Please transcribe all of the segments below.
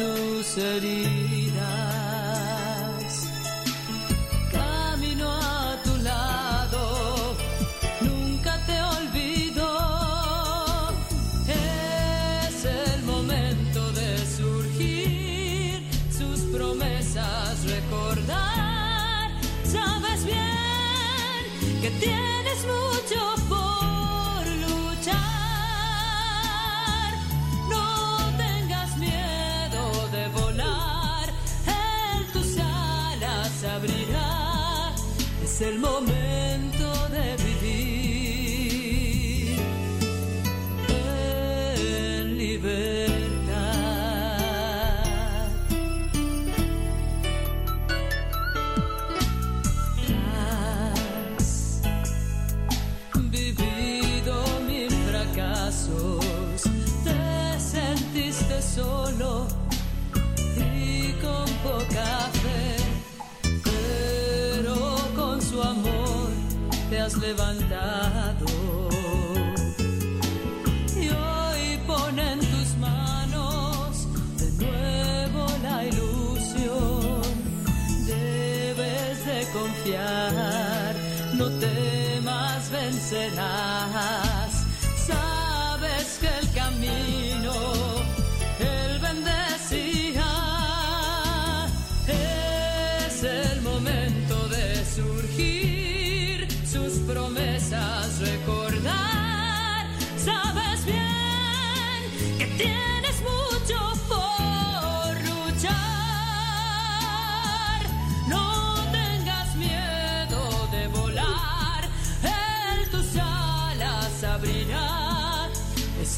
tus heridas. El momento te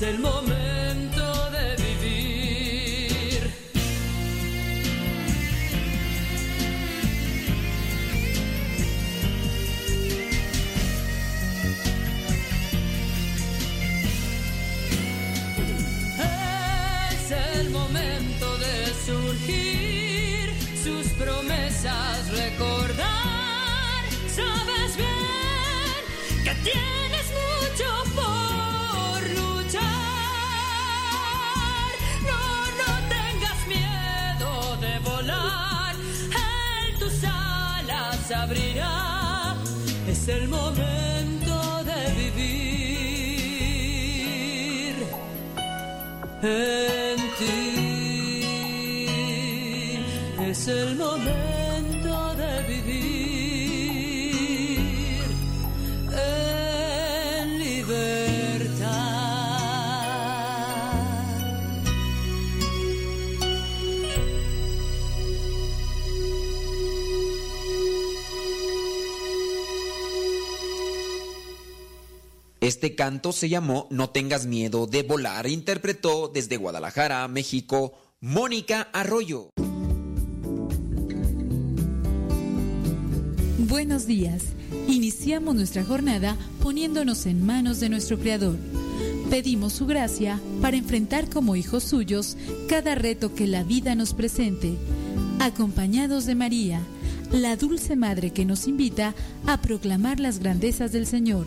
Es el momento en ti. Es el momento Este canto se llamó No tengas miedo de volar. Interpretó desde Guadalajara, México, Mónica Arroyo. Buenos días. Iniciamos nuestra jornada poniéndonos en manos de nuestro Creador. Pedimos su gracia para enfrentar como hijos suyos cada reto que la vida nos presente, acompañados de María, la dulce Madre que nos invita a proclamar las grandezas del Señor.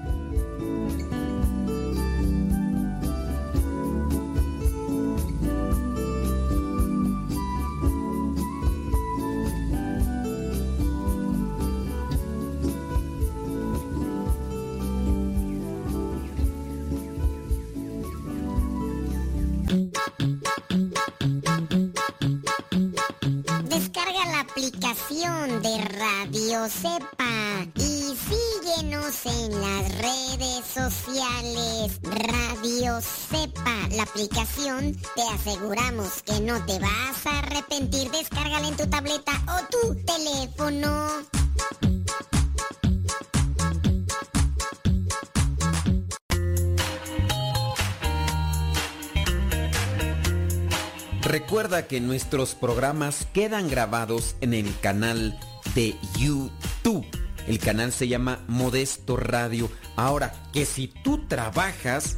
La aplicación, te aseguramos que no te vas a arrepentir. Descárgala en tu tableta o tu teléfono. Recuerda que nuestros programas quedan grabados en el canal de YouTube. El canal se llama Modesto Radio. Ahora, que si tú trabajas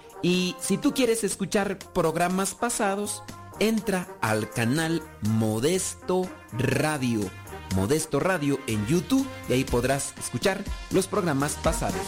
Y si tú quieres escuchar programas pasados, entra al canal Modesto Radio. Modesto Radio en YouTube y ahí podrás escuchar los programas pasados.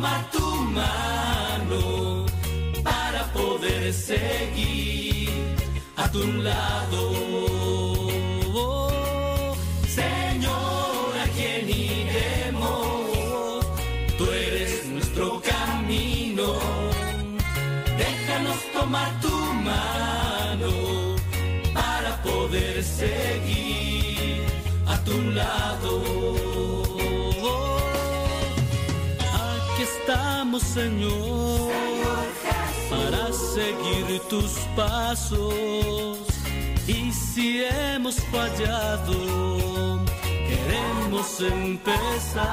tomar tu mano para poder seguir a tu lado. Señor, ¿a quién iremos? Tú eres nuestro camino. Déjanos tomar tu mano para poder seguir a tu lado. Señor, para seguir tus pasos. Y si hemos fallado, queremos empezar.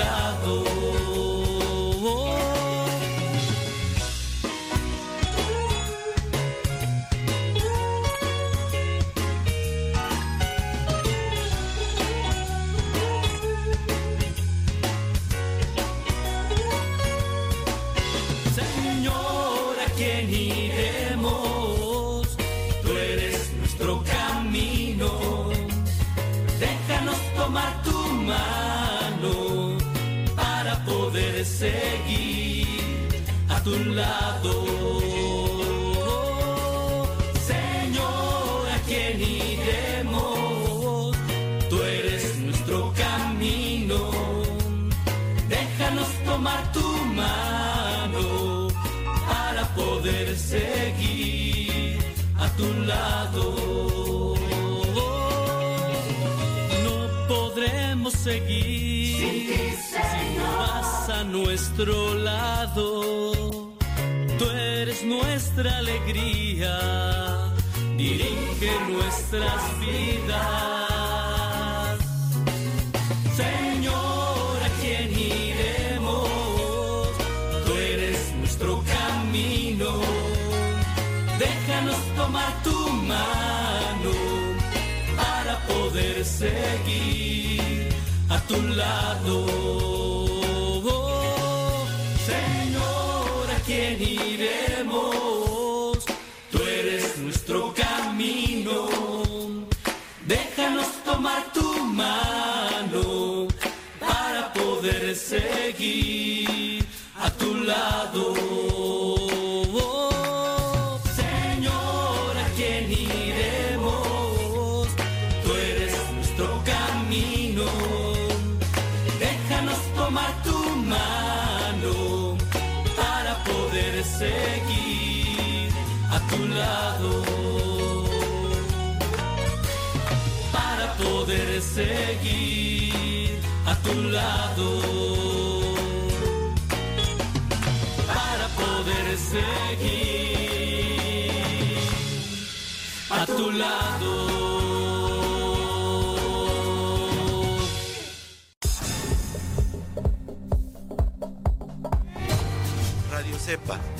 lado. seguir a tu lado. Señor, a quien iremos, tú eres nuestro camino. Déjanos tomar tu mano para poder seguir a tu lado. No podremos seguir nuestro lado. Tú eres nuestra alegría, dirige nuestras vidas. Señor, ¿a quién iremos? Tú eres nuestro camino. Déjanos tomar tu mano para poder seguir a tu lado. quién iremos, tú eres nuestro camino, déjanos tomar tu mano para poder seguir a tu lado. seguir a tu lado. Para poder seguir a tu lado. Radio Cepa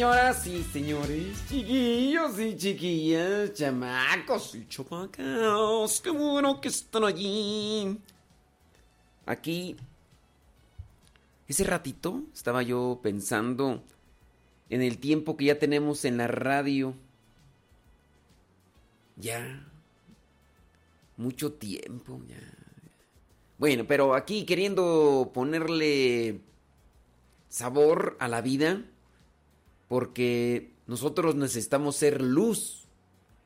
Señoras y señores, chiquillos y chiquillas, chamacos y chamacas, qué bueno que están allí. Aquí, ese ratito estaba yo pensando en el tiempo que ya tenemos en la radio. Ya, mucho tiempo. Bueno, pero aquí queriendo ponerle sabor a la vida porque nosotros necesitamos ser luz,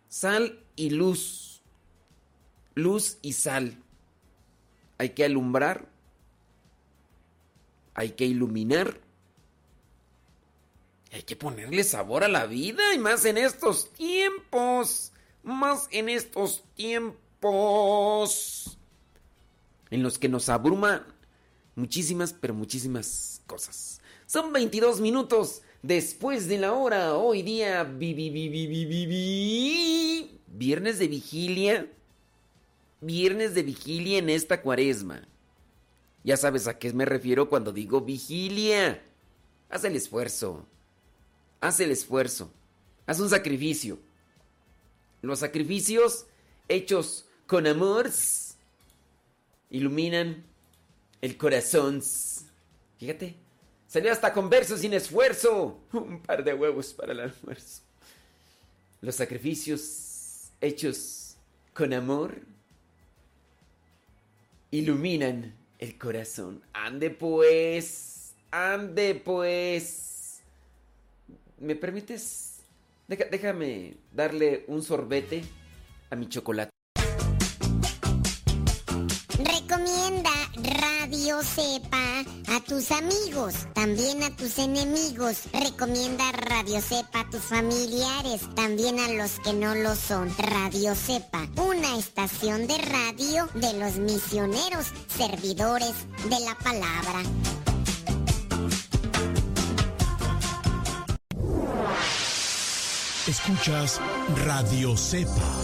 sal y luz, luz y sal. Hay que alumbrar, hay que iluminar, hay que ponerle sabor a la vida y más en estos tiempos, más en estos tiempos en los que nos abruman muchísimas, pero muchísimas cosas. Son 22 minutos después de la hora, hoy día, viernes de vigilia, viernes de vigilia en esta cuaresma. Ya sabes a qué me refiero cuando digo vigilia. Haz el esfuerzo, haz el esfuerzo, haz un sacrificio. Los sacrificios hechos con amor iluminan el corazón. Fíjate, Salió hasta con versos sin esfuerzo. Un par de huevos para el almuerzo. Los sacrificios hechos con amor iluminan el corazón. Ande pues, ande pues. ¿Me permites? déjame darle un sorbete a mi chocolate. Recomienda Radio Cepa tus amigos, también a tus enemigos. Recomienda Radio Cepa a tus familiares, también a los que no lo son. Radio Cepa, una estación de radio de los misioneros, servidores de la palabra. Escuchas Radio Cepa.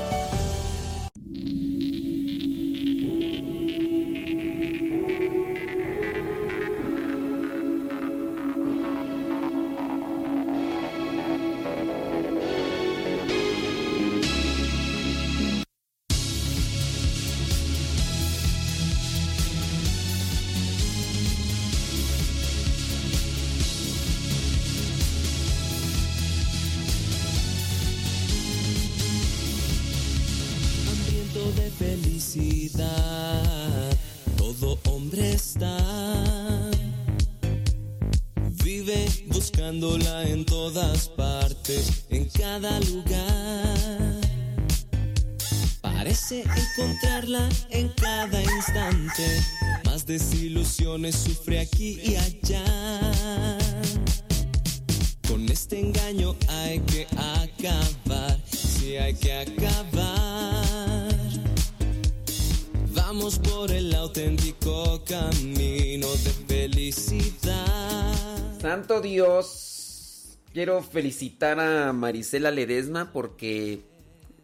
Quiero felicitar a Marisela Ledesma porque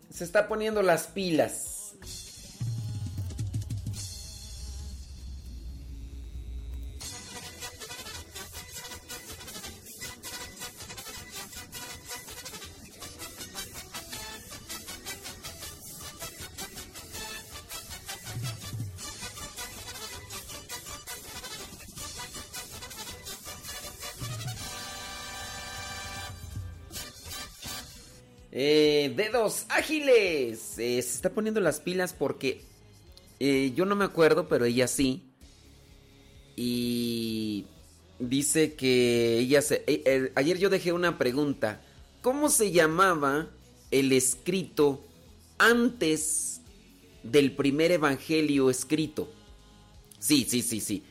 se está poniendo las pilas dedos ágiles. Eh, se está poniendo las pilas porque eh, yo no me acuerdo, pero ella sí. Y dice que ella se... Eh, ayer yo dejé una pregunta. ¿Cómo se llamaba el escrito antes del primer evangelio escrito? Sí, sí, sí, sí.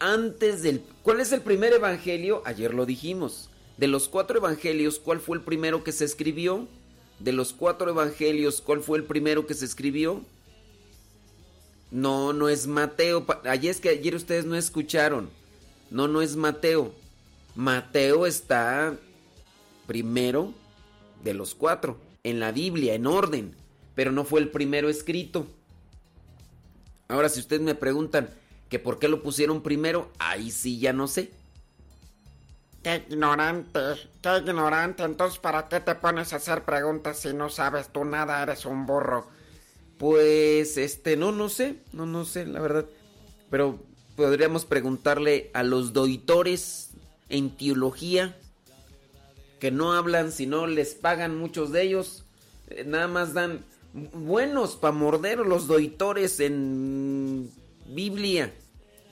Antes del... ¿Cuál es el primer evangelio? Ayer lo dijimos. De los cuatro evangelios, ¿cuál fue el primero que se escribió? De los cuatro evangelios, ¿cuál fue el primero que se escribió? No, no es Mateo. Ayer es que ayer ustedes no escucharon. No, no es Mateo. Mateo está primero de los cuatro, en la Biblia, en orden, pero no fue el primero escrito. Ahora, si ustedes me preguntan que por qué lo pusieron primero, ahí sí ya no sé. Qué ignorante, qué ignorante. Entonces, ¿para qué te pones a hacer preguntas si no sabes tú nada? Eres un burro. Pues, este, no, no sé, no, no sé, la verdad. Pero podríamos preguntarle a los doitores en teología que no hablan, si no les pagan muchos de ellos. Eh, nada más dan buenos para morder los doitores en Biblia.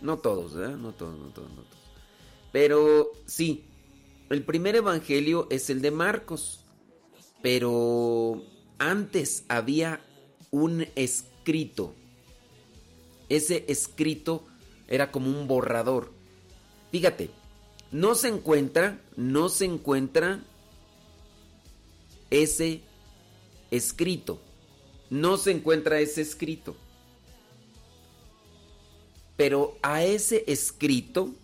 No todos, ¿eh? No todos, no todos, no todos. Pero sí, el primer evangelio es el de Marcos. Pero antes había un escrito. Ese escrito era como un borrador. Fíjate, no se encuentra, no se encuentra ese escrito. No se encuentra ese escrito. Pero a ese escrito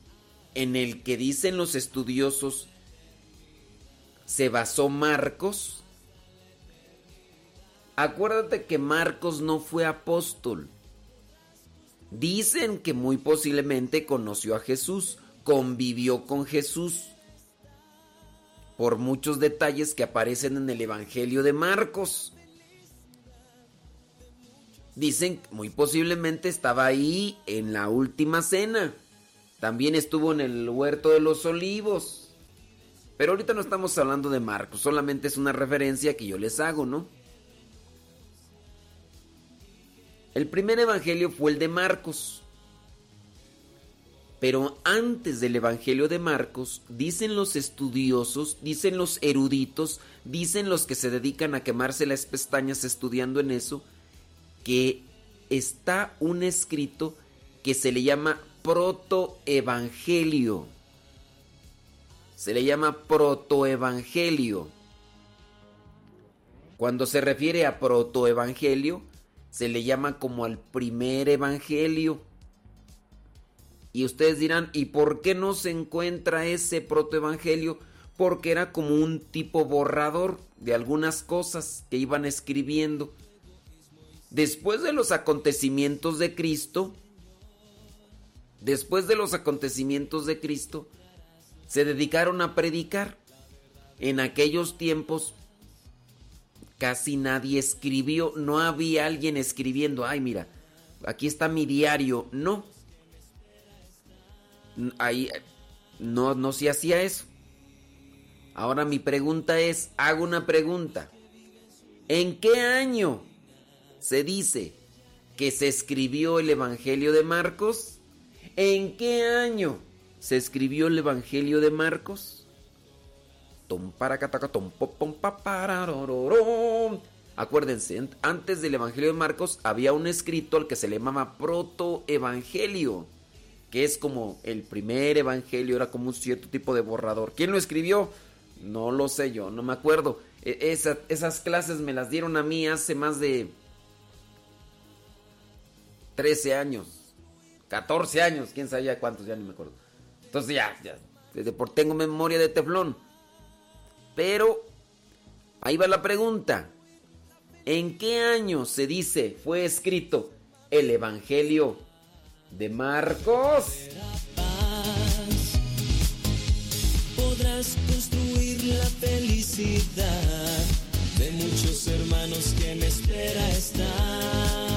en el que dicen los estudiosos se basó Marcos, Acuérdate que Marcos no fue apóstol. Dicen que muy posiblemente conoció a Jesús, convivió con Jesús, por muchos detalles que aparecen en el Evangelio de Marcos. Dicen muy posiblemente estaba ahí en la última cena. También estuvo en el huerto de los olivos. Pero ahorita no estamos hablando de Marcos, solamente es una referencia que yo les hago, ¿no? El primer evangelio fue el de Marcos. Pero antes del Evangelio de Marcos, dicen los estudiosos, dicen los eruditos, dicen los que se dedican a quemarse las pestañas estudiando en eso, que está un escrito que se le llama protoevangelio. Se le llama protoevangelio. Cuando se refiere a protoevangelio, se le llama como al primer evangelio. Y ustedes dirán, ¿y por qué no se encuentra ese protoevangelio? Porque era como un tipo borrador de algunas cosas que iban escribiendo. Después de los acontecimientos de Cristo, después de los acontecimientos de Cristo, se dedicaron a predicar. En aquellos tiempos casi nadie escribió, no había alguien escribiendo, ay mira, aquí está mi diario, no. Ahí no, no se hacía eso. Ahora mi pregunta es, hago una pregunta. ¿En qué año se dice que se escribió el Evangelio de Marcos? ¿En qué año se escribió el Evangelio de Marcos? Acuérdense, antes del Evangelio de Marcos había un escrito al que se le llamaba protoevangelio, que es como el primer evangelio, era como un cierto tipo de borrador. ¿Quién lo escribió? No lo sé yo, no me acuerdo. E, esas clases me las dieron a mí hace más de 13 años, 14 años, quién sabía cuántos, ya ni me acuerdo. Entonces ya, ya, desde por tengo memoria de teflón. Pero ahí va la pregunta. ¿En qué año se dice fue escrito el Evangelio de Marcos? Podrás construir la felicidad de muchos hermanos que me espera estar.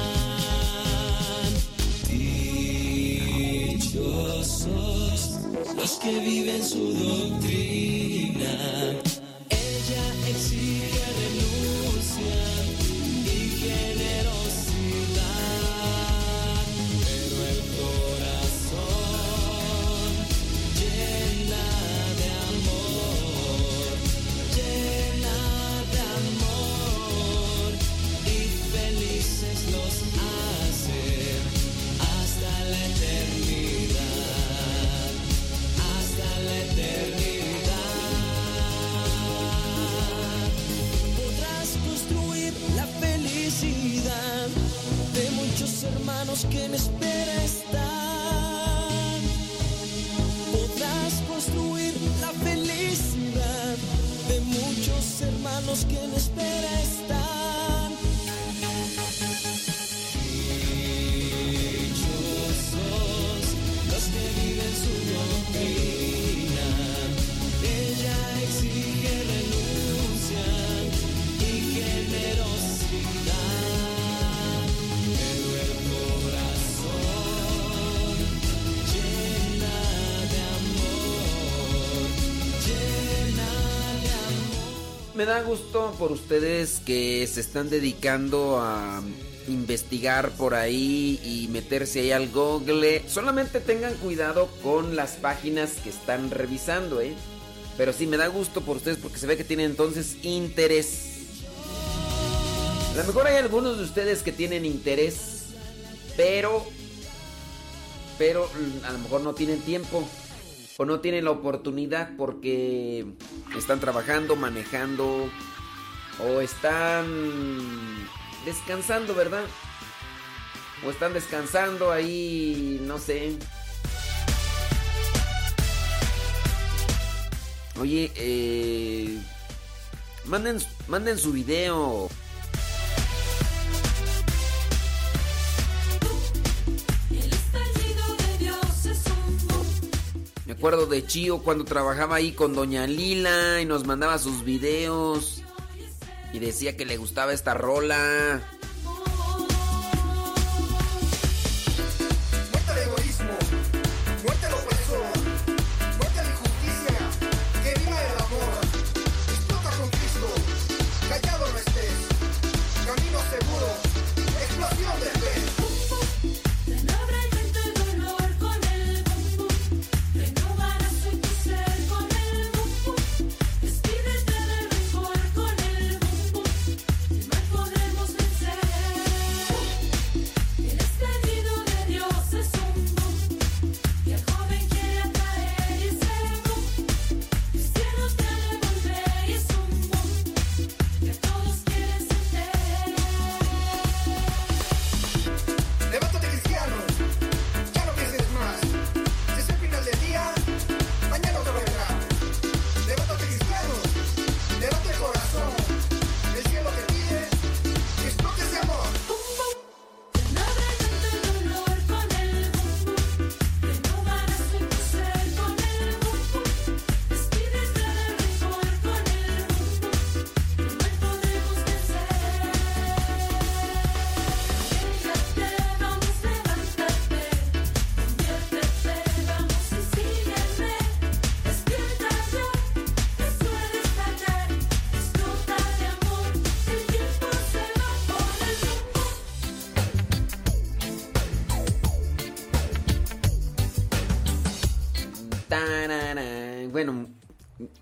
Que viven su doctrina. Exige muchos hermanos que me espera estar. Podrás construir la felicidad de muchos hermanos que me espera estar. Me da gusto por ustedes que se están dedicando a investigar por ahí y meterse ahí al google. Solamente tengan cuidado con las páginas que están revisando, ¿eh? Pero sí me da gusto por ustedes porque se ve que tienen entonces interés. A lo mejor hay algunos de ustedes que tienen interés, pero pero mm, a lo mejor no tienen tiempo o no tienen la oportunidad porque están trabajando, manejando o están descansando, ¿verdad? O están descansando ahí, no sé. Oye, eh, manden, manden su video acuerdo de Chio cuando trabajaba ahí con Doña Lila y nos mandaba sus videos. Y decía que le gustaba esta rola.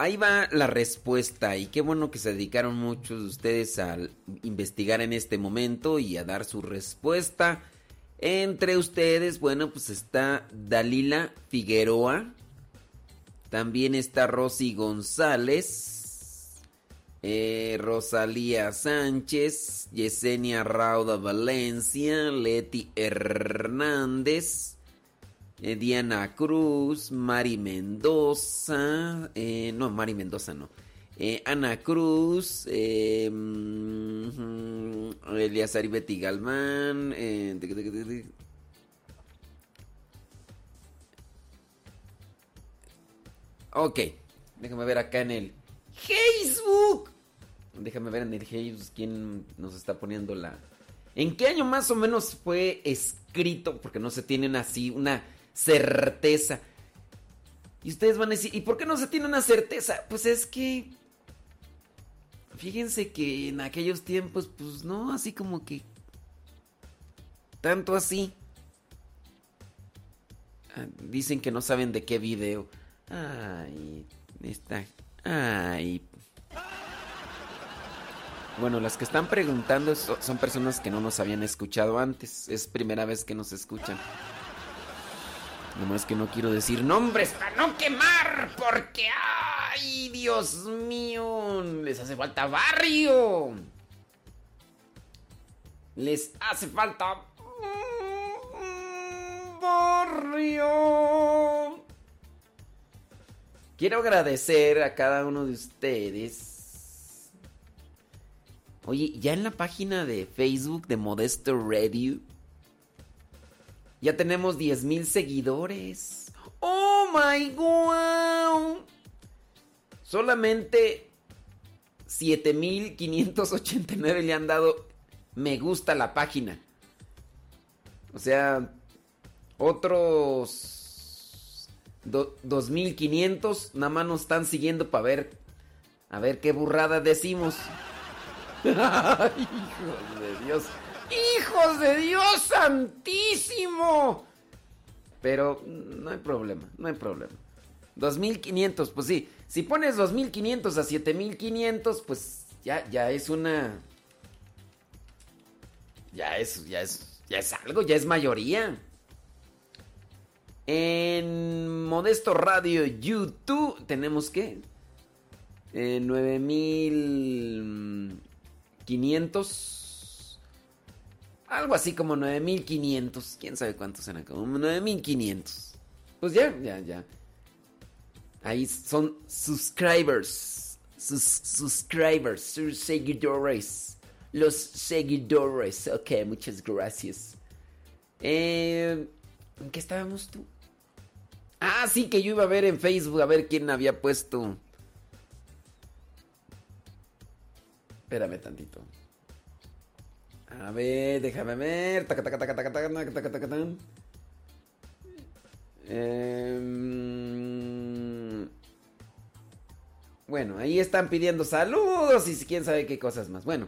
Ahí va la respuesta y qué bueno que se dedicaron muchos de ustedes a investigar en este momento y a dar su respuesta. Entre ustedes, bueno, pues está Dalila Figueroa, también está Rosy González, eh, Rosalía Sánchez, Yesenia Rauda Valencia, Leti Hernández. Eh, Diana Cruz, Mari Mendoza, eh, no, Mari Mendoza no. Eh, Ana Cruz, eh, mm, Eliazar Betty Galmán, eh, Ok, déjame ver acá en el Facebook. Déjame ver en el Facebook quién nos está poniendo la... ¿En qué año más o menos fue escrito? Porque no se tienen así una certeza. Y ustedes van a decir, ¿y por qué no se tiene una certeza? Pues es que... Fíjense que en aquellos tiempos, pues no, así como que... Tanto así. Ah, dicen que no saben de qué video. Ay, está. Ay. Bueno, las que están preguntando son personas que no nos habían escuchado antes. Es primera vez que nos escuchan. Nomás que no quiero decir nombres para no quemar, porque ¡ay, Dios mío! Les hace falta barrio. Les hace falta barrio. Quiero agradecer a cada uno de ustedes. Oye, ya en la página de Facebook de Modesto Radio ya tenemos 10 mil seguidores. ¡Oh my god! Solamente 7589 le han dado me gusta la página. O sea, otros 2500 nada más nos están siguiendo para ver a ver qué burrada decimos. Hijos de Dios. ¡Hijos de Dios santísimo! Pero no hay problema, no hay problema. 2500, pues sí. Si pones 2500 a 7500, pues ya, ya es una. Ya es, ya es, ya es algo, ya es mayoría. En Modesto Radio YouTube tenemos que. Eh, 9500 algo así como 9500. ¿Quién sabe cuántos eran? Como 9500. Pues ya, ya, ya. Ahí son subscribers. Sus subscribers. Sus seguidores. Los seguidores. Ok, muchas gracias. Eh, ¿En qué estábamos tú? Ah, sí, que yo iba a ver en Facebook a ver quién había puesto. Espérame tantito. A ver, déjame ver. Eh, bueno, ahí están pidiendo saludos y quién sabe qué cosas más. Bueno,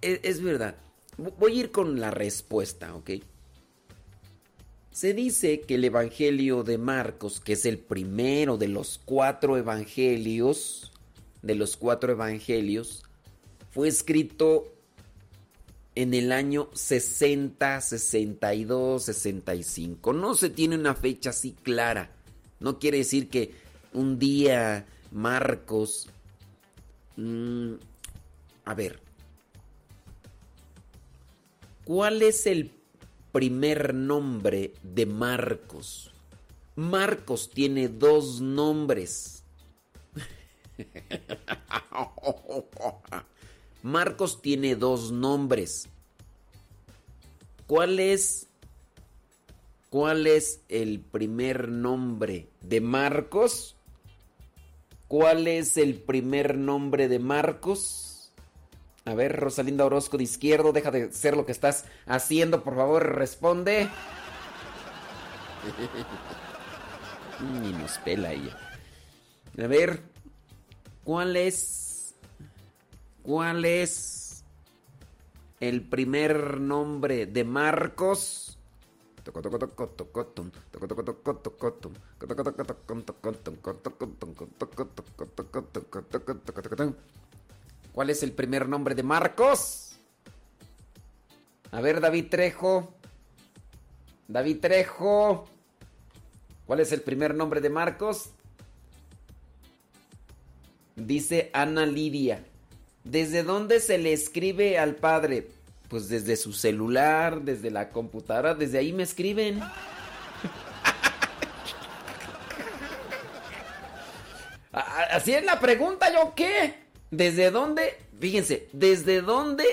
es, es verdad. Voy a ir con la respuesta, ¿ok? Se dice que el Evangelio de Marcos, que es el primero de los cuatro evangelios, de los cuatro evangelios, fue escrito en el año 60, 62, 65. No se tiene una fecha así clara. No quiere decir que un día Marcos... mm, a ver. ¿Cuál es el primer nombre de Marcos? Marcos tiene dos nombres. Marcos tiene dos nombres. ¿Cuál es cuál es el primer nombre de Marcos? ¿Cuál es el primer nombre de Marcos? A ver, Rosalinda Orozco de izquierdo, deja de ser lo que estás haciendo, por favor, responde. Nos pela ella. A ver, ¿cuál es? ¿Cuál es el primer nombre de Marcos? ¿Cuál es el primer nombre de Marcos? A ver, David Trejo. David Trejo. ¿Cuál es el primer nombre de Marcos? Dice Ana Lidia. ¿Desde dónde se le escribe al padre? Pues desde su celular, desde la computadora, desde ahí me escriben. Así es la pregunta, ¿yo qué? ¿Desde dónde? Fíjense, ¿desde dónde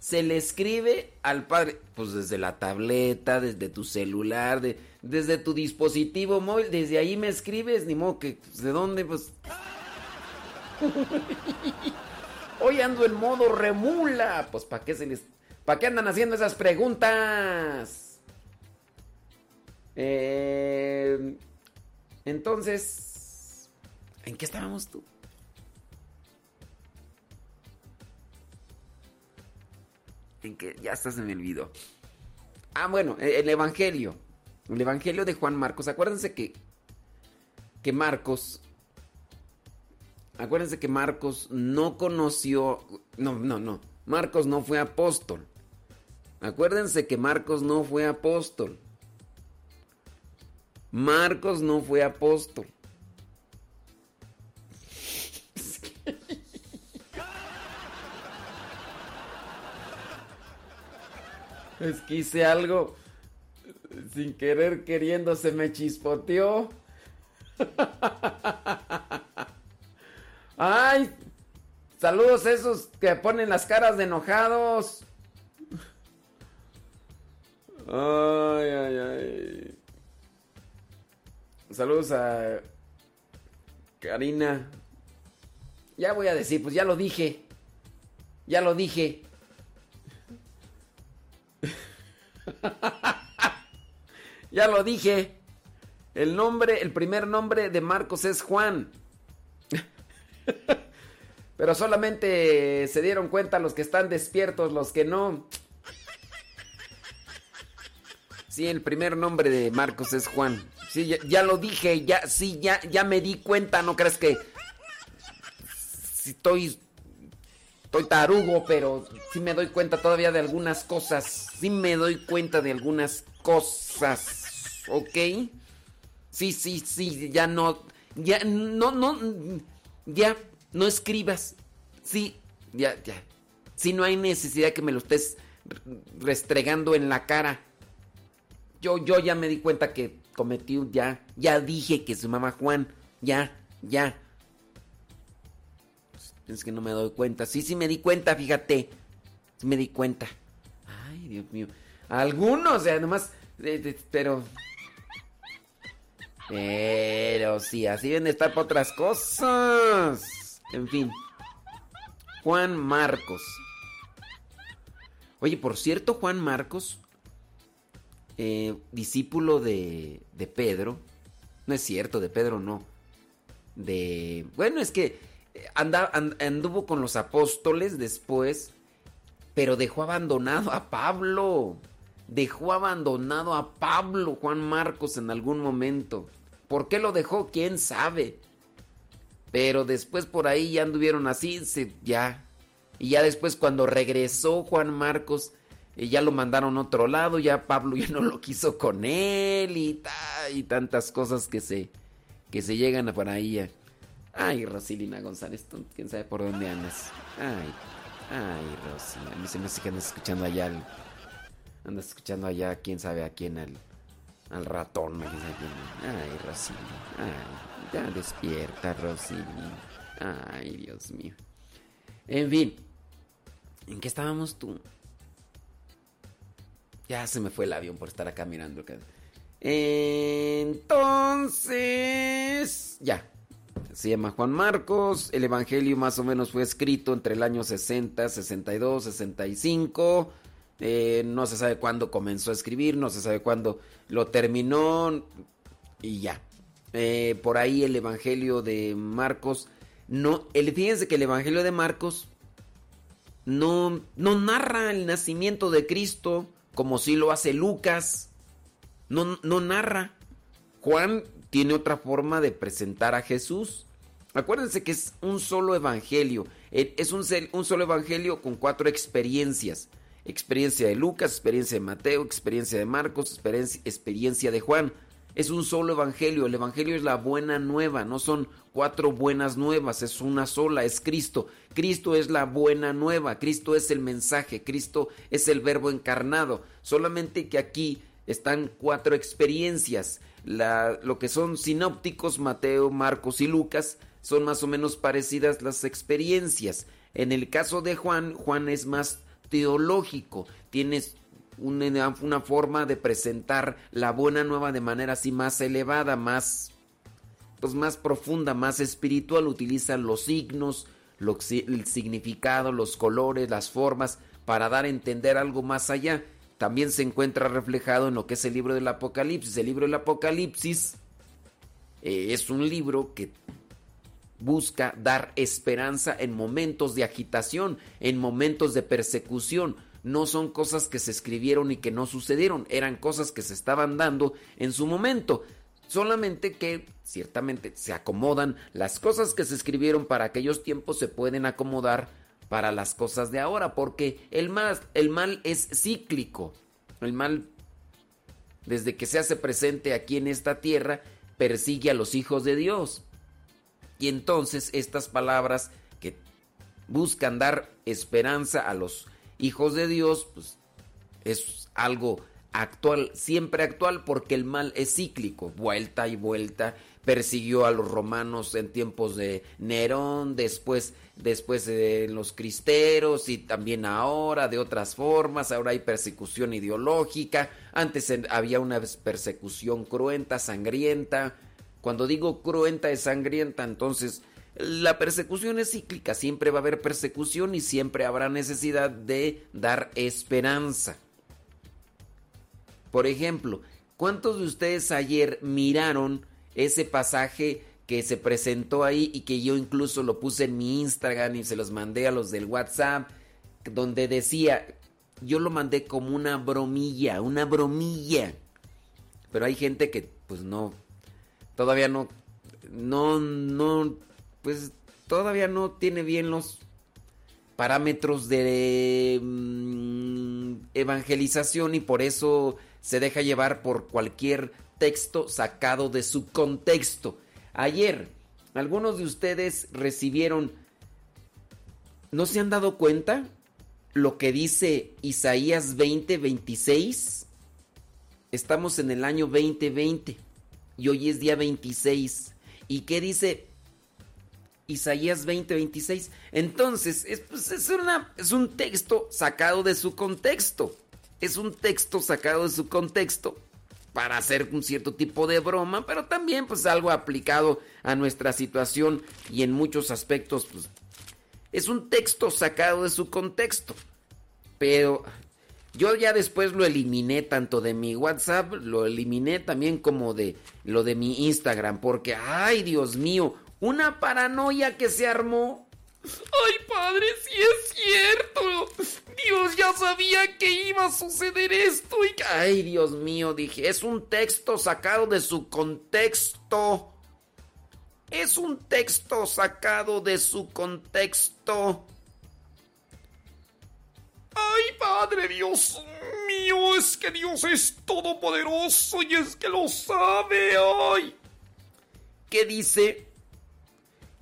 se le escribe al padre? Pues desde la tableta, desde tu celular, de- desde tu dispositivo móvil, desde ahí me escribes, ni modo que, pues, ¿de dónde? Pues... Hoy ando en modo remula. Pues ¿para qué se les... ¿Para qué andan haciendo esas preguntas? Eh, entonces... ¿En qué estábamos tú? En que ya hasta se me olvidó. Ah, bueno, eh, el Evangelio. El Evangelio de Juan Marcos. Acuérdense que... Que Marcos Acuérdense que Marcos no conoció, no, no, no, Marcos no fue apóstol. Acuérdense que Marcos no fue apóstol. Marcos no fue apóstol. Es que hice algo sin querer queriendo se me chispoteó. Ay, saludos a esos que ponen las caras de enojados. Ay, ay, ay. Saludos a Karina. Ya voy a decir, pues ya lo dije. Ya lo dije. ya lo dije. El nombre, el primer nombre de Marcos es Juan. Pero solamente se dieron cuenta los que están despiertos, los que no. Sí, el primer nombre de Marcos es Juan. Sí, ya, lo dije, ya, sí, ya, ya me di cuenta, no crees que sí estoy, estoy tarugo, pero sí me doy cuenta todavía de algunas cosas. Sí me doy cuenta de algunas cosas, ¿ok? Sí, sí, sí, ya no, ya, no, no, ya, no escribas. Sí, ya, ya. Sí, no hay necesidad que me lo estés restregando en la cara. Yo, yo ya me di cuenta que cometí ya, ya dije que se llama Juan, ya, ya. Es que no me doy cuenta. Sí, sí me di cuenta, fíjate. Sí me di cuenta. Ay, Dios mío. Algunos, o eh, eh, pero... Pero sí, así deben de estar para otras cosas. En fin. Juan Marcos. Oye, por cierto, Juan Marcos, eh, discípulo de, de Pedro. No es cierto, de Pedro no. De. Bueno, es que anduvo con los apóstoles después, pero dejó abandonado a Pablo. Dejó abandonado a Pablo, Juan Marcos, en algún momento. ¿Por qué lo dejó? ¿Quién sabe? Pero después por ahí ya anduvieron así, ya. Y ya después cuando regresó Juan Marcos, eh, ya lo mandaron a otro lado, ya Pablo ya no lo quiso con él y, ta- y tantas cosas que se, que se llegan a por ahí. Ay, Rosilina González, quién sabe por dónde andas. Ay, ay, Rosy, a mí se me andas escuchando allá, al- andas escuchando allá, quién sabe a quién, al, al ratón, quién. Ay, Rosilina, ay, ya despierta, Rosilina. Ay, Dios mío. En fin, ¿en qué estábamos tú? Ya se me fue el avión por estar acá mirando. Entonces, ya. Se llama Juan Marcos. El Evangelio más o menos fue escrito entre el año 60, 62, 65. Eh, no se sabe cuándo comenzó a escribir, no se sabe cuándo lo terminó y ya. Eh, por ahí el Evangelio de Marcos. No, fíjense que el Evangelio de Marcos no, no narra el nacimiento de Cristo como si lo hace Lucas. No, no narra. Juan tiene otra forma de presentar a Jesús. Acuérdense que es un solo evangelio. Eh, Es un, un solo evangelio con cuatro experiencias. Experiencia de Lucas, experiencia de Mateo, experiencia de Marcos, experiencia, de Juan. Es un solo evangelio. El evangelio es la buena nueva. No son cuatro buenas nuevas. Es una sola. Es Cristo. Cristo es la buena nueva. Cristo es el mensaje. Cristo es el verbo encarnado. Solamente que aquí están cuatro experiencias. Lo que son sinópticos, Mateo, Marcos y Lucas, son más o menos parecidas las experiencias. En el caso de Juan, Juan es más teológico, tienes una, forma de presentar la buena nueva de manera así más elevada, más, pues más profunda, más espiritual, utiliza los signos, el significado, los colores, las formas, para dar a entender algo más allá. También se encuentra reflejado en lo que es el libro del Apocalipsis. El libro del Apocalipsis eh, es un libro que busca dar esperanza en momentos de agitación, en momentos de persecución. No son cosas que se escribieron y que no sucedieron, eran cosas que se estaban dando en su momento. Solamente que ciertamente se acomodan, las cosas que se escribieron para aquellos tiempos se pueden acomodar para las cosas de ahora, porque el mal, el mal es cíclico. El mal, desde que se hace presente aquí en esta tierra, persigue a los hijos de Dios. Y entonces estas palabras que buscan dar esperanza a los hijos de Dios, pues es algo actual, siempre actual, porque el mal es cíclico, vuelta y vuelta. Persiguió a los romanos en tiempos de Nerón, después, después de los cristeros y también ahora de otras formas. Ahora hay persecución ideológica. Antes había una persecución cruenta, sangrienta. Cuando digo cruenta es sangrienta, entonces la persecución es cíclica, siempre va a haber persecución y siempre habrá necesidad de dar esperanza. Por ejemplo, ¿cuántos de ustedes ayer miraron ese pasaje que se presentó ahí y que yo incluso lo puse en mi Instagram y se los mandé a los del WhatsApp, donde decía, yo lo mandé como una bromilla, una bromilla. Pero hay gente que pues no, todavía no, no, no, pues todavía no tiene bien los parámetros de mm, evangelización y por eso se deja llevar por cualquier texto sacado de su contexto. Ayer, algunos de ustedes recibieron, ¿no se han dado cuenta lo que dice Isaías 20, 26? Estamos en el año 2020 y hoy es día 26. ¿Y qué dice Isaías 20, 26? Entonces, es, pues, es, una, es un texto sacado de su contexto. Es un texto sacado de su contexto para hacer un cierto tipo de broma, pero también pues algo aplicado a nuestra situación y en muchos aspectos pues es un texto sacado de su contexto. Pero yo ya después lo eliminé tanto de mi WhatsApp, lo eliminé también como de lo de mi Instagram, porque, ay Dios mío, una paranoia que se armó. Ay padre, sí es cierto. Dios ya sabía que iba a suceder esto y... Ay Dios mío, dije, es un texto sacado de su contexto. Es un texto sacado de su contexto. Ay, Padre Dios mío, es que Dios es todopoderoso y es que lo sabe. Ay. ¿Qué dice?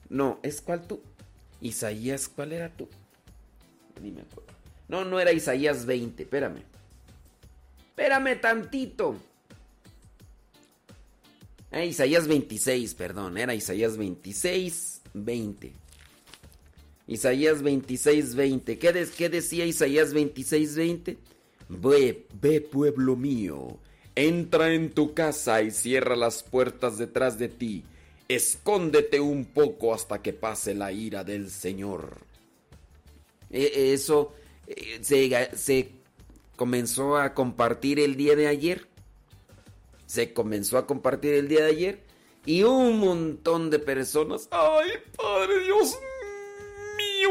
No, ¿es cuál tú? Isaías, ¿cuál era tú? Ni me acuerdo. No, no era Isaías 20, espérame. Espérame tantito. Ah, Isaías 26, perdón, era Isaías 26, 20. Isaías 26, 20. ¿Qué, ¿Qué, decía Isaías 26, 20? Ve, ve pueblo mío, entra en tu casa y cierra las puertas detrás de ti. Escóndete un poco hasta que pase la ira del Señor. E, eso eh, se, se comenzó a compartir el día de ayer se comenzó a compartir el día de ayer y un montón de personas, ay Padre Dios mío,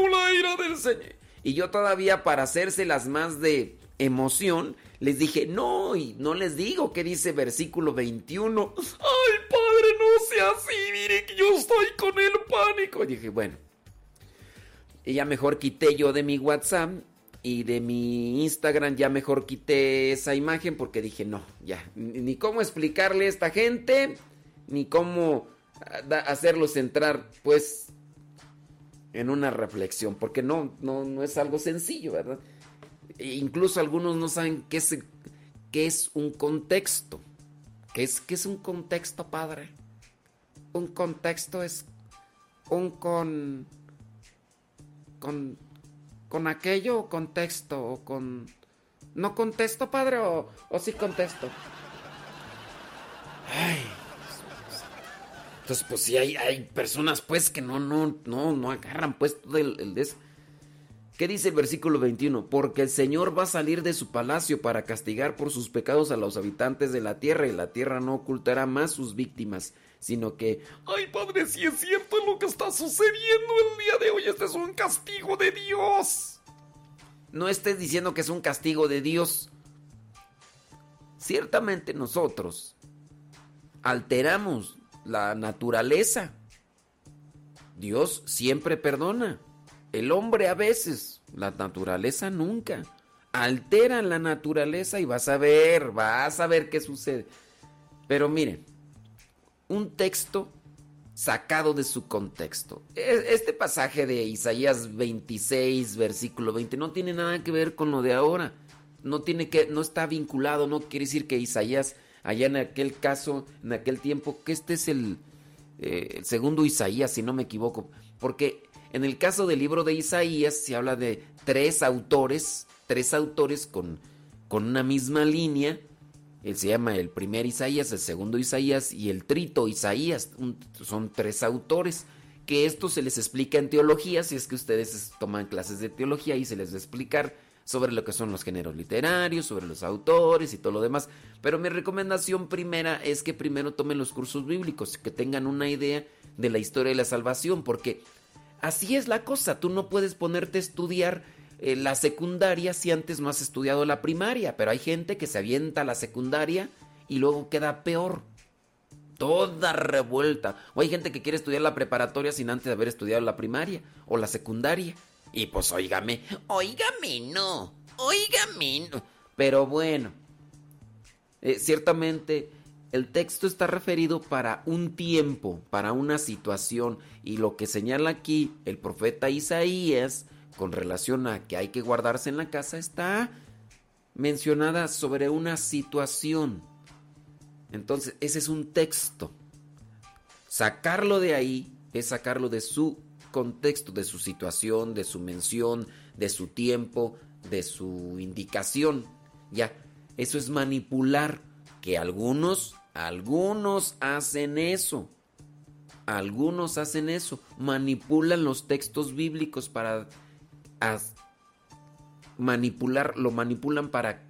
la ira del Señor. Y yo todavía para hacérselas más de emoción, les dije, no, y no les digo qué dice versículo 21. Ay Padre, no sea así, mire que yo estoy con el pánico. Y dije, bueno, y ya mejor quité yo de mi WhatsApp y de mi Instagram ya mejor quité esa imagen porque dije, no, ya, ni cómo explicarle a esta gente, ni cómo ah, hacerlos entrar, pues, en una reflexión, porque no, no, no es algo sencillo, ¿verdad? E incluso algunos no saben qué es, qué es un contexto. ¿Qué es, ¿Qué es un contexto, padre? Un contexto es un con... con con aquello o contexto o con... ¿No contesto, padre, o, o sí contesto? Ay. Entonces, pues sí, hay, hay personas, pues, que no, no, no, no agarran, pues, todo el, el des... ¿Qué dice el versículo 21? Porque el Señor va a salir de su palacio para castigar por sus pecados a los habitantes de la tierra y la tierra no ocultará más sus víctimas, sino que... Ay, Padre, si es cierto lo que está sucediendo el día de hoy, este es un castigo de Dios. No estés diciendo que es un castigo de Dios. Ciertamente nosotros alteramos la naturaleza. Dios siempre perdona. El hombre a veces, la naturaleza nunca. Alteran la naturaleza y vas a ver, vas a ver qué sucede. Pero miren, un texto sacado de su contexto. E, este pasaje de Isaías 26, versículo 20, no tiene nada que ver con lo de ahora. No tiene que, no está vinculado, no quiere decir que Isaías, allá en aquel caso, en aquel tiempo, que este es el, eh, el segundo Isaías, si no me equivoco. Porque en el caso del libro de Isaías se habla de tres autores, tres autores con, con una misma línea. Él se llama el primer Isaías, el segundo Isaías y el trito Isaías. son tres autores que esto se les explica en teología, si es que ustedes toman clases de teología y se les va a explicar sobre lo que son los géneros literarios, sobre los autores y todo lo demás. Pero mi recomendación primera es que primero tomen los cursos bíblicos, que tengan una idea de la historia de la salvación, porque Así es la cosa, tú no puedes ponerte a estudiar eh, la secundaria si antes no has estudiado la primaria, pero hay gente que se avienta a la secundaria y luego queda peor. Toda revuelta. O hay gente que quiere estudiar la preparatoria sin antes haber estudiado la primaria o la secundaria. Y pues óigame, óigame no, óigame no. Pero bueno, eh, ciertamente el texto está referido para un tiempo, para una situación, y lo que señala aquí el profeta Isaías con relación a que hay que guardarse en la casa está mencionada sobre una situación. Entonces, ese es un texto. Sacarlo de ahí es sacarlo de su contexto, de su situación, de su mención, de su tiempo, de su indicación. Ya, eso es manipular Que algunos, algunos hacen eso. Algunos hacen eso. Manipulan los textos bíblicos para manipular, lo manipulan para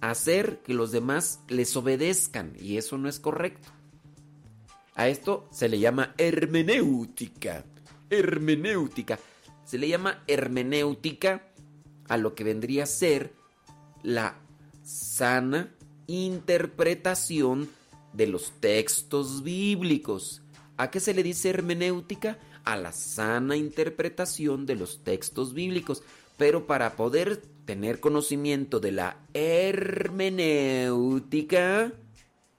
hacer que los demás les obedezcan. Y eso no es correcto. A esto se le llama hermenéutica. Hermenéutica. Se le llama hermenéutica a lo que vendría a ser la sana interpretación de los textos bíblicos. ¿A qué se le dice hermenéutica? A la sana interpretación de los textos bíblicos. Pero para poder tener conocimiento de la hermenéutica,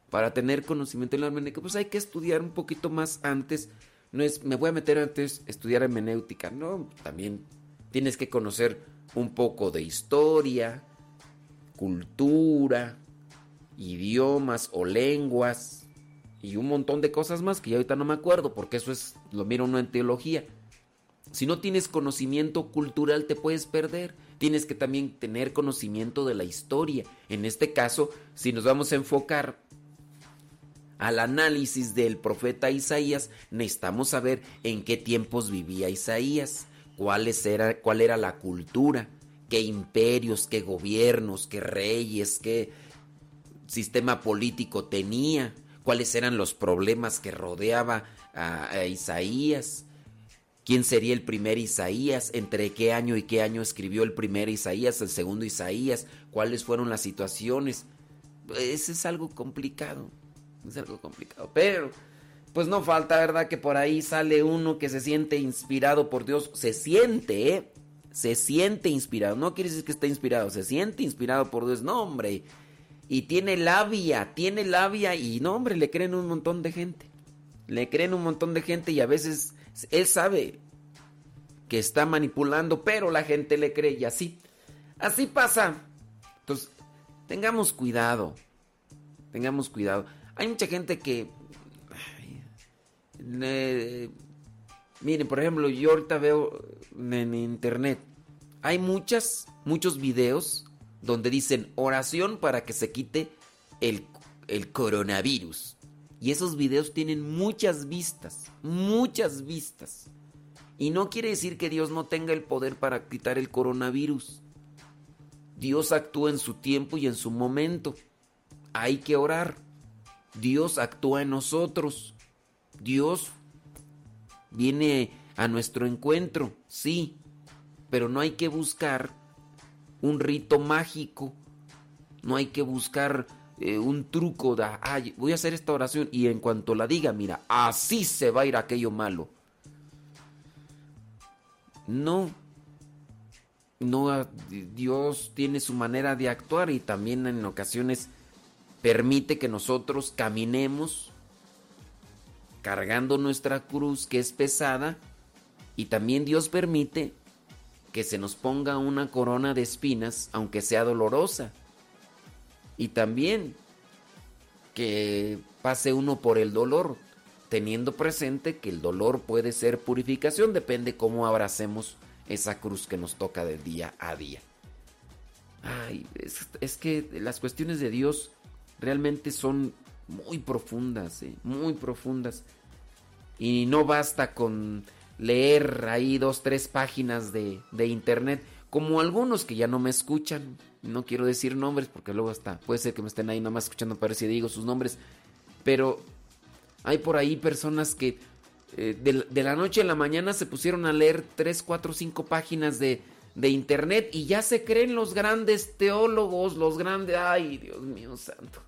para tener conocimiento de la hermenéutica, pues hay que estudiar un poquito más antes. No es, me voy a meter antes a estudiar hermenéutica. No, también tienes que conocer un poco de historia, cultura, idiomas o lenguas y un montón de cosas más que ya ahorita no me acuerdo porque eso es lo miro uno en teología. Si no tienes conocimiento cultural te puedes perder. Tienes que también tener conocimiento de la historia. En este caso, si nos vamos a enfocar al análisis del profeta Isaías, necesitamos saber en qué tiempos vivía Isaías, cuáles era, cuál era la cultura, qué imperios, qué gobiernos, qué reyes, qué sistema político tenía, cuáles eran los problemas que rodeaba a, Isaías, quién sería el primer Isaías, entre qué año y qué año escribió el primer Isaías, el segundo Isaías, cuáles fueron las situaciones. Ese es algo complicado, es algo complicado, pero pues no falta, ¿verdad? Que por ahí sale uno que se siente inspirado por Dios, se siente, ¿eh? Se siente inspirado, no quiere decir que esté inspirado, se siente inspirado por Dios, no hombre, y tiene labia, tiene labia y no, hombre, le creen un montón de gente. Le creen un montón de gente y a veces él sabe que está manipulando, pero la gente le cree y así. Así pasa. Entonces, tengamos cuidado. Tengamos cuidado. Hay mucha gente que... miren, por ejemplo, yo ahorita veo en internet. Hay muchas, muchos videos donde dicen oración para que se quite el, el coronavirus. Y esos videos tienen muchas vistas, muchas vistas. Y no quiere decir que Dios no tenga el poder para quitar el coronavirus. Dios actúa en su tiempo y en su momento. Hay que orar. Dios actúa en nosotros. Dios viene a nuestro encuentro, sí, pero no hay que buscar un rito mágico. No hay que buscar eh, un truco de, voy a hacer esta oración y en cuanto la diga, mira, así se va a ir aquello malo. No. No, ah, Dios tiene su manera de actuar y también en ocasiones permite que nosotros caminemos cargando nuestra cruz que es pesada y también Dios permite que se nos ponga una corona de espinas, aunque sea dolorosa. Y también que pase uno por el dolor, teniendo presente que el dolor puede ser purificación, depende cómo abracemos esa cruz que nos toca de día a día. Ay, es, que las cuestiones de Dios realmente son muy profundas, ¿eh? muy profundas. Y no basta con leer ahí dos, tres páginas de, de internet, como algunos que ya no me escuchan. No quiero decir nombres porque luego hasta puede ser que me estén ahí nomás escuchando para si digo sus nombres. Pero hay por ahí personas que eh, de, la noche a la mañana se pusieron a leer tres, cuatro, cinco páginas de, de internet y ya se creen los grandes teólogos, los grandes... Ay, Dios mío santo.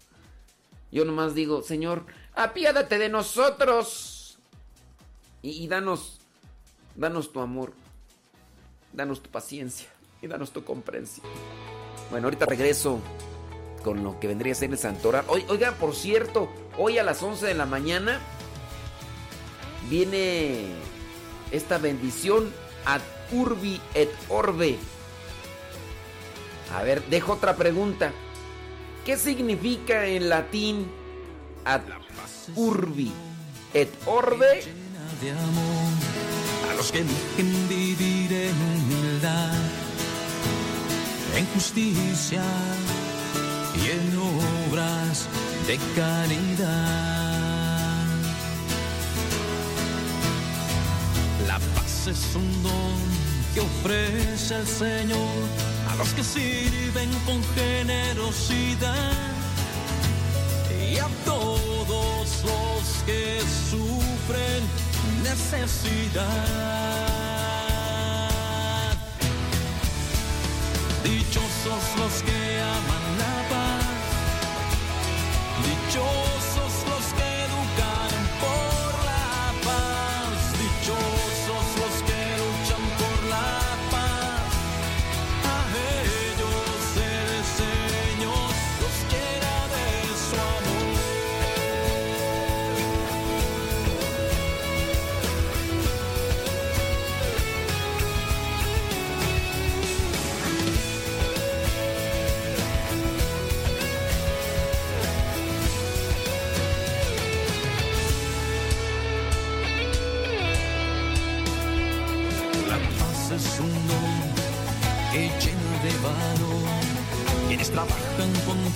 Yo nomás digo, Señor, apiádate de nosotros y, danos Danos tu amor, danos tu paciencia y danos tu comprensión. Bueno, ahorita regreso con lo que vendría a ser el Santoral. Oiga, por cierto, hoy a las 11 de la mañana viene esta bendición ad urbi et orbe. A ver, dejo otra pregunta. ¿Qué significa en latín ad urbi et orbe? los que eligen vivir en humildad, en justicia y en obras de caridad. La paz es un don que ofrece el Señor los que sirven con generosidad y a todos los que sufren necesidad. Dichosos los que aman la paz, dichosos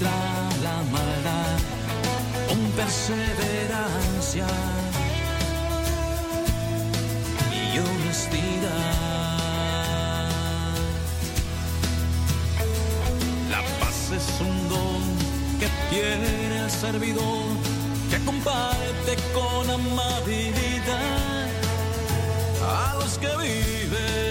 la maldad con perseverancia y honestidad. La paz es un don que tiene el servidor que comparte con amabilidad a los que viven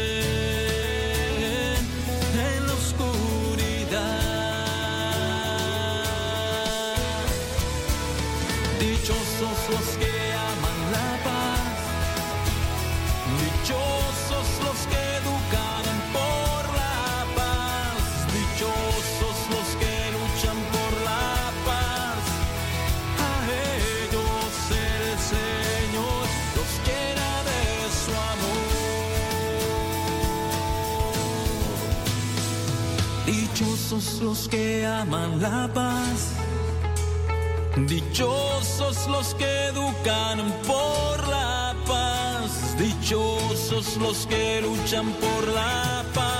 los que aman la paz. Dichosos los que educan por la paz. Dichosos los que luchan por la paz.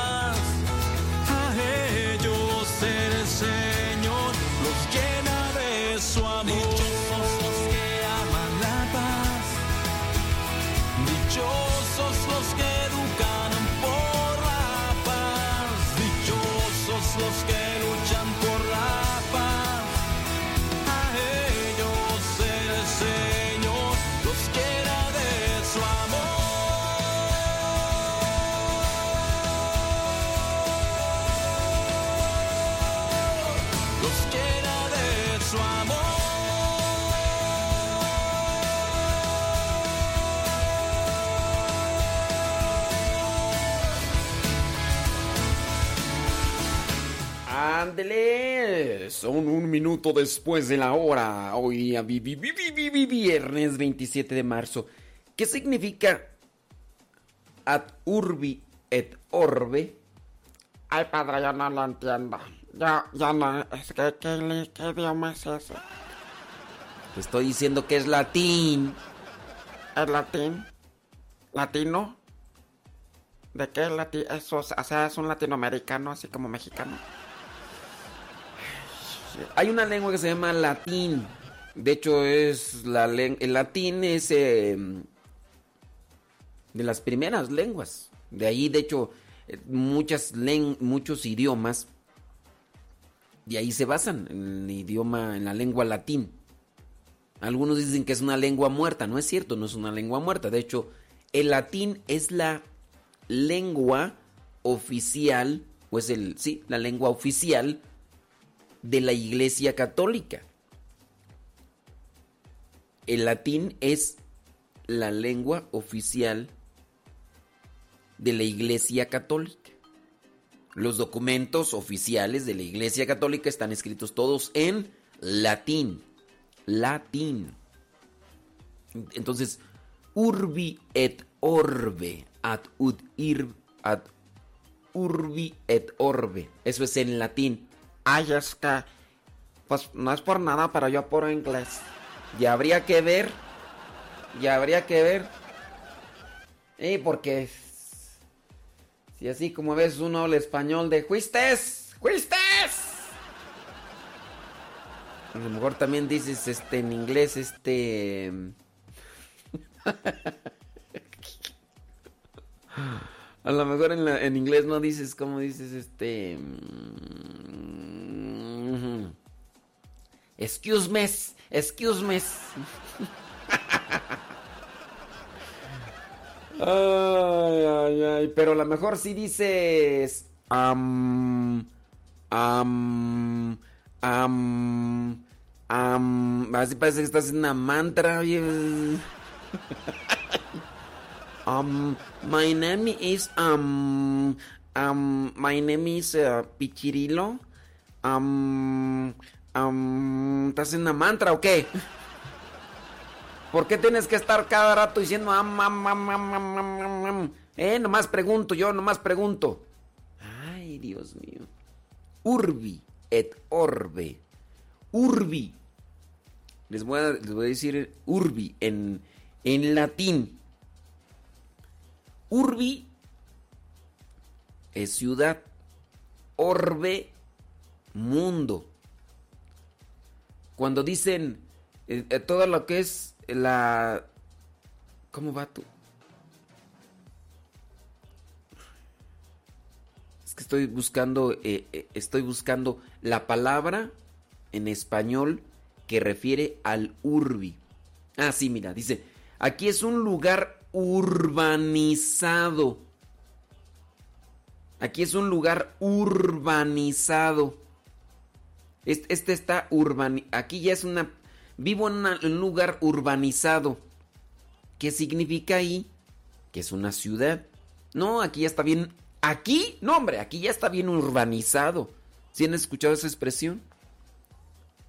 Ándele, son un minuto después de la hora. Hoy a vi- vi- vi- vi- vi- vi- viernes 27 de marzo. ¿Qué significa ad urbi et orbe? Ay, padre, yo no lo entiendo. Yo, yo no, es que, ¿qué, qué idioma es ese? Te estoy diciendo que es latín. ¿Es latín? ¿Latino? ¿De qué latín? Eso, o sea, es un latinoamericano, así como mexicano. Hay una lengua que se llama latín. De hecho, es la el latín es eh, de las primeras lenguas. De ahí, de hecho, eh, muchas muchos idiomas de ahí se basan en el idioma, en la lengua latín. Algunos dicen que es una lengua muerta. No es cierto, no es una lengua muerta. De hecho, el latín es la lengua oficial, o es el, sí, la lengua oficial de la Iglesia Católica. El latín es la lengua oficial de la Iglesia Católica. Los documentos oficiales de la Iglesia Católica están escritos todos en latín. Latín. Entonces, urbi et orbe, ad ud ir, ad urbi et orbe. Eso es en latín. Ay, es que, pues no es por nada, pero yo puro inglés. Ya habría que ver. Ya habría que ver. Eh, porque si así como ves uno el español de juistes, juistes. A lo mejor también dices este en inglés este A lo mejor en, en inglés no dices cómo dices este Excuse me, excuse me. Ay, ay, ay, pero a lo mejor sí dices am am am am así parece que estás en una mantra, oye. Um, my name is um um my name is uh, Pichirilo. Um um ¿estás en una mantra o qué? ¿Por qué tienes que estar cada rato diciendo am, am, am? Eh, nomás pregunto, yo nomás pregunto. Ay, Dios mío. Urbi et orbe. Urbi. Les voy a, les voy a decir urbi en, en latín. Urbi es ciudad. Orbe, mundo. Cuando dicen eh, eh, todo lo que es la... ¿Cómo va tú? Es que estoy buscando, eh, estoy buscando la palabra en español que refiere al urbi. Ah, sí, mira, dice, aquí es un lugar urbanizado. Aquí es un lugar urbanizado. Este, está urban... Aquí ya es una... Vivo en, un lugar urbanizado. ¿Qué significa ahí? Que es una ciudad. No, aquí ya está bien... Aquí, no hombre, aquí ya está bien urbanizado. ¿Sí han escuchado esa expresión?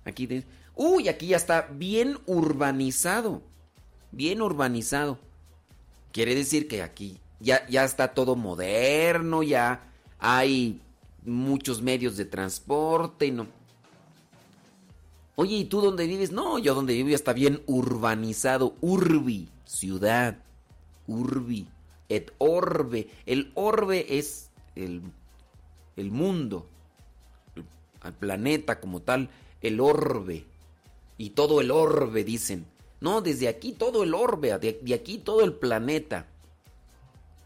Aquí de... Uy, aquí ya está bien urbanizado. Bien urbanizado. Quiere decir que aquí ya, ya está todo moderno, ya hay muchos medios de transporte no. Oye, ¿y tú dónde vives? No, yo donde vivo está bien urbanizado. Urbi, ciudad. Urbi. Et orbe. El orbe es el, el mundo. El, el planeta como tal. El orbe. Y todo el orbe, dicen. No, desde aquí todo el orbe. De, de aquí todo el planeta.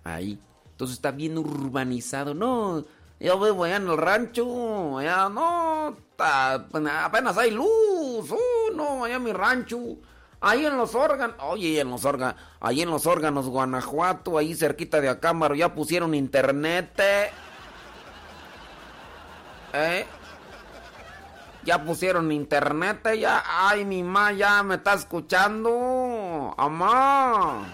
Ahí. Entonces está bien urbanizado. No, yo vivo allá en el rancho. Allá no. ta- apenas hay luz. Oh, no, allá en mi rancho. Ahí en los órganos. Oye, en los órganos. Ahí en los órganos, Guanajuato. Ahí cerquita de Acámbaro. Ya pusieron internet. eh. ¿Eh? Ya pusieron internet. Ya. Ay, mi ma ya me está escuchando. Amá.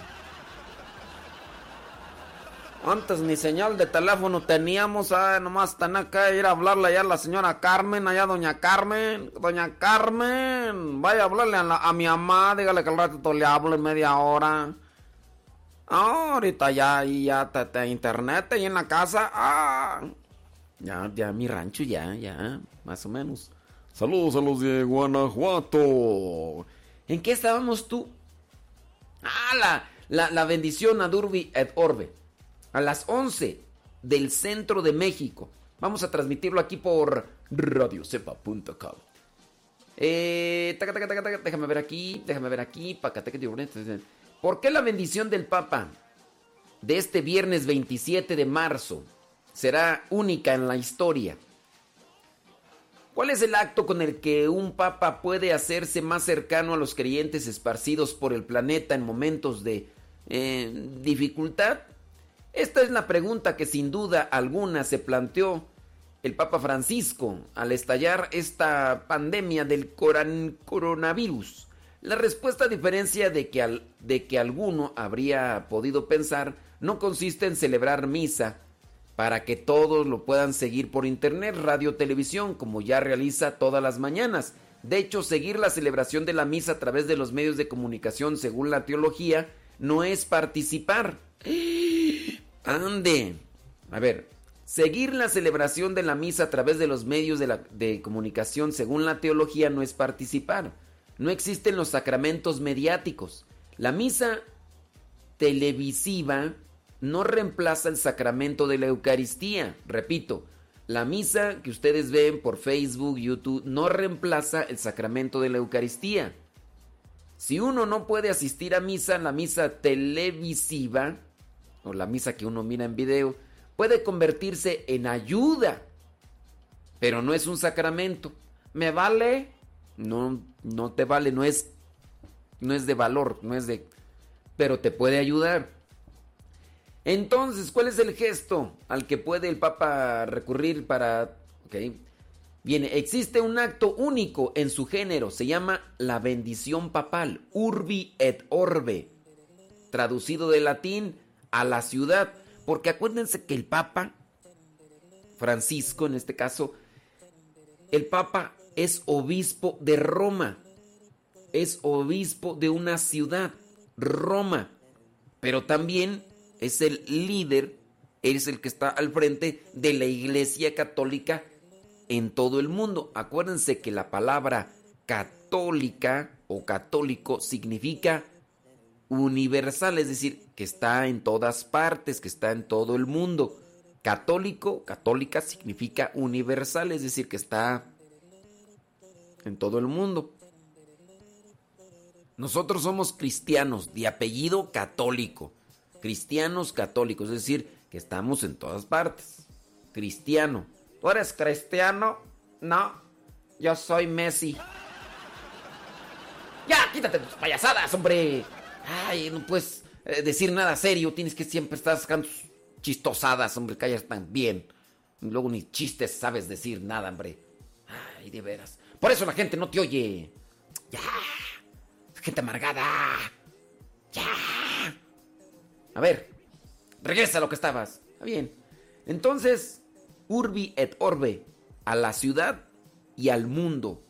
Antes ni señal de teléfono teníamos, ah, nomás tenía que ir a hablarle allá a la señora Carmen, allá doña Carmen, doña Carmen, vaya a hablarle a, mi mamá, dígale que al ratito le hablo en media hora. Ah, ahorita ya, y ya, te, te- internet ahí en la casa, ah, ya, ya, mi rancho, ya, ya, más o menos. Saludos a los de Guanajuato. ¿En qué estábamos tú? Ah, la, la, la bendición a Durbi et Orbe. A las 11 del centro de México. Vamos a transmitirlo aquí por radiocepa.com. Eh, déjame ver aquí, déjame ver aquí. taca. ¿Por qué la bendición del Papa de este viernes 27 de marzo será única en la historia? ¿Cuál es el acto con el que un papa puede hacerse más cercano a los creyentes esparcidos por el planeta en momentos de eh, dificultad? Esta es la pregunta que sin duda alguna se planteó el Papa Francisco al estallar esta pandemia del coronavirus. La respuesta, a diferencia de que, de que alguno habría podido pensar, no consiste en celebrar misa para que todos lo puedan seguir por internet, radio, televisión, como ya realiza todas las mañanas. De hecho, seguir la celebración de la misa a través de los medios de comunicación, según la teología, no es participar. Ande. A ver, seguir la celebración de la misa a través de los medios de, comunicación, según la teología, no es participar. No existen los sacramentos mediáticos. La misa televisiva no reemplaza el sacramento de la Eucaristía. Repito, la misa que ustedes ven por Facebook, YouTube, no reemplaza el sacramento de la Eucaristía. Si uno no puede asistir a misa, la misa televisiva, o la misa que uno mira en video, puede convertirse en ayuda, pero no es un sacramento. ¿Me vale? No, no te vale, no es, no es de valor, no es de... Pero te puede ayudar. Entonces, ¿cuál es el gesto al que puede el Papa recurrir para... Ok. Bien, existe un acto único en su género, se llama la bendición papal, urbi et orbe, traducido de latín a la ciudad, porque acuérdense que el Papa, Francisco en este caso, el Papa es obispo de Roma, es obispo de una ciudad, Roma, pero también es el líder, es el que está al frente de la Iglesia Católica en todo el mundo. Acuérdense que la palabra católica o católico significa universal, es decir, que está en todas partes, que está en todo el mundo. Católico, católica significa universal, es decir, que está en todo el mundo. Nosotros somos cristianos de apellido católico, cristianos católicos, es decir, que estamos en todas partes. Cristiano. ¿Tú eres cristiano? No, yo soy Messi. Ya, quítate tus payasadas, hombre. Ay, no puedes eh, decir nada serio, tienes que siempre estar sacando chistosadas, hombre, callas tan bien. Luego ni chistes sabes decir nada, hombre. Ay, de veras. Por eso la gente no te oye. Ya. Gente amargada. Ya. A ver, regresa a lo que estabas. Está bien. Entonces, urbi et orbe, a la ciudad y al mundo.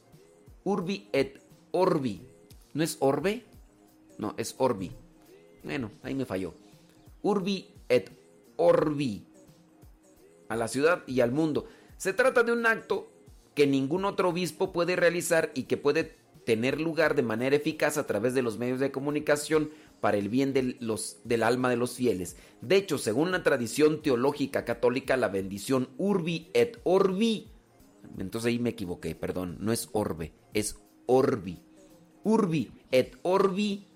Urbi et orbi. ¿No es orbe? No, es orbi. Bueno, ahí me falló. Urbi et orbi. A la ciudad y al mundo. Se trata de un acto que ningún otro obispo puede realizar y que puede tener lugar de manera eficaz a través de los medios de comunicación para el bien de los, del alma de los fieles. De hecho, según la tradición teológica católica, la bendición urbi et orbi, entonces ahí me equivoqué, perdón, no es orbe, es orbi. Urbi et orbi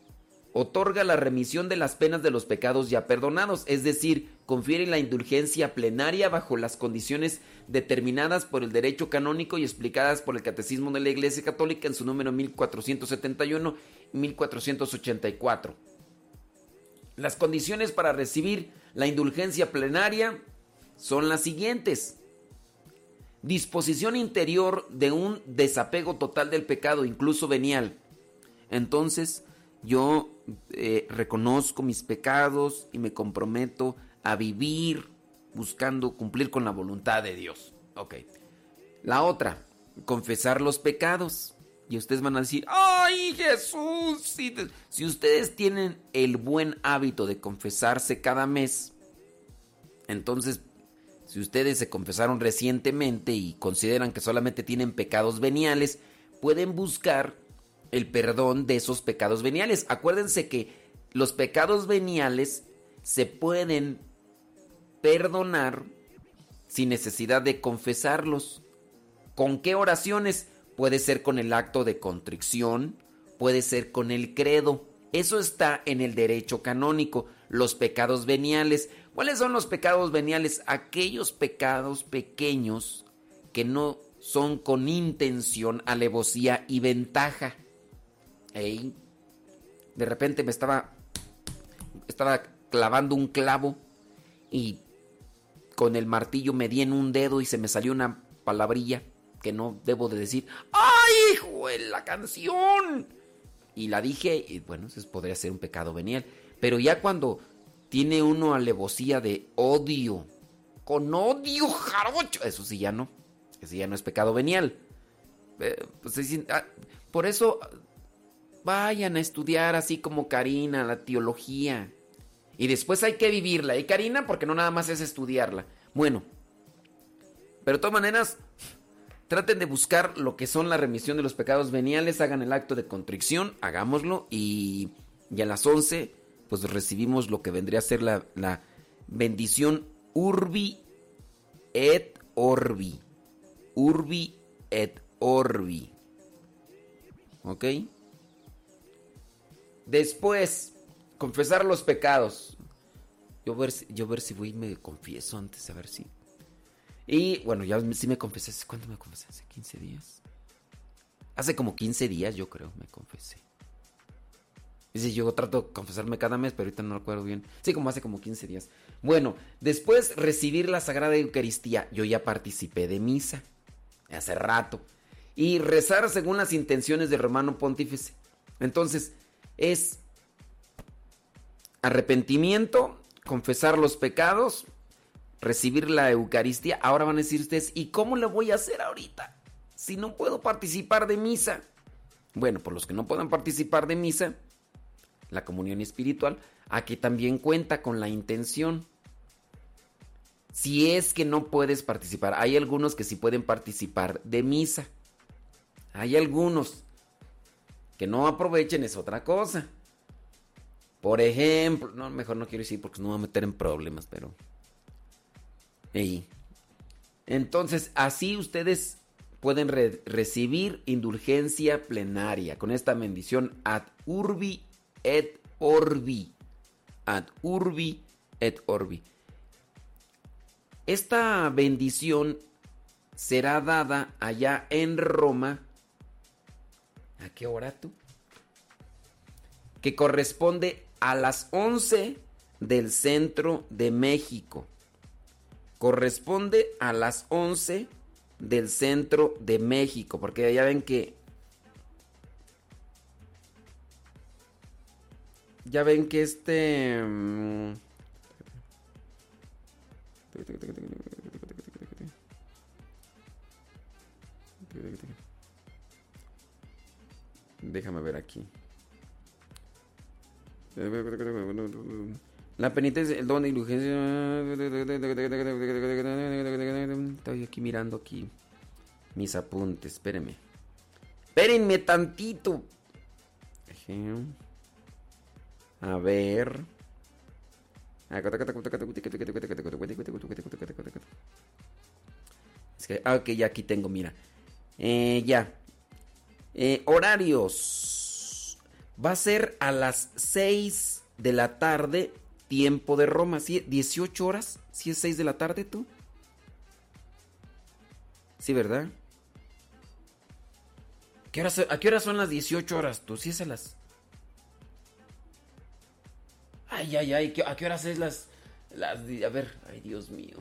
otorga la remisión de las penas de los pecados ya perdonados, es decir, confiere la indulgencia plenaria bajo las condiciones determinadas por el derecho canónico y explicadas por el Catecismo de la Iglesia Católica en su número 1471 y 1484. Las condiciones para recibir la indulgencia plenaria son las siguientes. Disposición interior de un desapego total del pecado, incluso venial. Entonces, yo eh, reconozco mis pecados y me comprometo a vivir buscando cumplir con la voluntad de Dios. Ok. La otra, confesar los pecados. Y ustedes van a decir, ¡ay Jesús! Si, si ustedes tienen el buen hábito de confesarse cada mes, entonces, si ustedes se confesaron recientemente y consideran que solamente tienen pecados veniales, pueden buscar el perdón de esos pecados veniales. Acuérdense que los pecados veniales se pueden perdonar sin necesidad de confesarlos. ¿Con qué oraciones? Puede ser con el acto de contrición, puede ser con el credo. Eso está en el derecho canónico, los pecados veniales. ¿Cuáles son los pecados veniales? Aquellos pecados pequeños que no son con intención, alevosía y ventaja. De repente me estaba, estaba clavando un clavo y con el martillo me di en un dedo y se me salió una palabrilla que no debo de decir. ¡Ay, hijo la canción! Y la dije, y bueno, eso podría ser un pecado venial. Pero ya cuando tiene uno alevosía de odio, con odio jarocho, eso sí ya no. Eso ya no es pecado venial. Eh, pues, ah, por eso Vayan a estudiar así como Karina, la teología. Y después hay que vivirla, ¿eh, Karina? Porque no nada más es estudiarla. Bueno, pero de todas maneras, traten de buscar lo que son la remisión de los pecados veniales, hagan el acto de contrición, hagámoslo y, y a las 11 pues recibimos lo que vendría a ser la, la bendición urbi et Orbi. Urbi et Orbi. ¿Ok? Después, confesar los pecados. Yo ver, yo ver si voy y me confieso antes, a ver si. Y bueno, ya sí me confesé. ¿Hace ¿Cuándo me confesé? ¿Hace 15 días? Hace como 15 días, yo creo, me confesé. Dice, yo trato de confesarme cada mes, pero ahorita no recuerdo bien. Sí, como hace como 15 días. Bueno, después recibir la Sagrada Eucaristía. Yo ya participé de misa. Hace rato. Y rezar según las intenciones del Romano Pontífice. Entonces, es arrepentimiento, confesar los pecados, recibir la Eucaristía. Ahora van a decir ustedes, ¿y cómo le voy a hacer ahorita? Si no puedo participar de misa. Bueno, por los que no puedan participar de misa, la comunión espiritual, aquí también cuenta con la intención. Si es que no puedes participar, hay algunos que sí pueden participar de misa. Hay algunos que no aprovechen, es otra cosa. Por ejemplo, no, mejor no quiero decir porque no me voy a meter en problemas, pero. Ey. Entonces, así ustedes pueden re- recibir indulgencia plenaria con esta bendición ad urbi et orbi. Ad urbi et orbi. Esta bendición será dada allá en Roma. ¿A qué hora tú? Que corresponde a las 11 del centro de México. Corresponde a las 11 del centro de México. Porque ya ven que Ya ven que este. Mm, Déjame ver aquí. La penitencia, el don de indulgencia. Estoy aquí mirando aquí mis apuntes. Espérenme. Espérenme tantito. A ver. Es que, ah, ok, ya aquí tengo, mira. Eh, ya. Eh, horarios. Va a ser a las 6 de la tarde, tiempo de Roma. ¿Sí? 18 horas. ¿Sí es 6 de la tarde tú? Sí, ¿verdad? ¿Qué horas- ¿A qué horas son las 18 horas tú? ¿Sí es a las... Ay, ay, ay, ¿qué- ¿a qué horas es las, A ver, ay, Dios mío.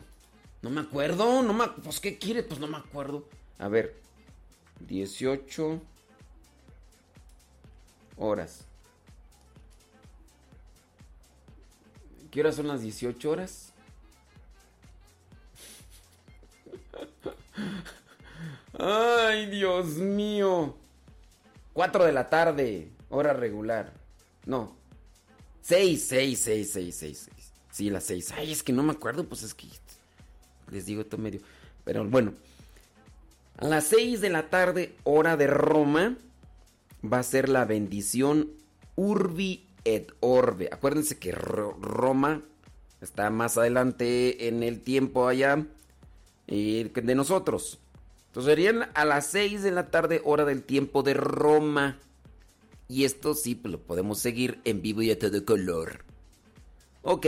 No me acuerdo, no me... Pues, ¿qué quiere? Pues no me acuerdo. A ver, 18 horas. ¿Qué horas son las 18 horas? Ay, Dios mío. 4 de la tarde, hora regular. No. 6, 6, 6, 6, 6, 6. Sí, las 6. Ay, es que no me acuerdo, pues es que les digo todo medio. Pero bueno, a las 6 de la tarde, hora de Roma, va a ser la bendición Urbi et Orbe. Acuérdense que Ro- Roma está más adelante en el tiempo allá eh, de nosotros. Entonces serían a las 6 de la tarde, hora del tiempo de Roma. Y esto sí, pues lo podemos seguir en vivo y a todo color. Ok.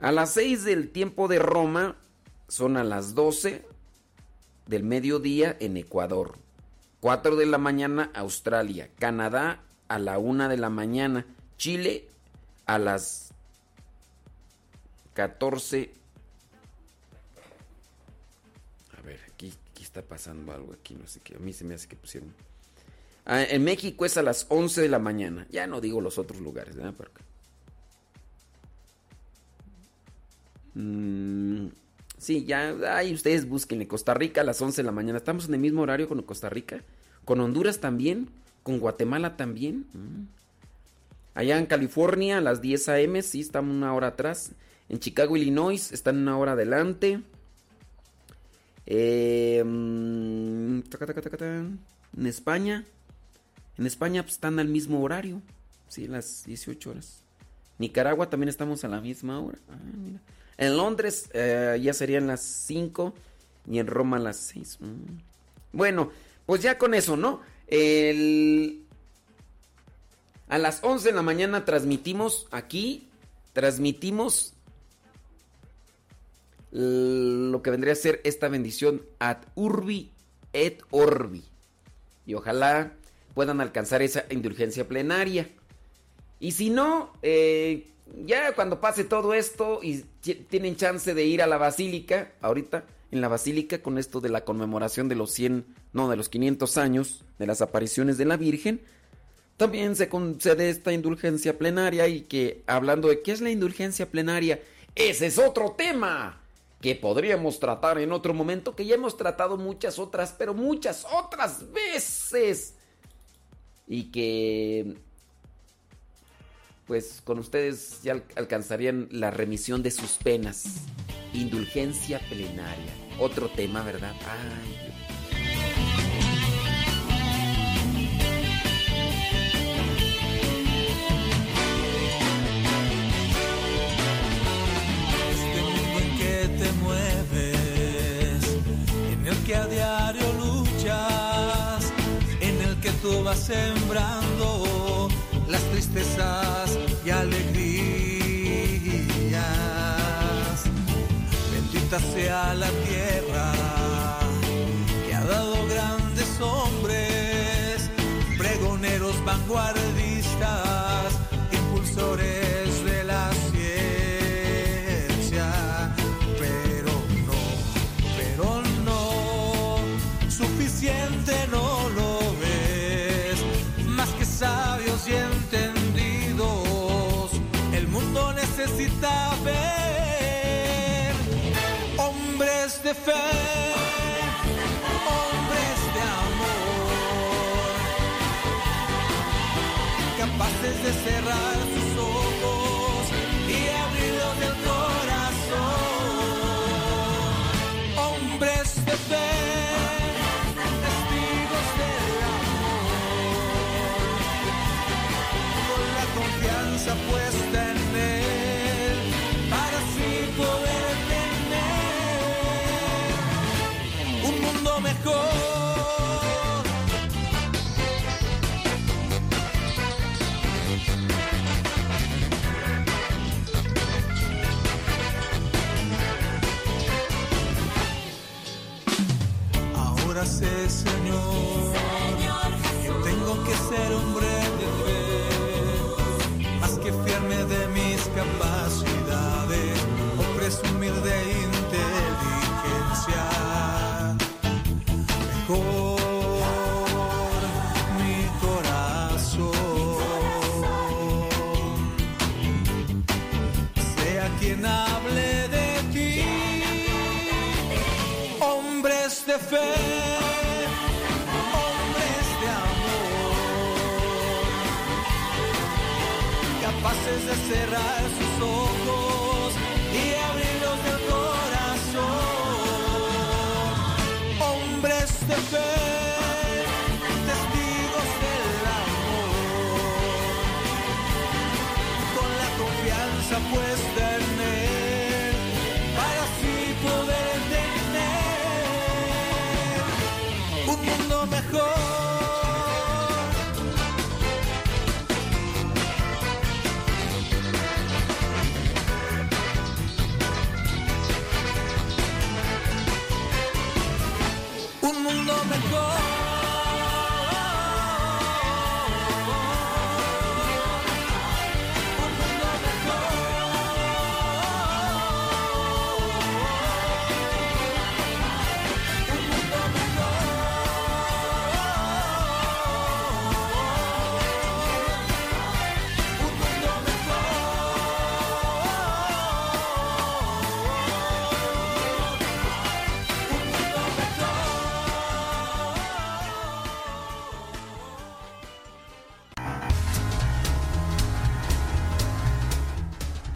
A las 6 del tiempo de Roma son a las 12 del mediodía en Ecuador. 4 de la mañana Australia. Canadá a la 1 de la mañana. Chile a las 14. A ver, aquí, aquí está pasando algo. Aquí no sé qué. A mí se me hace que pusieron. Ah, en México es a las 11 de la mañana. Ya no digo los otros lugares, ¿verdad? Porque- Mm, sí, ya, ahí ustedes búsquenle. Costa Rica a las 11 de la mañana. Estamos en el mismo horario con Costa Rica. Con Honduras también. Con Guatemala también. Mm. Allá en California a las 10 a.m. Sí, estamos una hora atrás. En Chicago, Illinois están una hora adelante. Eh, mm, en España. En España pues, están al mismo horario. Sí, las 18 horas. Nicaragua también estamos a la misma hora. Ah, mira. En Londres eh, ya serían las 5 y en Roma las 6. Mm. Bueno, pues ya con eso, ¿no? A las 11 de la mañana transmitimos aquí, transmitimos lo que vendría a ser esta bendición ad urbi et orbi. Y ojalá puedan alcanzar esa indulgencia plenaria. Y si no, eh, ya cuando pase todo esto y tienen chance de ir a la basílica, ahorita en la basílica con esto de la conmemoración de los 100, no, de los 500 años de las apariciones de la Virgen, también se concede esta indulgencia plenaria y que hablando de qué es la indulgencia plenaria, ese es otro tema que podríamos tratar en otro momento, que ya hemos tratado muchas otras, pero muchas otras veces. Y que pues con ustedes ya alcanzarían la remisión de sus penas. Indulgencia plenaria. Otro tema, ¿verdad? Ay, que a diario luchas, en el que tú vas sembrando las tristezas y alegrías. Bendita sea la tierra que ha dado grandes hombres, pregoneros vanguardistas, impulsores fe, hombres de amor, capaces de cerrar Señor, que tengo que ser hombre de fe, más que fiarme de mis capacidades o presumir de inteligencia. Mejor mi corazón. Sea quien hable de ti hombres de fe, de cerrar sus ojos y abrirlos del corazón, hombres de fe, testigos del amor, con la confianza puesta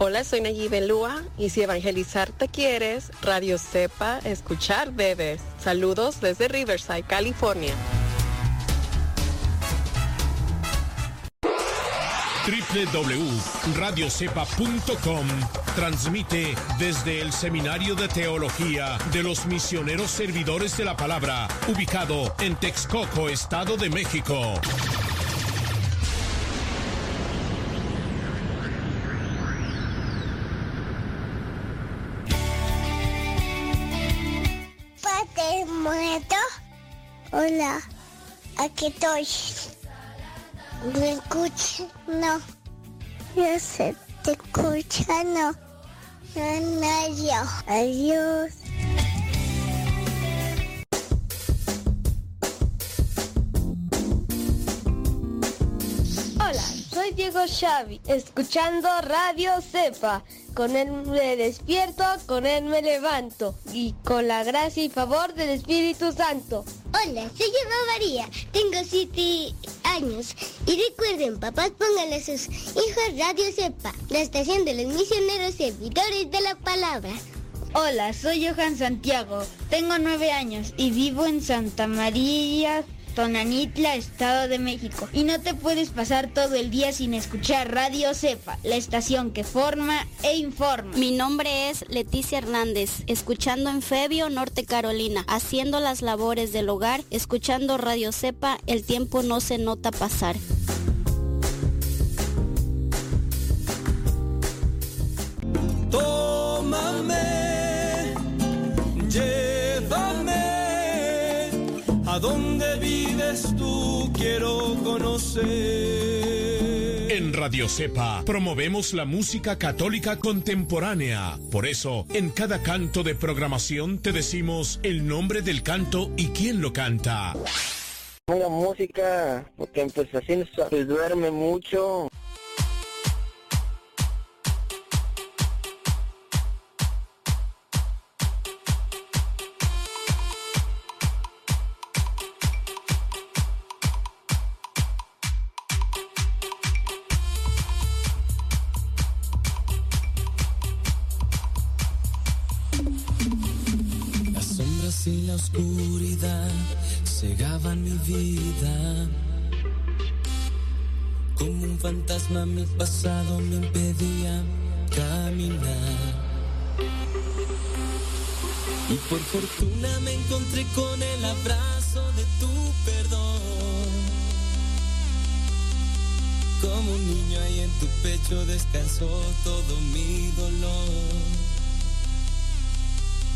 Hola, soy Nayib Belúa y si evangelizar te quieres, Radio Sepa, escuchar debes. Saludos desde Riverside, California. www.radiocepa.com Transmite desde el Seminario de Teología de los Misioneros Servidores de la Palabra, ubicado en Texcoco, Estado de México. Hola, aquí estoy. ¿Me escuchas? No. Yo sé, te escucha, no. No, no, yo. Adiós. Hola, soy Diego Xavi, escuchando Radio Cepa. Con él me despierto, con él me levanto. Y con la gracia y favor del Espíritu Santo. Hola, soy Eva María, tengo siete años. Y recuerden, papás, pónganle a sus hijos Radio Cepa, la estación de los misioneros servidores de la palabra. Hola, soy Johan Santiago, tengo nueve años y vivo en Santa María, Tonanitla, Estado de México. Y no te puedes pasar todo el día sin escuchar Radio Cepa, la estación que forma e informa. Mi nombre es Leticia Hernández, escuchando en Febio, Norte Carolina, haciendo las labores del hogar, escuchando Radio Cepa, el tiempo no se nota pasar. A donde vives tú, quiero conocer. En Radio Cepa promovemos la música católica contemporánea. Por eso, en cada canto de programación te decimos el nombre del canto y quién lo canta. Ponga música, porque pues así duerme mucho. Vida. Como un fantasma mi pasado me impedía caminar. Y por fortuna me encontré con el abrazo de tu perdón. Como un niño ahí en tu pecho descansó todo mi dolor.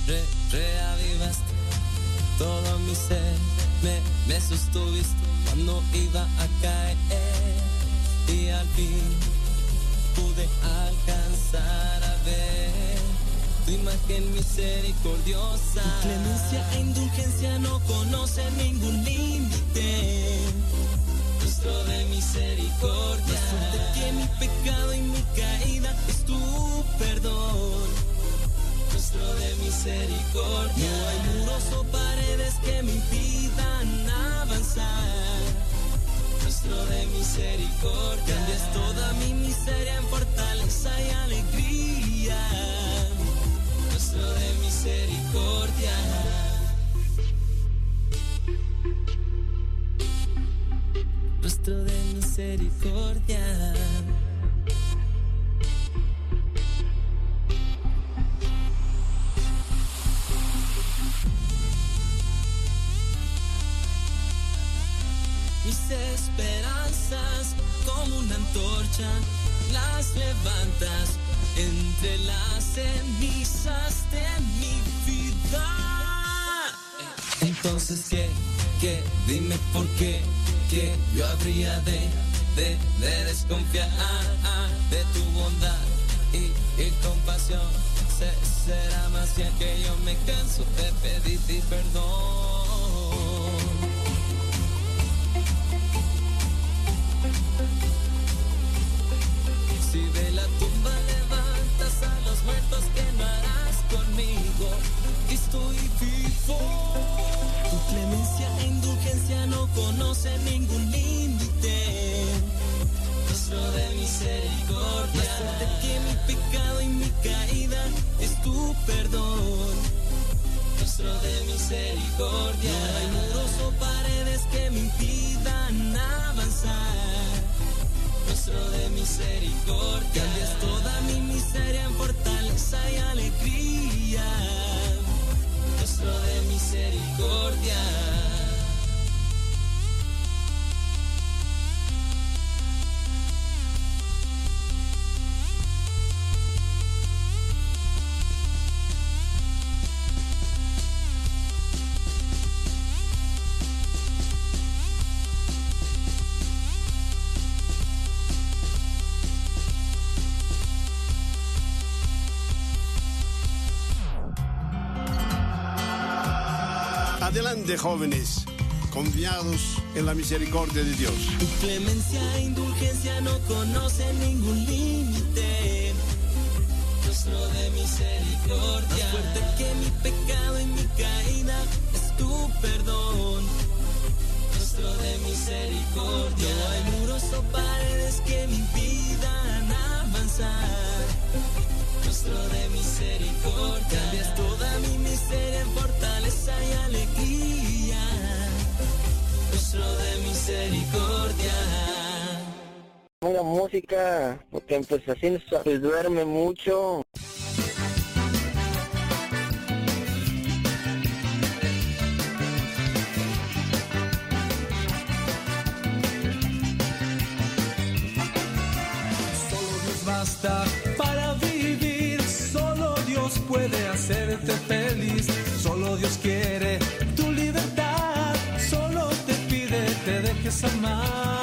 Re- reavivaste todo mi ser, me, me sostuviste cuando iba a caer y al fin pude alcanzar a ver tu imagen misericordiosa. Tu clemencia e indulgencia no conocen ningún límite. Rostro de misericordia, de que mi pecado y mi caída es tu perdón rostro de misericordia. No hay muros o paredes que me impidan avanzar. Rostro de misericordia. Cambias toda mi miseria en fortaleza y alegría. Rostro de misericordia. Rostro de misericordia. Mis esperanzas como una antorcha, las levantas entre las cenizas de mi vida. Entonces, ¿qué? ¿Qué? Dime por qué, que yo habría de, de, de desconfiar de tu bondad y, y compasión. Se- será más bien que yo me canso de pedirte perdón. Si de la tumba levantas a los muertos, ¿qué no harás conmigo? Estoy vivo. Tu clemencia e indulgencia no conocen ningún límite. Rostro de misericordia. De que mi pecado y mi caída es tu perdón. Rostro de misericordia. No hay muros o paredes que me impidan avanzar rostro de misericordia. Cambias toda mi miseria en fortaleza y alegría. Rostro de misericordia. Jóvenes, confiados en la misericordia de Dios. Tu clemencia e indulgencia no conocen ningún límite. Rostro de misericordia, más fuerte que mi pecado y mi caída es tu perdón. Rostro de misericordia, no hay muros o paredes que me impidan avanzar. Rostro de misericordia, cambias toda mi miseria en fortaleza y alegría. De misericordia. Ponga música, porque pues así se duerme mucho. Basta para vivir, solo Dios puede hacerte feliz, amar.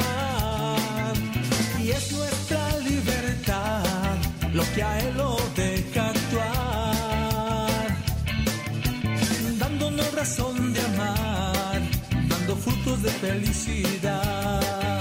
Y es nuestra libertad lo que a Él lo deja actuar, dándonos razón de amar, dando frutos de felicidad.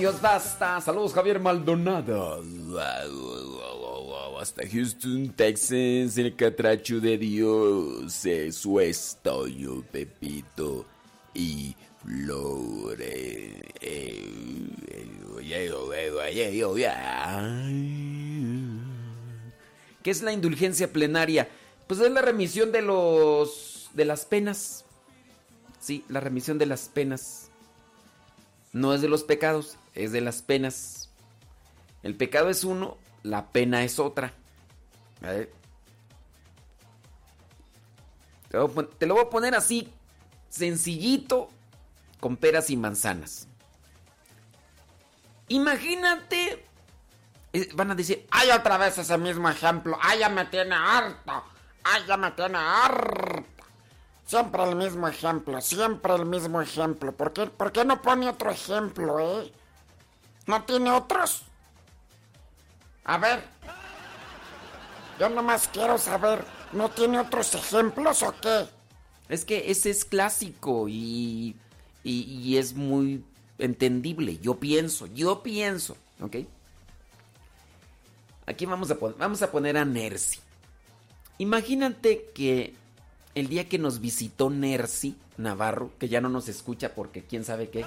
Dios basta. Saludos, Javier Maldonado. Hasta Houston, Texas, el catracho de Dios. Eso es todo, Pepito y Flores. ¿Qué es la indulgencia plenaria? Pues es la remisión de los de las penas. Sí, la remisión de las penas. No es de los pecados, es de las penas. El pecado es uno, la pena es otra. Te lo, voy a poner así, sencillito, con peras y manzanas. Imagínate. eh, Van a decir, Ay, otra vez ese mismo ejemplo. Ay, ya me tiene harto. Ay, ya me tiene harto. Siempre el mismo ejemplo, siempre el mismo ejemplo. ¿Por qué, por qué no pone otro ejemplo, eh? ¿No tiene otros? A ver. Yo nomás quiero saber, ¿no tiene otros ejemplos o qué? Es que ese es clásico y, y, es muy entendible. Yo pienso, yo pienso, ¿ok? Aquí vamos a, vamos a poner a Nercy. Imagínate que el día que nos visitó Nercy Navarro, que ya no nos escucha porque quién sabe qué.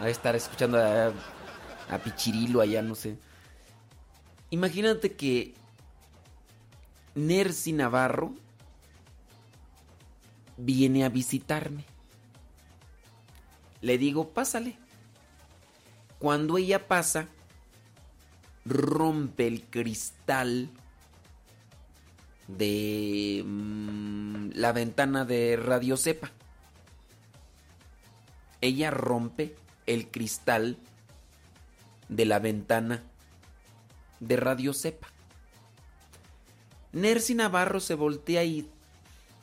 A estar escuchando a, a Pichirilo allá, no sé. Imagínate que Nercy Navarro viene a visitarme. Le digo, pásale. Cuando ella pasa, rompe el cristal de mm, la ventana de Radio Cepa. Ella rompe el cristal de la ventana de Radio Cepa. Nercy Navarro se voltea y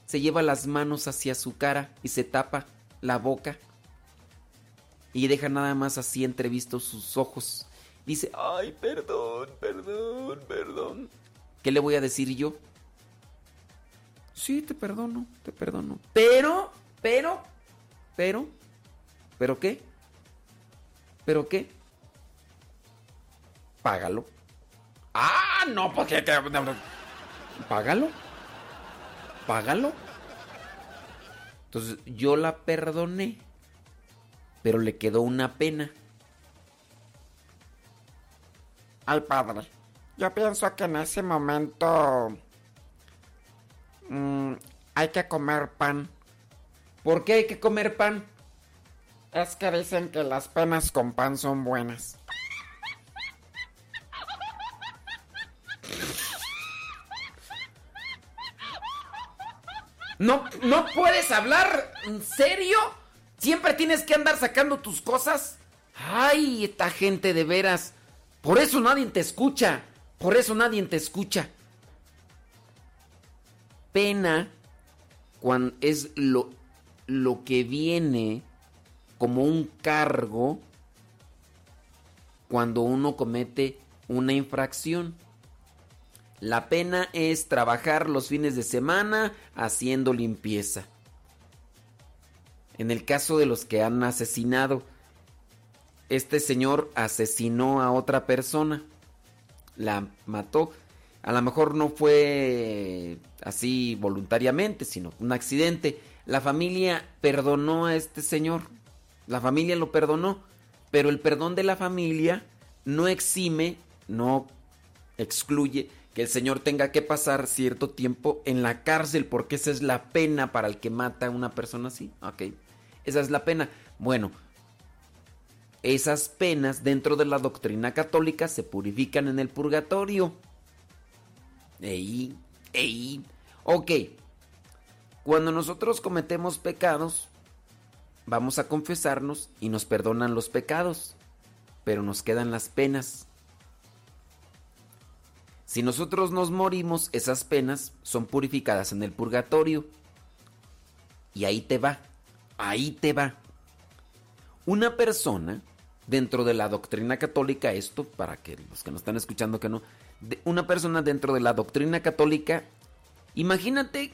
se lleva las manos hacia su cara y se tapa la boca y deja nada más así entrevistos sus ojos. Dice, ay, perdón, perdón, perdón. ¿Qué le voy a decir yo? Sí, te perdono, te perdono. Pero, pero, pero, ¿pero qué? ¿Pero qué? Págalo. Ah, no, porque... Págalo. Págalo. Entonces yo la perdoné, pero le quedó una pena. Ay, padre, yo pienso que en ese momento mm, hay que comer pan. ¿Por qué hay que comer pan? Es que dicen que las penas con pan son buenas. ¿No, ¿No puedes hablar? ¿En serio? ¿Siempre tienes que andar sacando tus cosas? Ay, esta gente de veras. Por eso nadie te escucha. Por eso nadie te escucha. Pena cuando es lo, lo que viene como un cargo cuando uno comete una infracción. La pena es trabajar los fines de semana haciendo limpieza. En el caso de los que han asesinado, este señor asesinó a otra persona, la mató. A lo mejor no fue así voluntariamente, sino un accidente. La familia perdonó a este señor. La familia lo perdonó. Pero el perdón de la familia no exime, no excluye que el Señor tenga que pasar cierto tiempo en la cárcel, porque esa es la pena para el que mata a una persona así. Ok, esa es la pena. Bueno, esas penas dentro de la doctrina católica se purifican en el purgatorio. Ey, ey. Ok, cuando nosotros cometemos pecados, vamos a confesarnos y nos perdonan los pecados, pero nos quedan las penas. Si nosotros nos morimos, esas penas son purificadas en el purgatorio. Y ahí te va, ahí te va. Una persona, dentro de la doctrina católica, esto para que los que nos están escuchando que no, una persona dentro de la doctrina católica, imagínate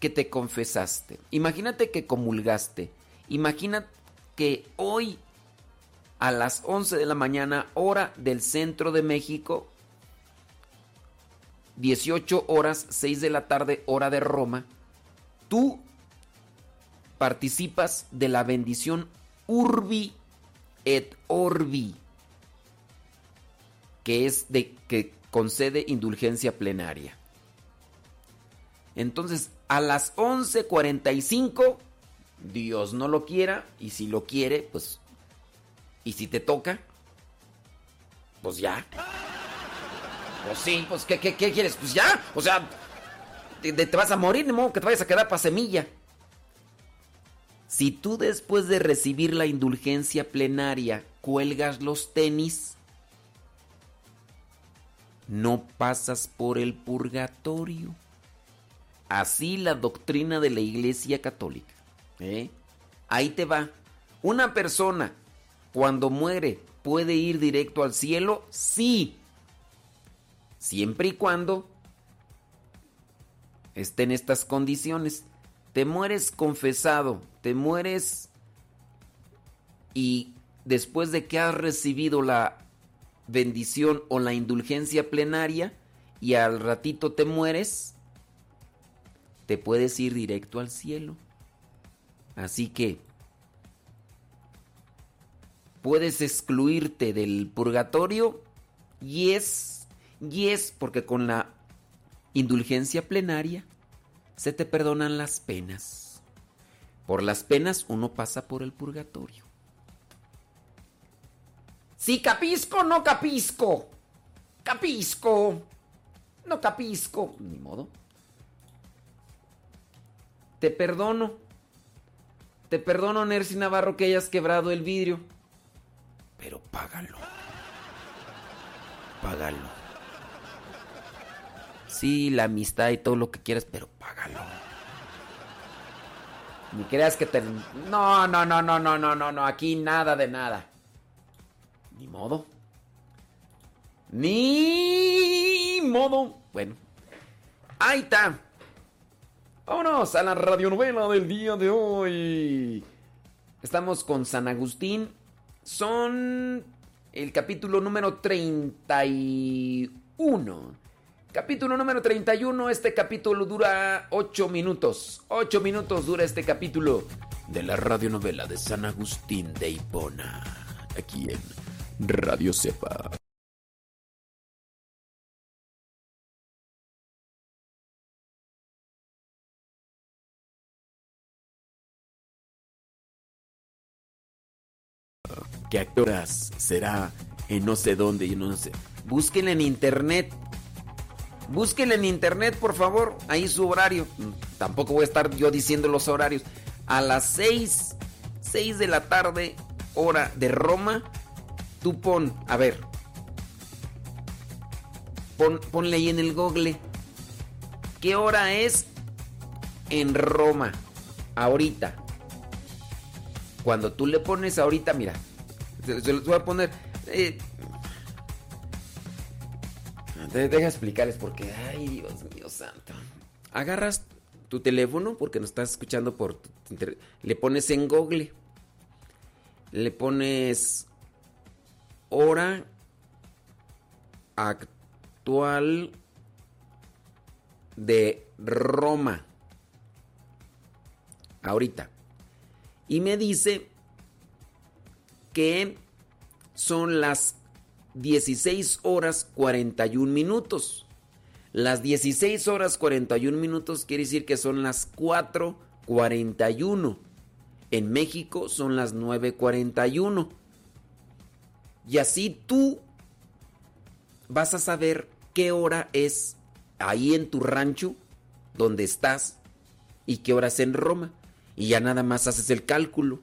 que te confesaste, imagínate que comulgaste, imagina que hoy a las 11 de la mañana, hora del centro de México, 18 horas, 6 de la tarde, hora de Roma, tú participas de la bendición Urbi et Orbi, que es de que concede indulgencia plenaria. Entonces, a las 11:45, Dios no lo quiera, y si lo quiere, pues, y si te toca, pues ya. Pues sí, pues ¿qué, qué, qué quieres? Pues ya, o sea, te, vas a morir, de modo que te vayas a quedar para semilla. Si tú después de recibir la indulgencia plenaria cuelgas los tenis, no pasas por el purgatorio. Así la doctrina de la Iglesia Católica. ¿eh? Ahí te va. Una persona cuando muere puede ir directo al cielo, sí. Siempre y cuando esté en estas condiciones. Te mueres confesado, te mueres y después de que has recibido la bendición o la indulgencia plenaria y al ratito te mueres, te puedes ir directo al cielo. Así que puedes excluirte del purgatorio y es, y es porque con la indulgencia plenaria se te perdonan las penas. Por las penas uno pasa por el purgatorio. Sí, capisco, no capisco. Capisco. No capisco. Ni modo. Te perdono. Te perdono, Nercy Navarro, que hayas quebrado el vidrio. Pero págalo. Págalo. Sí, la amistad y todo lo que quieras, pero págalo. Ni creas que te... No, no, no, no, no, no, no, no. Aquí nada de nada. Ni modo. Ni modo. Bueno. Ahí está. Vámonos a la radionovela del día de hoy. Estamos con San Agustín. Son el capítulo número 31. Capítulo número 31. Este capítulo dura 8 minutos. 8 minutos dura este capítulo de la radionovela de San Agustín de Hipona. Aquí en Radio Cepa. ¿Qué actoras será en no sé dónde? Yo no sé. Busquen en internet. Busquen en internet, por favor. Ahí su horario. Tampoco voy a estar yo diciendo los horarios. A las 6, 6 de la tarde, hora de Roma. Tú pon, a ver. Pon, ponle ahí en el google. ¿Qué hora es en Roma? Ahorita. Cuando tú le pones ahorita, mira, se los voy a poner. Eh, deja explicarles porque, ay, Dios mío santo. Agarras tu teléfono porque nos estás escuchando por le pones en Google. Le pones hora actual de Roma. Ahorita. Y me dice que son las 16 horas 41 minutos. Las 16 horas 41 minutos quiere decir que son las 4.41. En México son las 9.41. Y así tú vas a saber qué hora es ahí en tu rancho donde estás y qué hora es en Roma. Y ya nada más haces el cálculo.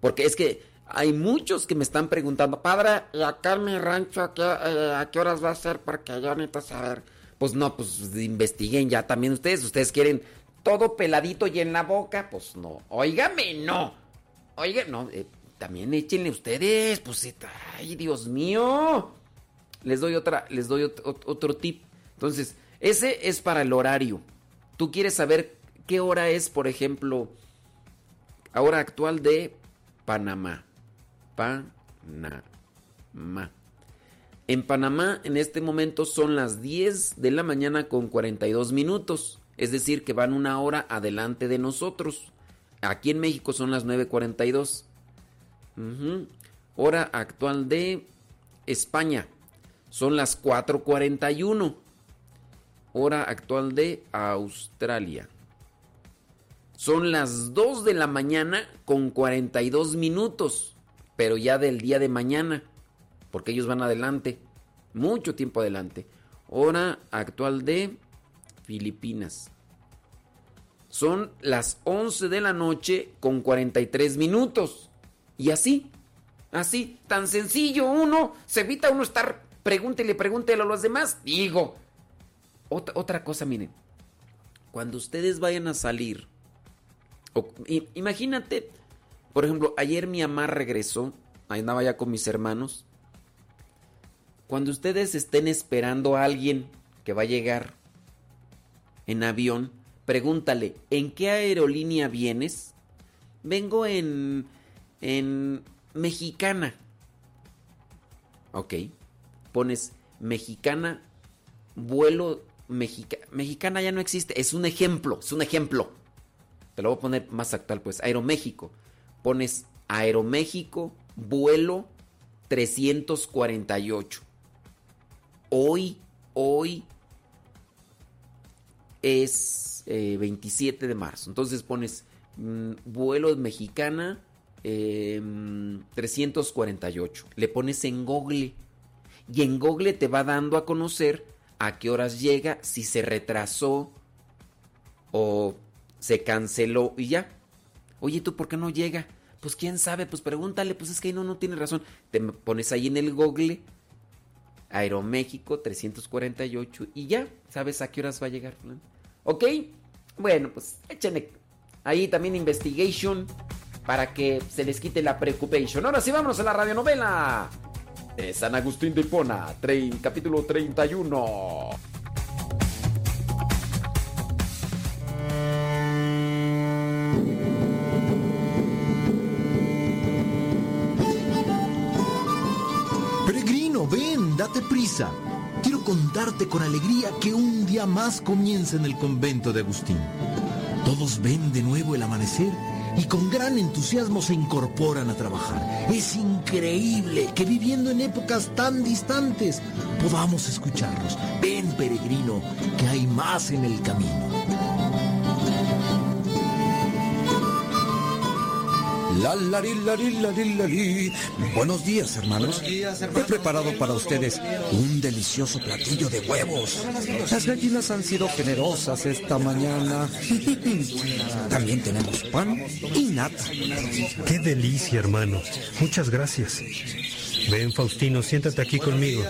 Porque es que hay muchos que me están preguntando, padre, ¿y acá en mi rancho a qué, eh, horas va a ser? Porque yo necesito saber. Pues no, pues investiguen ya también ustedes. Ustedes quieren todo peladito y en la boca. Pues no. Óigame, no. Oiga, no. Eh, también échenle ustedes. Pues, ay, Dios mío. Les doy otra, les doy otro tip. Entonces, ese es para el horario. Tú quieres saber qué hora es, por ejemplo, hora actual de Panamá. Panamá. En Panamá en este momento son las 10 de la mañana con 42 minutos. Es decir, que van una hora adelante de nosotros. Aquí en México son las 9.42. Hora actual de España. Son las 4.41. Hora actual de Australia. Son las 2 de la mañana con 42 minutos, pero ya del día de mañana, porque ellos van adelante, mucho tiempo adelante. Hora actual de Filipinas. Son las 11 de la noche con 43 minutos. Y así, así, tan sencillo uno, se evita uno estar, pregúntele, pregúntele a los demás. Digo, otra, otra cosa, miren, cuando ustedes vayan a salir imagínate, por ejemplo, ayer mi mamá regresó, andaba ya con mis hermanos. Cuando ustedes estén esperando a alguien que va a llegar en avión, pregúntale, ¿en qué aerolínea vienes? Vengo en en mexicana. Ok. Pones mexicana, vuelo mexicana ya no existe. Es un ejemplo, es un ejemplo. Te lo voy a poner más actual, pues. Aeroméxico. Pones Aeroméxico, vuelo 348. Hoy, hoy es 27 eh, de marzo. Entonces pones mm, vuelo mexicana em, 348. Le pones en Google y en Google te va dando a conocer a qué horas llega, si se retrasó o se canceló y ya. Oye, ¿tú por qué no llega? Pues quién sabe, pues pregúntale, pues es que no, no tiene razón. Te pones ahí en el Google Aeroméxico 348 y ya, sabes a qué horas va a llegar. ¿Ok? Bueno, pues échenle ahí también investigation para que se les quite la preocupación. Ahora sí, vámonos a la radionovela de San Agustín de Hipona, capítulo 31. Peregrino, ven, date prisa. Quiero contarte con alegría que un día más comienza en el convento de Agustín. Todos ven de nuevo el amanecer y con gran entusiasmo se incorporan a trabajar. Es increíble que viviendo en épocas tan distantes podamos escucharlos. Ven, peregrino, que hay más en el camino. La, la, li, la, li, la, li, la, li. Buenos días, hermanos. He preparado para ustedes un delicioso platillo de huevos. Las gallinas han sido generosas esta mañana. También tenemos pan y nata. Qué delicia, hermano. Muchas gracias. Ven, Faustino, siéntate aquí conmigo.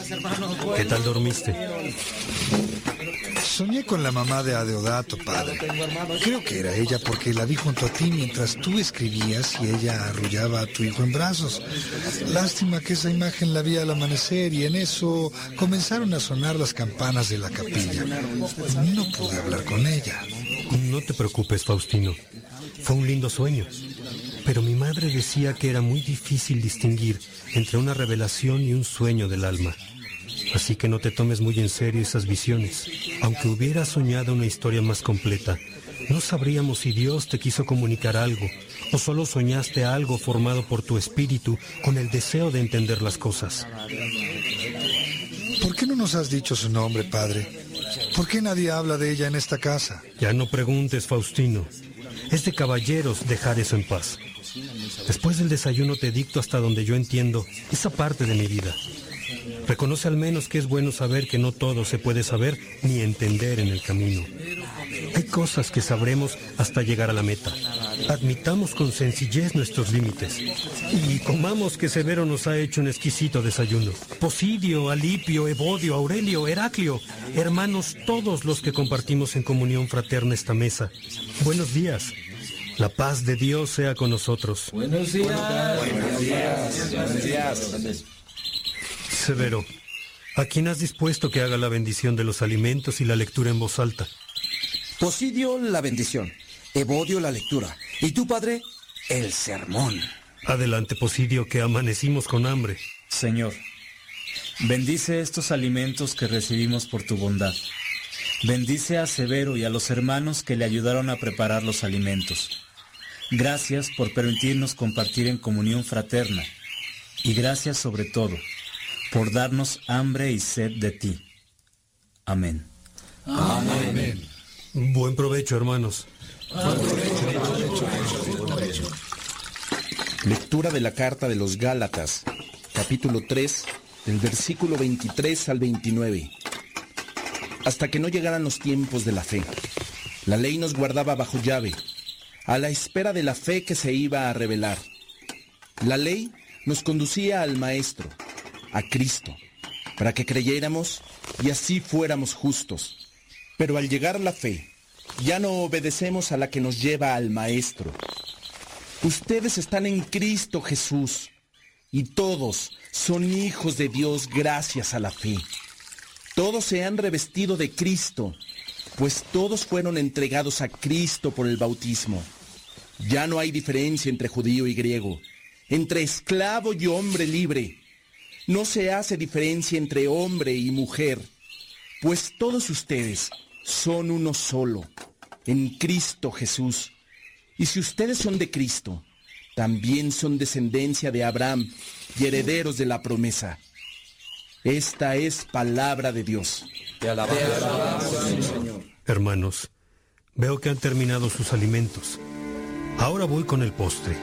¿Qué tal dormiste? Soñé con la mamá de Adeodato, padre. Creo que era ella porque la vi junto a ti mientras tú escribías y ella arrullaba a tu hijo en brazos. Lástima que esa imagen la vi al amanecer y en eso comenzaron a sonar las campanas de la capilla. No pude hablar con ella. No te preocupes, Faustino. Fue un lindo sueño. Pero mi madre decía que era muy difícil distinguir entre una revelación y un sueño del alma. Así que no te tomes muy en serio esas visiones. Aunque hubieras soñado una historia más completa, no sabríamos si Dios te quiso comunicar algo o solo soñaste algo formado por tu espíritu con el deseo de entender las cosas. ¿Por qué no nos has dicho su nombre, padre? ¿Por qué nadie habla de ella en esta casa? Ya no preguntes, Faustino. Es de caballeros dejar eso en paz. Después del desayuno te dicto hasta donde yo entiendo esa parte de mi vida. Reconoce al menos que es bueno saber que no todo se puede saber ni entender en el camino. Hay cosas que sabremos hasta llegar a la meta. Admitamos con sencillez nuestros límites. Y comamos que Severo nos ha hecho un exquisito desayuno. Posidio, Alipio, Evodio, Aurelio, Heraclio, hermanos todos los que compartimos en comunión fraterna esta mesa. Buenos días. La paz de Dios sea con nosotros. Buenos días. Buenos días. Buenos días. Severo, ¿a quién has dispuesto que haga la bendición de los alimentos y la lectura en voz alta? Posidio, la bendición. Evodio, la lectura. Y tu padre, el sermón. Adelante, Posidio, que amanecimos con hambre. Señor, bendice estos alimentos que recibimos por tu bondad. Bendice a Severo y a los hermanos que le ayudaron a preparar los alimentos. Gracias por permitirnos compartir en comunión fraterna. Y gracias sobre todo por darnos hambre y sed de ti. Amén. Amén. Buen provecho, hermanos. Lectura de la carta de los Gálatas, capítulo 3, del versículo 23 al 29. Hasta que no llegaran los tiempos de la fe. La ley nos guardaba bajo llave, a la espera de la fe que se iba a revelar. La ley nos conducía al Maestro, a Cristo, para que creyéramos y así fuéramos justos. Pero al llegar la fe, ya no obedecemos a la que nos lleva al Maestro. Ustedes están en Cristo Jesús y todos son hijos de Dios gracias a la fe. Todos se han revestido de Cristo, pues todos fueron entregados a Cristo por el bautismo. Ya no hay diferencia entre judío y griego, entre esclavo y hombre libre no se hace diferencia entre hombre y mujer, pues todos ustedes son uno solo, en Cristo Jesús. Y si ustedes son de Cristo, también son descendencia de Abraham y herederos de la promesa. Esta es palabra de Dios. Te alabamos, Señor. Hermanos, veo que han terminado sus alimentos. Ahora voy con el postre.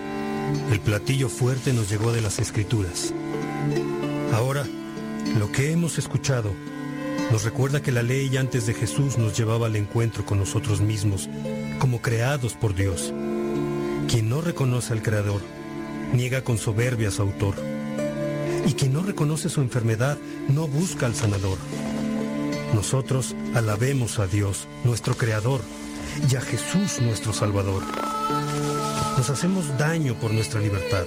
El platillo fuerte nos llegó de las escrituras. Ahora, lo que hemos escuchado nos recuerda que la ley antes de Jesús nos llevaba al encuentro con nosotros mismos, como creados por Dios. Quien no reconoce al Creador, niega con soberbia a su autor. Y quien no reconoce su enfermedad, no busca al sanador. Nosotros alabemos a Dios, nuestro Creador, y a Jesús, nuestro Salvador. Nos hacemos daño por nuestra libertad,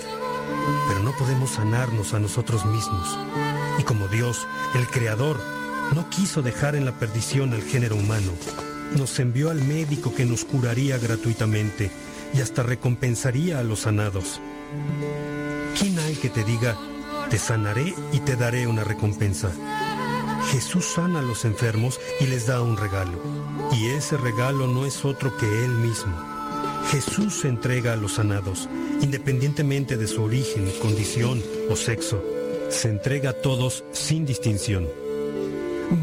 pero no podemos sanarnos a nosotros mismos. Y como Dios, el Creador, no quiso dejar en la perdición al género humano, nos envió al médico que nos curaría gratuitamente y hasta recompensaría a los sanados. ¿Quién hay que te diga, te sanaré y te daré una recompensa? Jesús sana a los enfermos y les da un regalo. Y ese regalo no es otro que Él mismo. Jesús se entrega a los sanados, independientemente de su origen, condición o sexo. Se entrega a todos sin distinción.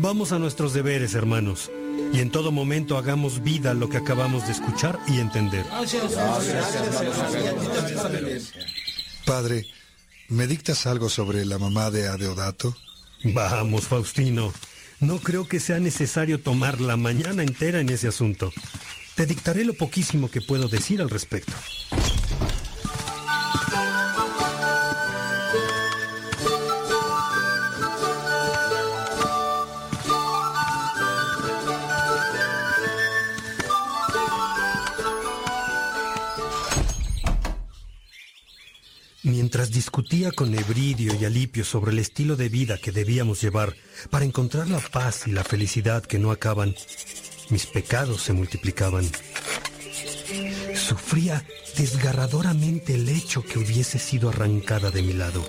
Vamos a nuestros deberes, hermanos, y en todo momento hagamos vida lo que acabamos de escuchar y entender. Padre, ¿me dictas algo sobre la mamá de Adeodato? Vamos, Faustino. No creo que sea necesario tomar la mañana entera en ese asunto. Te dictaré lo poquísimo que puedo decir al respecto. Mientras discutía con Ebridio y Alipio sobre el estilo de vida que debíamos llevar para encontrar la paz y la felicidad que no acaban, mis pecados se multiplicaban. Sufría desgarradoramente el hecho que hubiese sido arrancada de mi lado.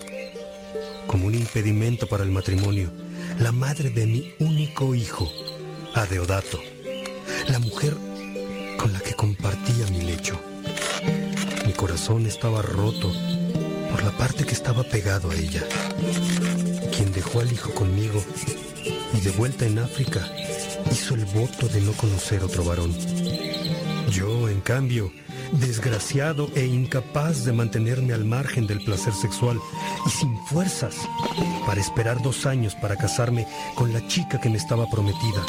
Como un impedimento para el matrimonio, la madre de mi único hijo, Adeodato, la mujer con la que compartía mi lecho. Mi corazón estaba roto por la parte que estaba pegado a ella. Quien dejó al hijo conmigo y de vuelta en África hizo el voto de no conocer otro varón. Yo, en cambio, desgraciado e incapaz de mantenerme al margen del placer sexual y sin fuerzas para esperar dos años para casarme con la chica que me estaba prometida,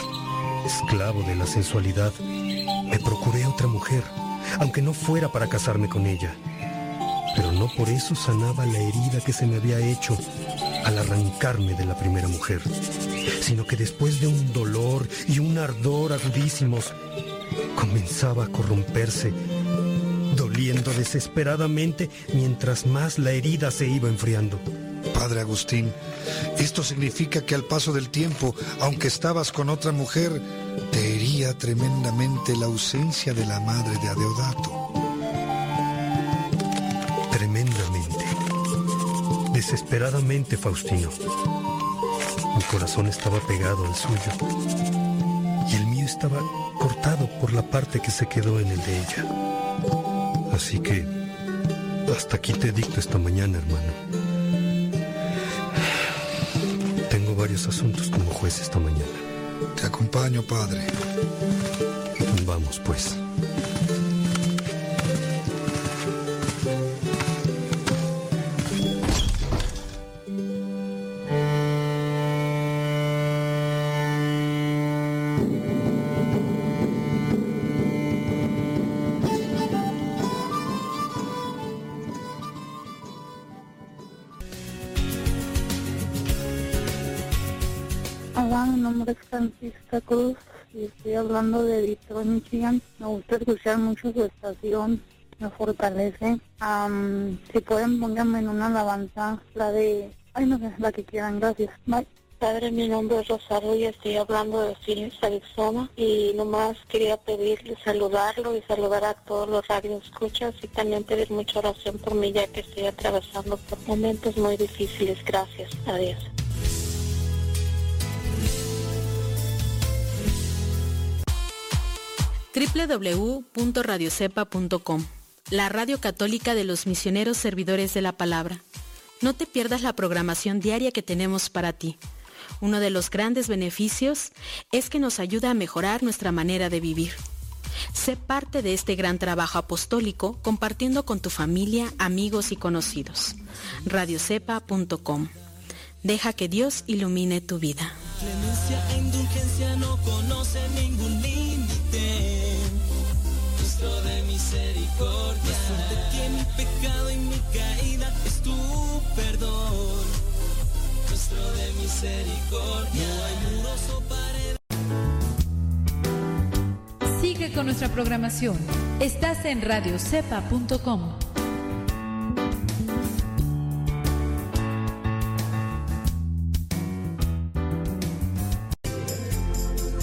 esclavo de la sensualidad, me procuré otra mujer, aunque no fuera para casarme con ella pero no por eso sanaba la herida que se me había hecho al arrancarme de la primera mujer, sino que después de un dolor y un ardor agudísimos, comenzaba a corromperse, doliendo desesperadamente mientras más la herida se iba enfriando. Padre Agustín, esto significa que al paso del tiempo, aunque estabas con otra mujer, te hería tremendamente la ausencia de la madre de Adeodato. Desesperadamente, Faustino. Mi corazón estaba pegado al suyo y el mío estaba cortado por la parte que se quedó en el de ella. Así que hasta aquí te dicto esta mañana, hermano. Tengo varios asuntos como juez esta mañana. Te acompaño, padre. Vamos, pues. Me fortalece. si pueden, pónganme en una alabanza, la de, ay no sé, la que quieran, gracias. Bye. Padre, mi nombre es Rosario y estoy hablando de Phoenix, Arizona y nomás quería pedirle saludarlo y saludar a todos los escuchas y también pedir mucha oración por mí ya que estoy atravesando por momentos muy difíciles. Gracias. Adiós. www.radiocepa.com, la radio católica de los misioneros servidores de la palabra. No te pierdas la programación diaria que tenemos para ti. Uno de los grandes beneficios es que nos ayuda a mejorar nuestra manera de vivir. Sé parte de este gran trabajo apostólico compartiendo con tu familia, amigos y conocidos. radiocepa.com. Deja que Dios ilumine tu vida. Misericordia. Más que mi pecado y mi caída es tu perdón. Nuestro de misericordia. No hay muros o paredes. Sigue con nuestra programación. Estás en radiocepa.com.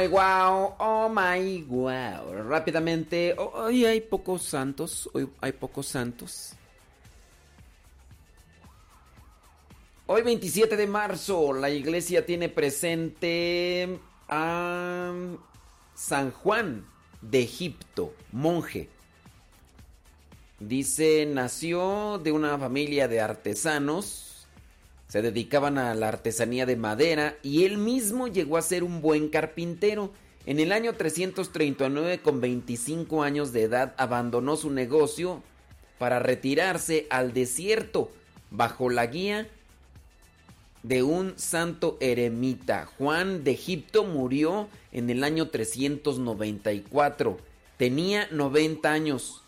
My wow, oh my wow. Rápidamente, hoy hay pocos santos, hoy hay pocos santos. Hoy 27 de marzo, la iglesia tiene presente a San Juan de Egipto, monje. Dice, nació de una familia de artesanos se dedicaban a la artesanía de madera y él mismo llegó a ser un buen carpintero. En el año 339, con 25 años de edad, abandonó su negocio para retirarse al desierto bajo la guía de un santo eremita. Juan de Egipto murió en el año 394. Tenía 90 años.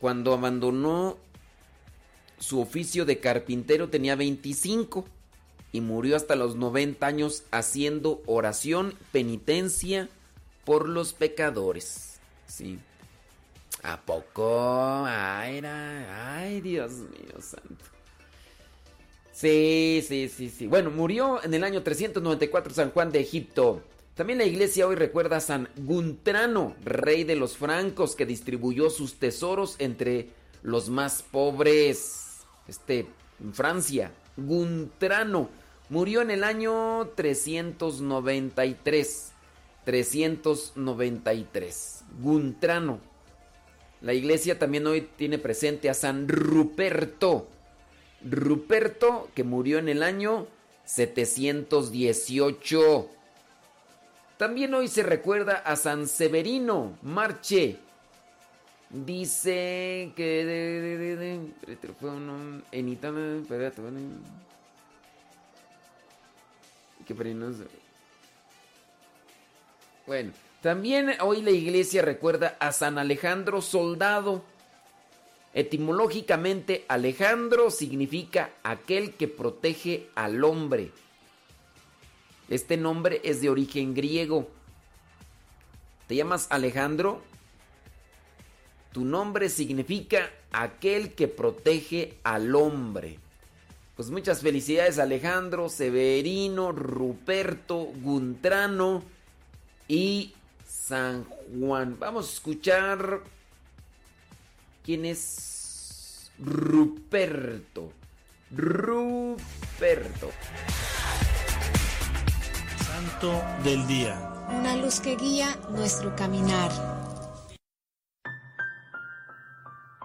Cuando abandonó su oficio de carpintero tenía 25 y murió hasta los 90 años haciendo oración, penitencia por los pecadores. Sí. ¿A poco? Ay, era... Ay, Dios mío santo. Sí, sí, sí, sí. Bueno, murió en el año 394 San Juan de Egipto. También la iglesia hoy recuerda a San Guntrano, rey de los francos, que distribuyó sus tesoros entre los más pobres este, en Francia, Guntrano, murió en el año 393. 393. Guntrano. La iglesia también hoy tiene presente a San Ruperto. Ruperto, que murió en el año 718. También hoy se recuerda a San Severino Marche, Dice que de, espérate, que Bueno, también hoy la iglesia recuerda a San Alejandro Soldado. Etimológicamente, Alejandro significa aquel que protege al hombre. Este nombre es de origen griego. ¿Te llamas Alejandro? Tu nombre significa aquel que protege al hombre. Pues muchas felicidades Alejandro, Severino, Ruperto, Guntrano y San Juan. Vamos a escuchar quién es Ruperto. Ruperto. Santo del día. Una luz que guía nuestro caminar.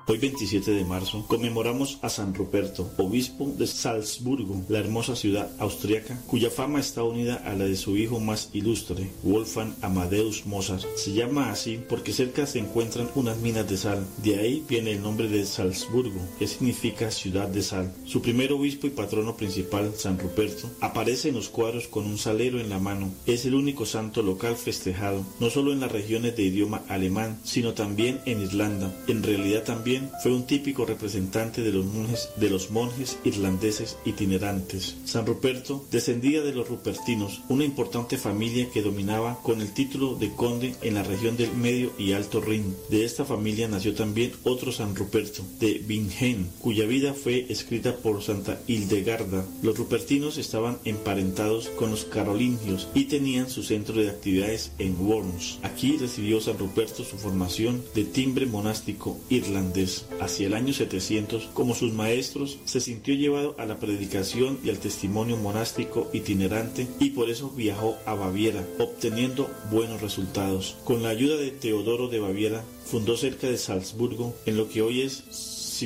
Hoy 27 de marzo conmemoramos a San Ruperto, obispo de Salzburgo, la hermosa ciudad austriaca, cuya fama está unida a la de su hijo más ilustre, Wolfgang Amadeus Mozart. Se llama así porque cerca se encuentran unas minas de sal. De ahí viene el nombre de Salzburgo, que significa ciudad de sal. Su primer obispo y patrono principal, San Ruperto, aparece en los cuadros con un salero en la mano. Es el único santo local festejado, no solo en las regiones de idioma alemán, sino también en Irlanda. En realidad también fue un típico representante de los monjes, de los monjes irlandeses itinerantes. San Ruperto descendía de los rupertinos, una importante familia que dominaba con el título de conde en la región del Medio y Alto Rin. De esta familia nació también otro San Ruperto, de Bingen, cuya vida fue escrita por Santa Hildegarda. Los rupertinos estaban emparentados con los carolingios y tenían su centro de actividades en Worms. Aquí recibió San Ruperto su formación de timbre monástico irlandés. Hacia el año 700, como sus maestros, se sintió llevado a la predicación y al testimonio monástico itinerante y por eso viajó a Baviera, obteniendo buenos resultados. Con la ayuda de Teodoro de Baviera, fundó cerca de Salzburgo, en lo que hoy es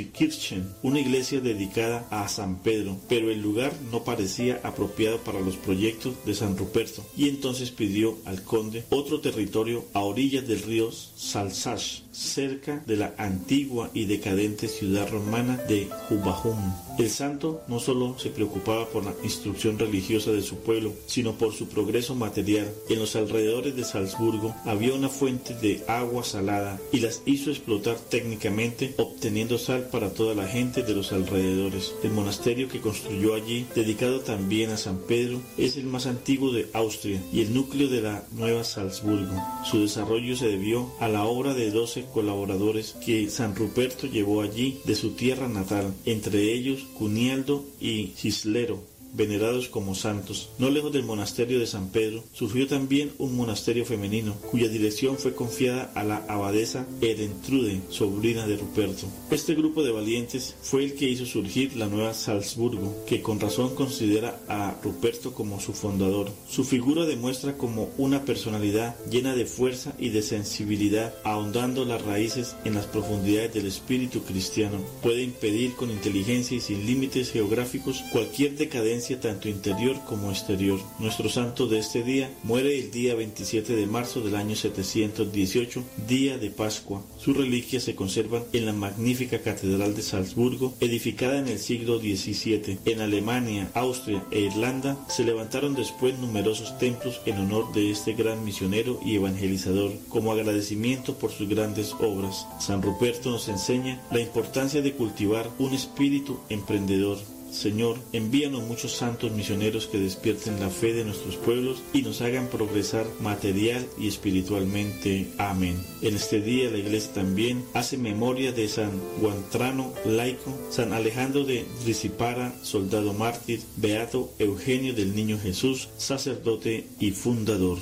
Kirchen, una iglesia dedicada a San Pedro, pero el lugar no parecía apropiado para los proyectos de San Ruperto y entonces pidió al conde otro territorio a orillas del río Salsach, cerca de la antigua y decadente ciudad romana de Hubahum. El santo no solo se preocupaba por la instrucción religiosa de su pueblo, sino por su progreso material. En los alrededores de Salzburgo había una fuente de agua salada y las hizo explotar técnicamente, obteniendo sal para toda la gente de los alrededores. El monasterio que construyó allí, dedicado también a San Pedro, es el más antiguo de Austria y el núcleo de la Nueva Salzburgo. Su desarrollo se debió a la obra de doce colaboradores que San Ruperto llevó allí de su tierra natal, entre ellos Cunialdo y Cislero, venerados como santos. No lejos del monasterio de San Pedro, sufrió también un monasterio femenino, cuya dirección fue confiada a la abadesa Erentrude, sobrina de Ruperto. Este grupo de valientes fue el que hizo surgir la nueva Salzburgo, que con razón considera a Ruperto como su fundador. Su figura demuestra como una personalidad llena de fuerza y de sensibilidad, ahondando las raíces en las profundidades del espíritu cristiano. Puede impedir con inteligencia y sin límites geográficos cualquier decadencia tanto interior como exterior. Nuestro santo de este día muere el día 27 de marzo del año 718, día de Pascua. Sus reliquias se conservan en la magnífica Catedral de Salzburgo, edificada en el siglo XVII. En Alemania, Austria e Irlanda se levantaron después numerosos templos en honor de este gran misionero y evangelizador, como agradecimiento por sus grandes obras. San Ruperto nos enseña la importancia de cultivar un espíritu emprendedor Señor, envíanos muchos santos misioneros que despierten la fe de nuestros pueblos y nos hagan progresar material y espiritualmente. Amén. En este día la iglesia también hace memoria de San Guantrano, laico, San Alejandro de Risipara, soldado mártir, Beato Eugenio del Niño Jesús, sacerdote y fundador.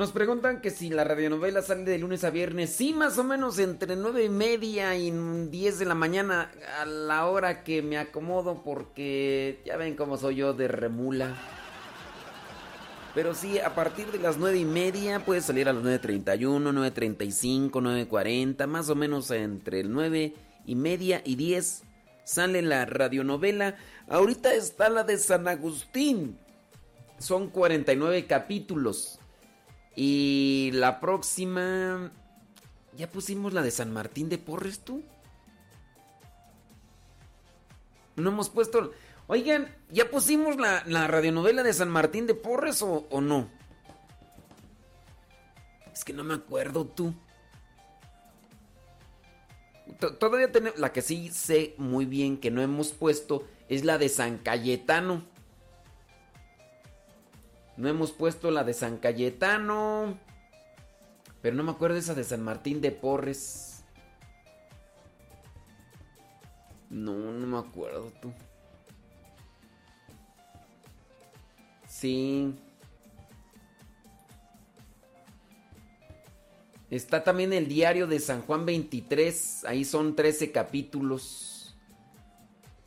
Nos preguntan que si la radionovela sale de lunes a viernes. Sí, más o menos entre nueve y media y 10 de la mañana a la hora que me acomodo porque ya ven cómo soy yo de remula. Pero sí, a partir de las nueve y media puede salir a las 9.31, 9.35, 9.40, más o menos entre el 9 y media y 10 sale la radionovela. Ahorita está la de San Agustín. Son 49 capítulos. Y la próxima... ¿Ya pusimos la de San Martín de Porres tú? No hemos puesto... Oigan, ¿ya pusimos la, la radionovela de San Martín de Porres o, o no? Es que no me acuerdo tú. Todavía tenemos... La que sí sé muy bien que no hemos puesto es la de San Cayetano. No hemos puesto la de San Cayetano. Pero no me acuerdo esa de San Martín de Porres. No, no me acuerdo tú. Sí. Está también el diario de San Juan 23. Ahí son 13 capítulos.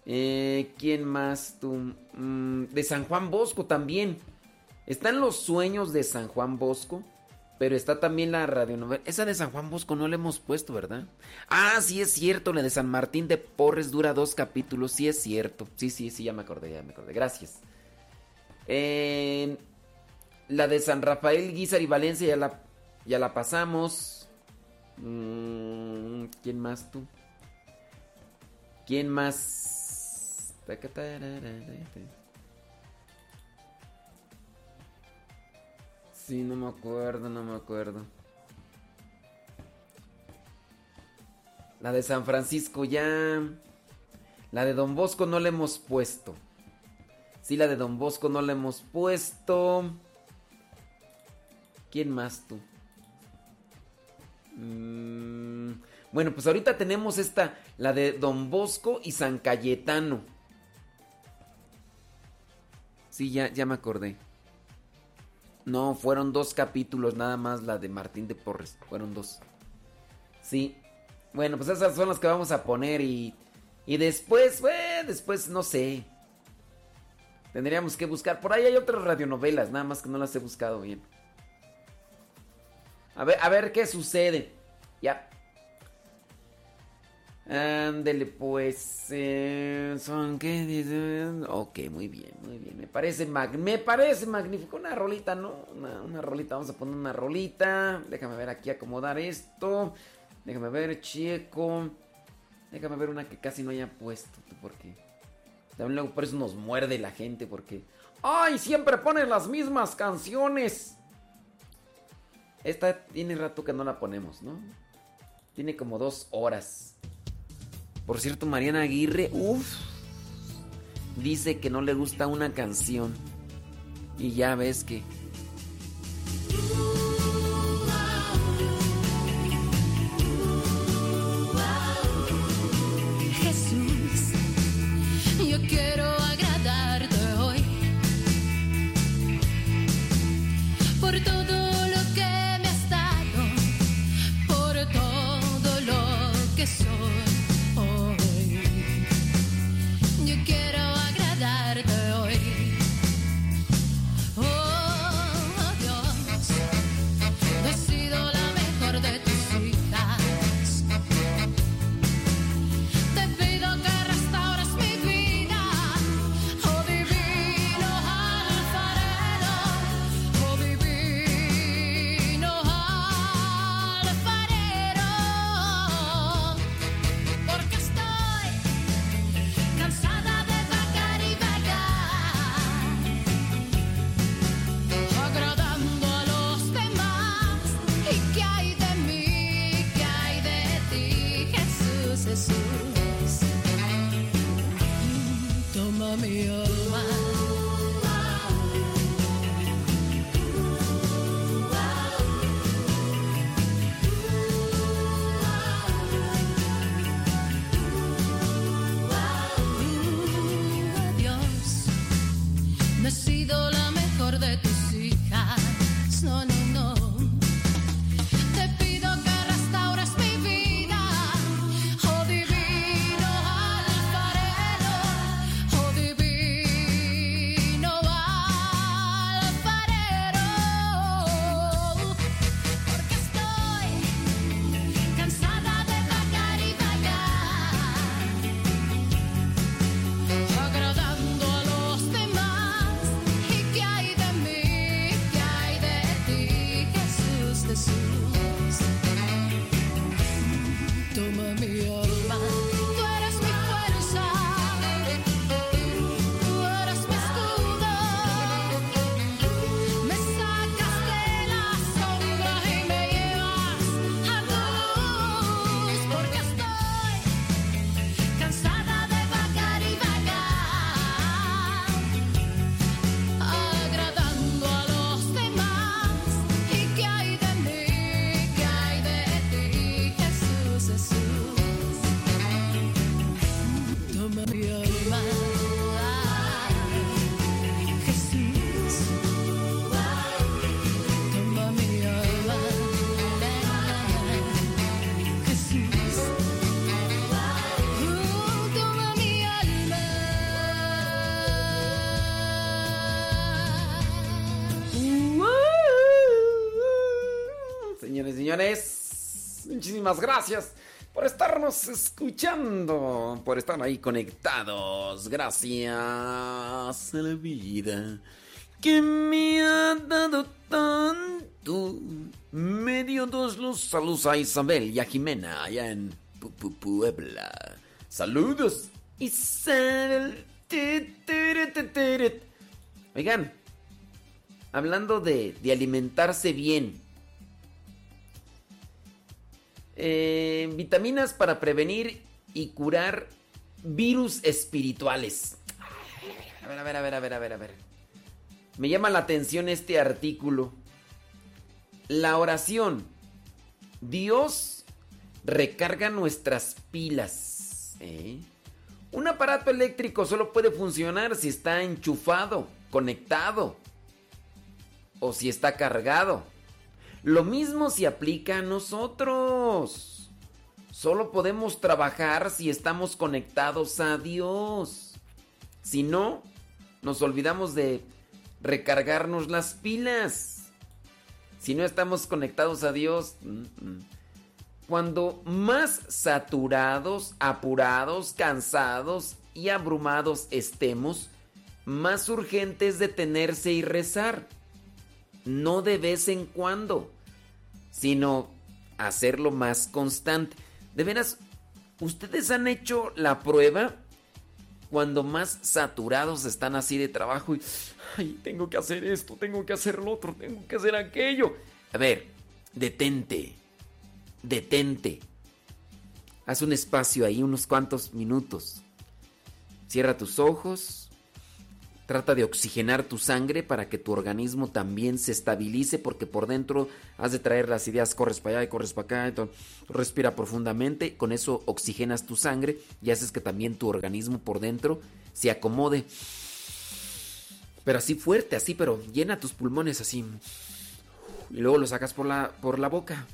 Eh, ¿Quién más tú? Mm, de San Juan Bosco también. Están los sueños de San Juan Bosco, pero está también la radionovela. Esa de San Juan Bosco no la hemos puesto, ¿verdad? Ah, sí es cierto, la de San Martín de Porres dura dos capítulos, sí es cierto. Sí, sí, sí, ya me acordé, ya me acordé. Gracias. la de San Rafael Guizar y Valencia ya la, ya la pasamos. Mm, ¿Quién más tú? ¿Quién más? Sí, no me acuerdo, no me acuerdo. La de San Francisco ya. La de Don Bosco no la hemos puesto. Sí, la de Don Bosco no la hemos puesto. ¿Quién más tú? Mm, bueno, pues ahorita tenemos esta, la de Don Bosco y San Cayetano. Sí, ya, ya me acordé. No, fueron dos capítulos nada más la de Martín de Porres. Fueron dos. Sí. Bueno, pues esas son las que vamos a poner y... Y después, después no sé. Tendríamos que buscar. Por ahí hay otras radionovelas, nada más que no las he buscado bien. A ver, a ver qué sucede. Ya. Ándele, pues. Eh, ¿Son qué? Ok, muy bien, muy bien. Me parece, me parece magnífico. Una rolita, ¿no? Una, una, rolita. Vamos a poner una rolita. Déjame ver aquí acomodar esto. Déjame ver, checo. Déjame ver una que casi no haya puesto. Porque también luego por eso nos muerde la gente. Porque. ¡Ay! Siempre ponen las mismas canciones. Esta tiene rato que no la ponemos, ¿no? Tiene como dos horas. Por cierto, Mariana Aguirre, uff, dice que no le gusta una canción. Y ya ves que muchísimas gracias por estarnos escuchando, por estar ahí conectados. Gracias a la vida que me ha dado tanto. Me dio dos los saludos a Isabel y a Jimena allá en Puebla. Saludos, Isabel. Oigan, hablando de, alimentarse bien. Eh, vitaminas para prevenir y curar virus espirituales. A ver, a ver, a ver, a ver, a ver, a ver. Me llama la atención este artículo. La oración. Dios recarga nuestras pilas. ¿eh? Un aparato eléctrico solo puede funcionar si está enchufado, conectado o si está cargado. Lo mismo se aplica a nosotros. Solo podemos trabajar si estamos conectados a Dios. Si no, nos olvidamos de recargarnos las pilas. Si no estamos conectados a Dios, cuando más saturados, apurados, cansados y abrumados estemos, más urgente es detenerse y rezar. No de vez en cuando, sino hacerlo más constante. De veras, ¿ustedes han hecho la prueba? Cuando más saturados están así de trabajo y ay, tengo que hacer esto, tengo que hacer lo otro, tengo que hacer aquello. A ver, detente, detente. Haz un espacio ahí, unos cuantos minutos. Cierra tus ojos. Trata de oxigenar tu sangre para que tu organismo también se estabilice porque por dentro has de traer las ideas, corres para allá y corres para acá, entonces respira profundamente, con eso oxigenas tu sangre y haces que también tu organismo por dentro se acomode. Pero así fuerte, así, pero llena tus pulmones así. Y luego lo sacas por la, por la boca.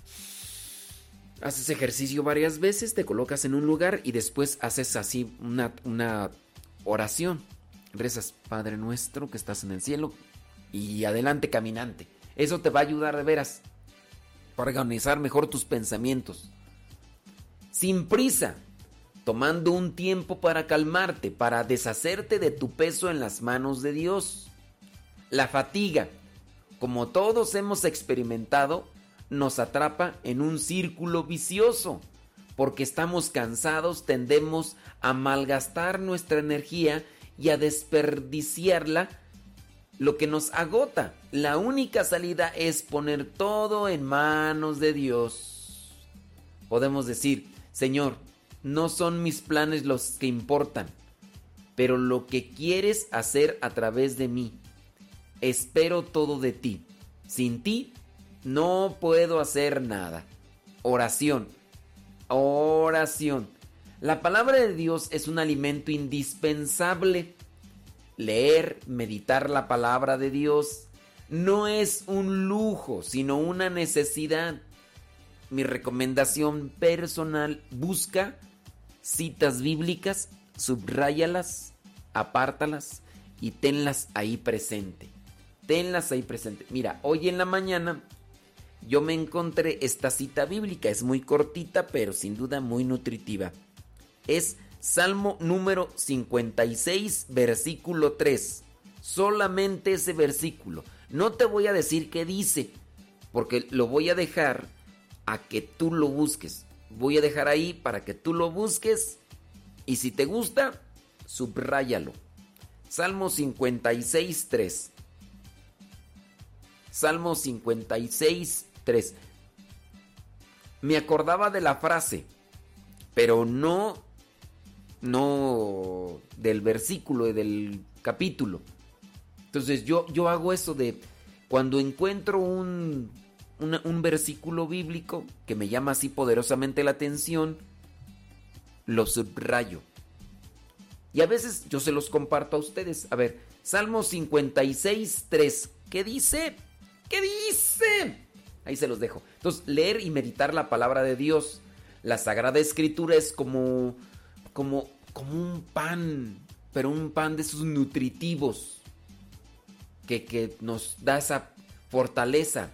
Haces ejercicio varias veces, te colocas en un lugar y después haces así una, una oración. Rezas, Padre nuestro que estás en el cielo y adelante caminante. Eso te va a ayudar de veras para organizar mejor tus pensamientos. Sin prisa, tomando un tiempo para calmarte, para deshacerte de tu peso en las manos de Dios. La fatiga, como todos hemos experimentado, nos atrapa en un círculo vicioso. Porque estamos cansados, tendemos a malgastar nuestra energía y a desperdiciarla, lo que nos agota. La única salida es poner todo en manos de Dios. Podemos decir, Señor, no son mis planes los que importan, pero lo que quieres hacer a través de mí. Espero todo de ti. Sin ti no puedo hacer nada. Oración. Oración. La palabra de Dios es un alimento indispensable. Leer, meditar la palabra de Dios no es un lujo, sino una necesidad. Mi recomendación personal, busca citas bíblicas, subráyalas, apártalas y tenlas ahí presente. Tenlas ahí presente. Mira, hoy en la mañana yo me encontré esta cita bíblica. Es muy cortita, pero sin duda muy nutritiva es Salmo número 56, versículo 3. Solamente ese versículo. No te voy a decir qué dice, porque lo voy a dejar a que tú lo busques. Voy a dejar ahí para que tú lo busques y si te gusta, subráyalo. Salmo 56, 3. Salmo 56, 3. Me acordaba de la frase, pero no no del versículo y del capítulo. Entonces yo, yo hago eso de cuando encuentro un, un versículo bíblico que me llama así poderosamente la atención, lo subrayo. Y a veces yo se los comparto a ustedes. A ver, Salmo 56, 3. ¿Qué dice? ¿Qué dice? Ahí se los dejo. Entonces, leer y meditar la palabra de Dios. La Sagrada Escritura es como como, como un pan, pero un pan de esos nutritivos que, que nos da esa fortaleza,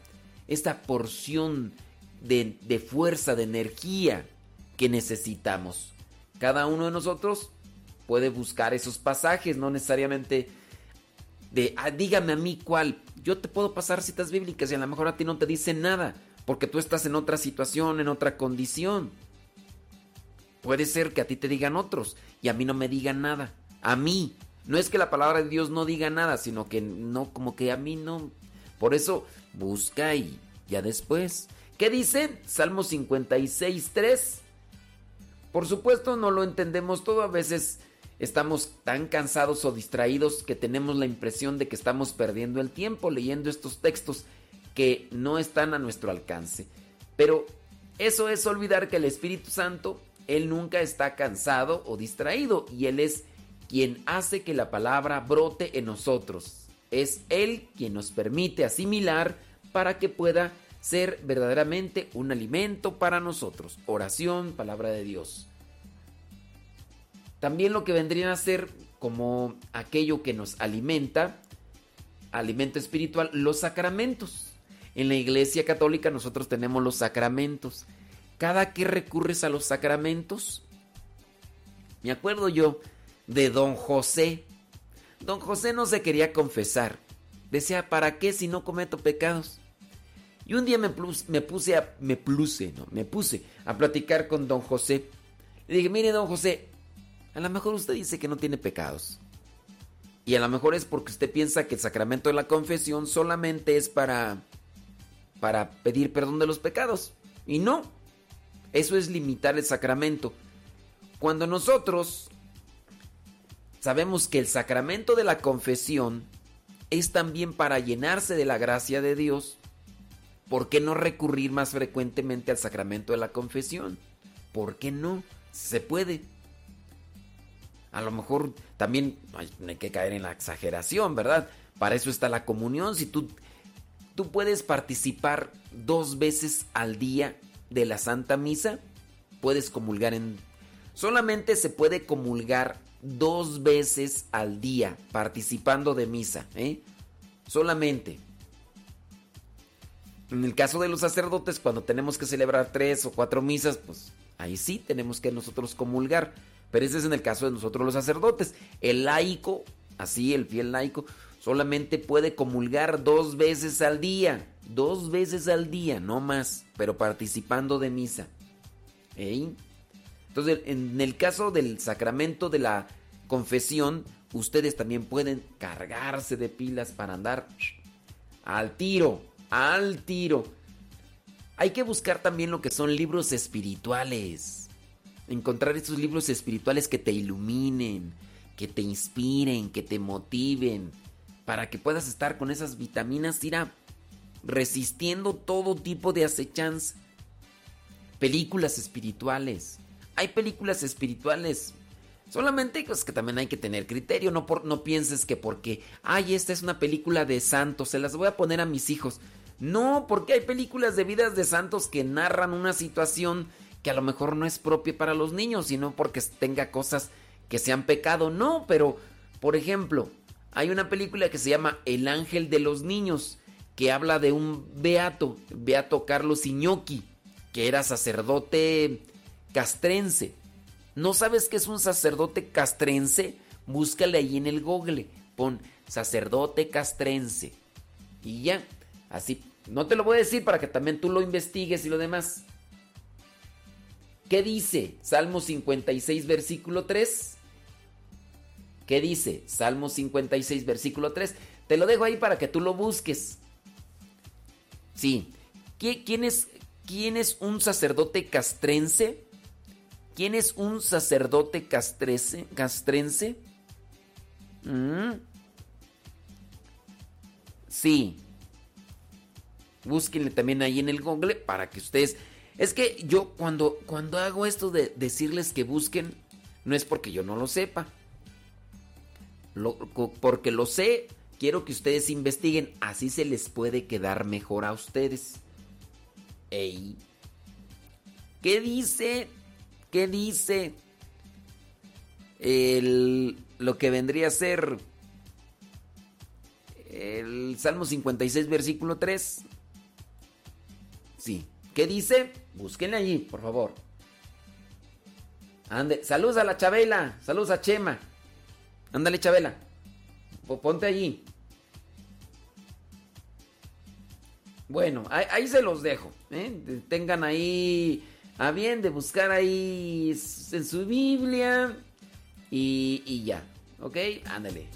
esta porción de, de fuerza, de energía que necesitamos. Cada uno de nosotros puede buscar esos pasajes, no necesariamente de, ah, dígame a mí cuál. Yo te puedo pasar citas bíblicas y a lo mejor a ti no te dicen nada, porque tú estás en otra situación, en otra condición. Puede ser que a ti te digan otros y a mí no me digan nada. A mí, No es que la palabra de Dios no diga nada, sino que no, como que a mí no. Por eso busca y ya después. ¿Qué dice? Salmo 56, 3. Por supuesto no lo entendemos todo, a veces estamos tan cansados o distraídos que tenemos la impresión de que estamos perdiendo el tiempo leyendo estos textos que no están a nuestro alcance. Pero eso es olvidar que el Espíritu Santo, Él nunca está cansado o distraído y Él es quien hace que la palabra brote en nosotros. Es Él quien nos permite asimilar para que pueda ser verdaderamente un alimento para nosotros. Oración, palabra de Dios. También lo que vendrían a ser como aquello que nos alimenta, alimento espiritual, los sacramentos. En la iglesia católica nosotros tenemos los sacramentos. Cada que recurres a los sacramentos, me acuerdo yo de don José. Don José no se quería confesar. Decía, ¿para qué si no cometo pecados? Y un día me, me puse a, me no, me puse a platicar con don José. Le dije, mire don José, a lo mejor usted dice que no tiene pecados. Y a lo mejor es porque usted piensa que el sacramento de la confesión solamente es para para pedir perdón de los pecados. Y no. Eso es limitar el sacramento. Cuando nosotros sabemos que el sacramento de la confesión es también para llenarse de la gracia de Dios, ¿por qué no recurrir más frecuentemente al sacramento de la confesión? ¿Por qué no? Se puede. A lo mejor también hay que caer en la exageración, ¿verdad? Para eso está la comunión. Si tú tú puedes participar dos veces al día de la Santa Misa. Puedes comulgar en... Solamente se puede comulgar dos veces al día participando de misa. ¿eh? Solamente. En el caso de los sacerdotes, cuando tenemos que celebrar tres o cuatro misas, pues ahí sí tenemos que nosotros comulgar. Pero ese es en el caso de nosotros los sacerdotes. El laico, así el fiel laico, solamente puede comulgar dos veces al día. Dos veces al día, no más, pero participando de misa. Entonces, en el caso del sacramento de la confesión, ustedes también pueden cargarse de pilas para andar al tiro, al tiro. Hay que buscar también lo que son libros espirituales. Encontrar esos libros espirituales que te iluminen, que te inspiren, que te motiven para que puedas estar con esas vitaminas, irá resistiendo todo tipo de acechanza. Películas espirituales. Hay películas espirituales. Solamente pues, que también hay que tener criterio. No, por, no pienses que porque, ay, esta es una película de santos, se las voy a poner a mis hijos. No, porque hay películas de vidas de santos que narran una situación que a lo mejor no es propia para los niños, sino porque tenga cosas que se han pecado. No, pero, por ejemplo, hay una película que se llama El ángel de los niños, que habla de un beato, beato Carlos Iñoki, que era sacerdote castrense. ¿No sabes qué es un sacerdote castrense? Búscale ahí en el google, pon sacerdote castrense. Y ya, así, no te lo voy a decir para que también tú lo investigues y lo demás. ¿Qué dice Salmo 56, versículo 3? ¿Qué dice? Salmo 56, versículo 3. Te lo dejo ahí para que tú lo busques. Sí. ¿Quién es, quién es un sacerdote castrense? ¿Quién es un sacerdote castrense? Mm. Sí. Búsquenle también ahí en el Google para que ustedes... Es que yo cuando, cuando hago esto de decirles que busquen, no es porque yo no lo sepa porque lo sé, quiero que ustedes investiguen. Así se les puede quedar mejor a ustedes. Ey. ¿Qué dice? ¿Qué dice? El, lo que vendría a ser el Salmo 56, versículo 3. Sí. ¿Qué dice? Búsquenle allí, por favor. Ande. Saludos a la Chabela. Saludos a Chema. Ándale, Chabela. Ponte allí. Bueno, ahí, se los dejo. ¿eh? Tengan ahí a bien de buscar ahí en su Biblia. Y, y ya. ¿Ok? Ándale.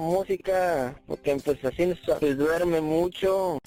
Música, porque pues así pues, duerme mucho.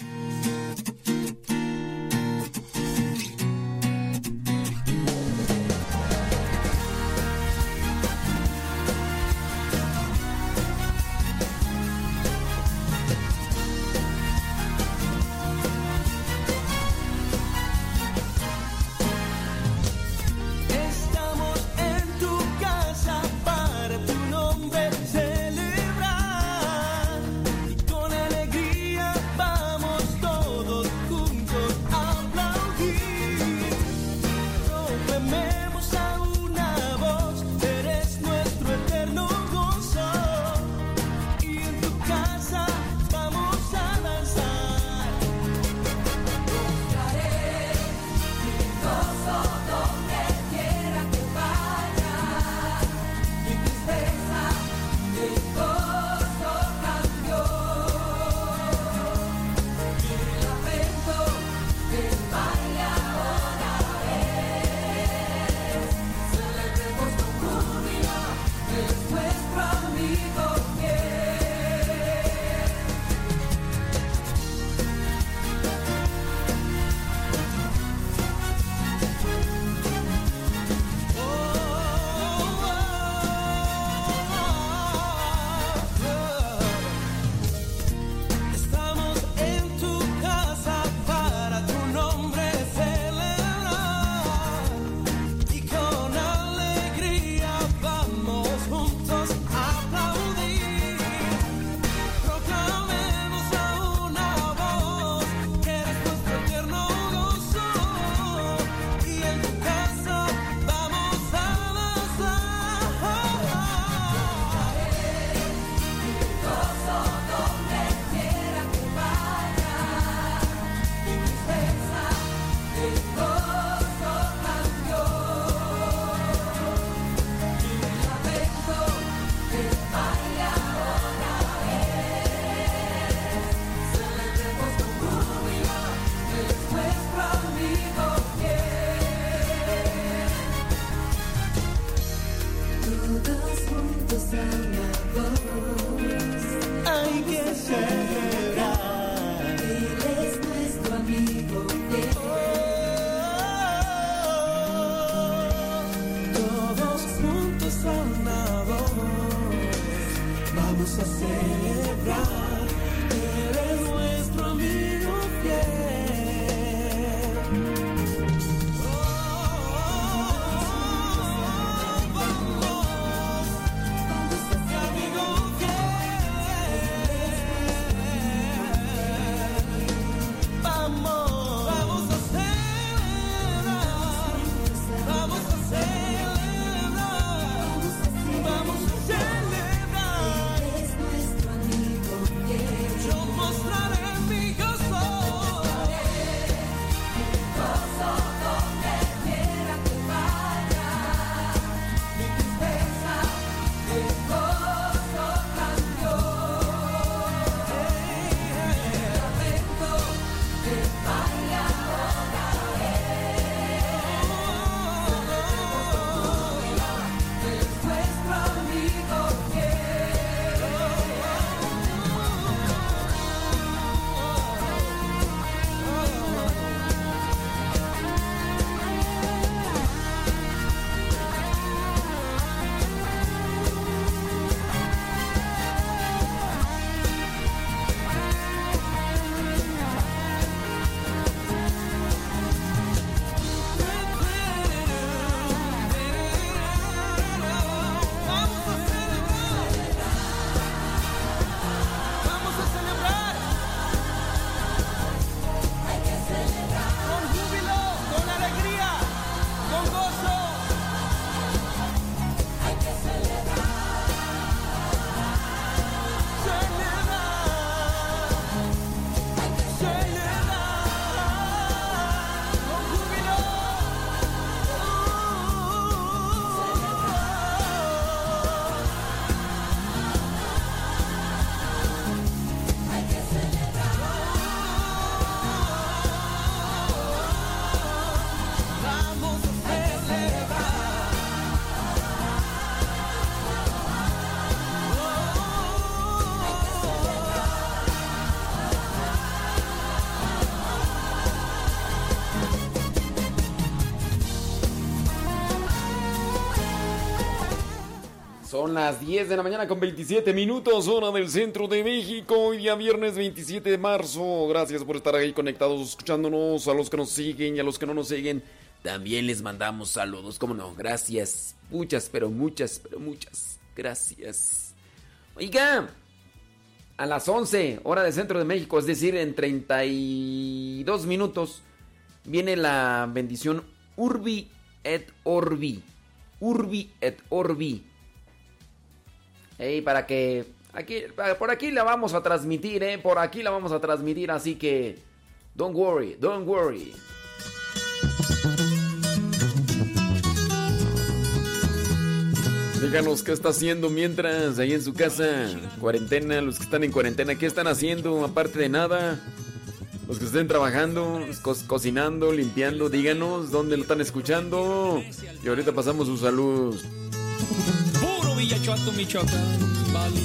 Son las 10 de la mañana con 27 minutos, hora del centro de México. Hoy día viernes 27 de marzo. Gracias por estar ahí conectados, escuchándonos. A los que nos siguen y a los que no nos siguen, también les mandamos saludos. ¿Cómo no? Gracias. Muchas, pero muchas, pero muchas. Gracias. Oiga, a las 11, hora del centro de México, es decir, en 32 minutos, viene la bendición Urbi et Orbi. Urbi et Orbi. Ey, para que aquí por aquí la vamos a transmitir, eh, por aquí la vamos a transmitir, así que don't worry, don't worry. Díganos qué está haciendo mientras ahí en su casa, cuarentena, los que están en cuarentena, ¿qué están haciendo aparte de nada? Los que estén trabajando, co- cocinando, limpiando, díganos dónde lo están escuchando. Y ahorita pasamos su salud. Villachuato, Michoacán, vale.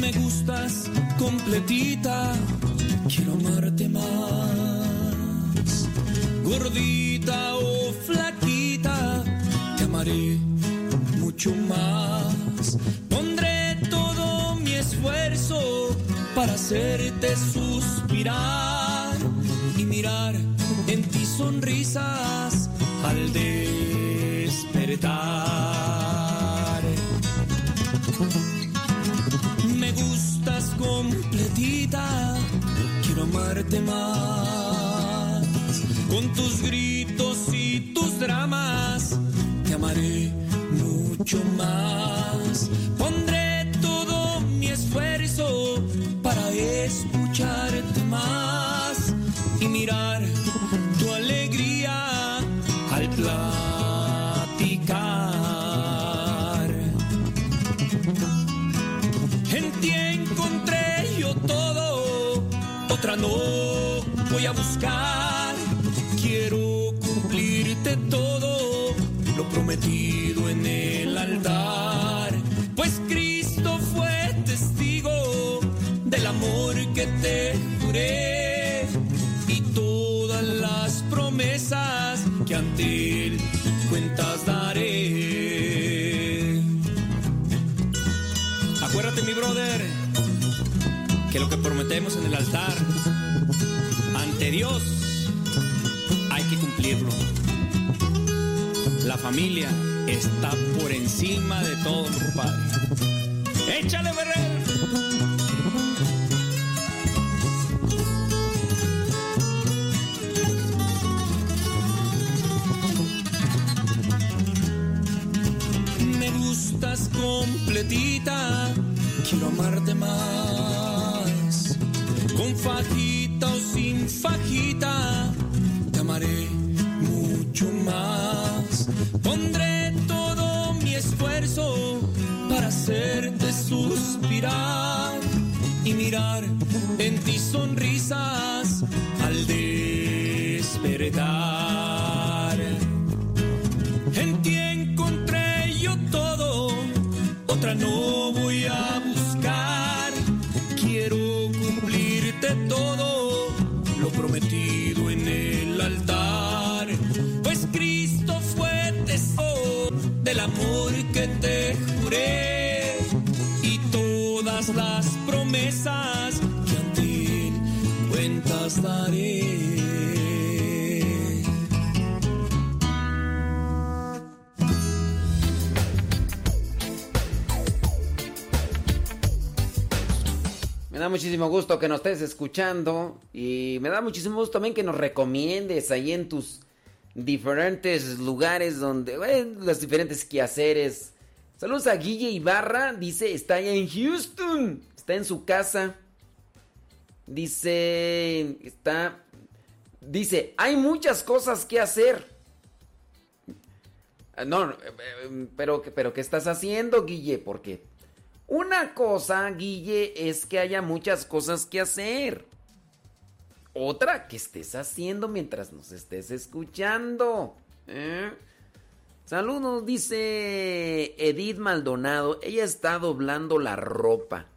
Me gustas completita, quiero amarte más. Gordita o flaquita, te amaré mucho más. Pondré todo mi esfuerzo para hacerte suspirar y mirar en ti sonrisas al despertar. Me gustas completita, quiero amarte más. Con tus gritos y tus dramas, te amaré mucho más. Pondré todo mi esfuerzo para escucharte más y mirar voy a buscar. Quiero cumplirte todo lo prometido en el altar. Pues Cristo fue testigo del amor que te juré y todas las promesas que ante él cuentas daré. Acuérdate, mi brother, que lo que prometemos en el altar Dios hay que cumplirlo. La familia está por encima de todo, compadre. ¡Échale, Ferrer! Me gustas completita, quiero amarte más. Con o sin fajita, te amaré mucho más. Pondré todo mi esfuerzo para hacerte suspirar y mirar en ti sonrisas al despertar. En ti encontré yo todo, otra no que ante él cuentas daré. Me da muchísimo gusto que nos estés escuchando y me da muchísimo gusto también que nos recomiendes ahí en tus diferentes lugares donde, bueno, los diferentes quehaceres. Saludos a Guille Ibarra, dice, está allá en Houston, está en su casa. Dice, está, dice, hay muchas cosas que hacer. Ah, No, eh, eh, pero, pero ¿qué estás haciendo, Guille? Porque una cosa, Guille, es que haya muchas cosas que hacer. Otra, que estés haciendo mientras nos estés escuchando. ¿eh? Saludos, dice Edith Maldonado. Ella está doblando la ropa.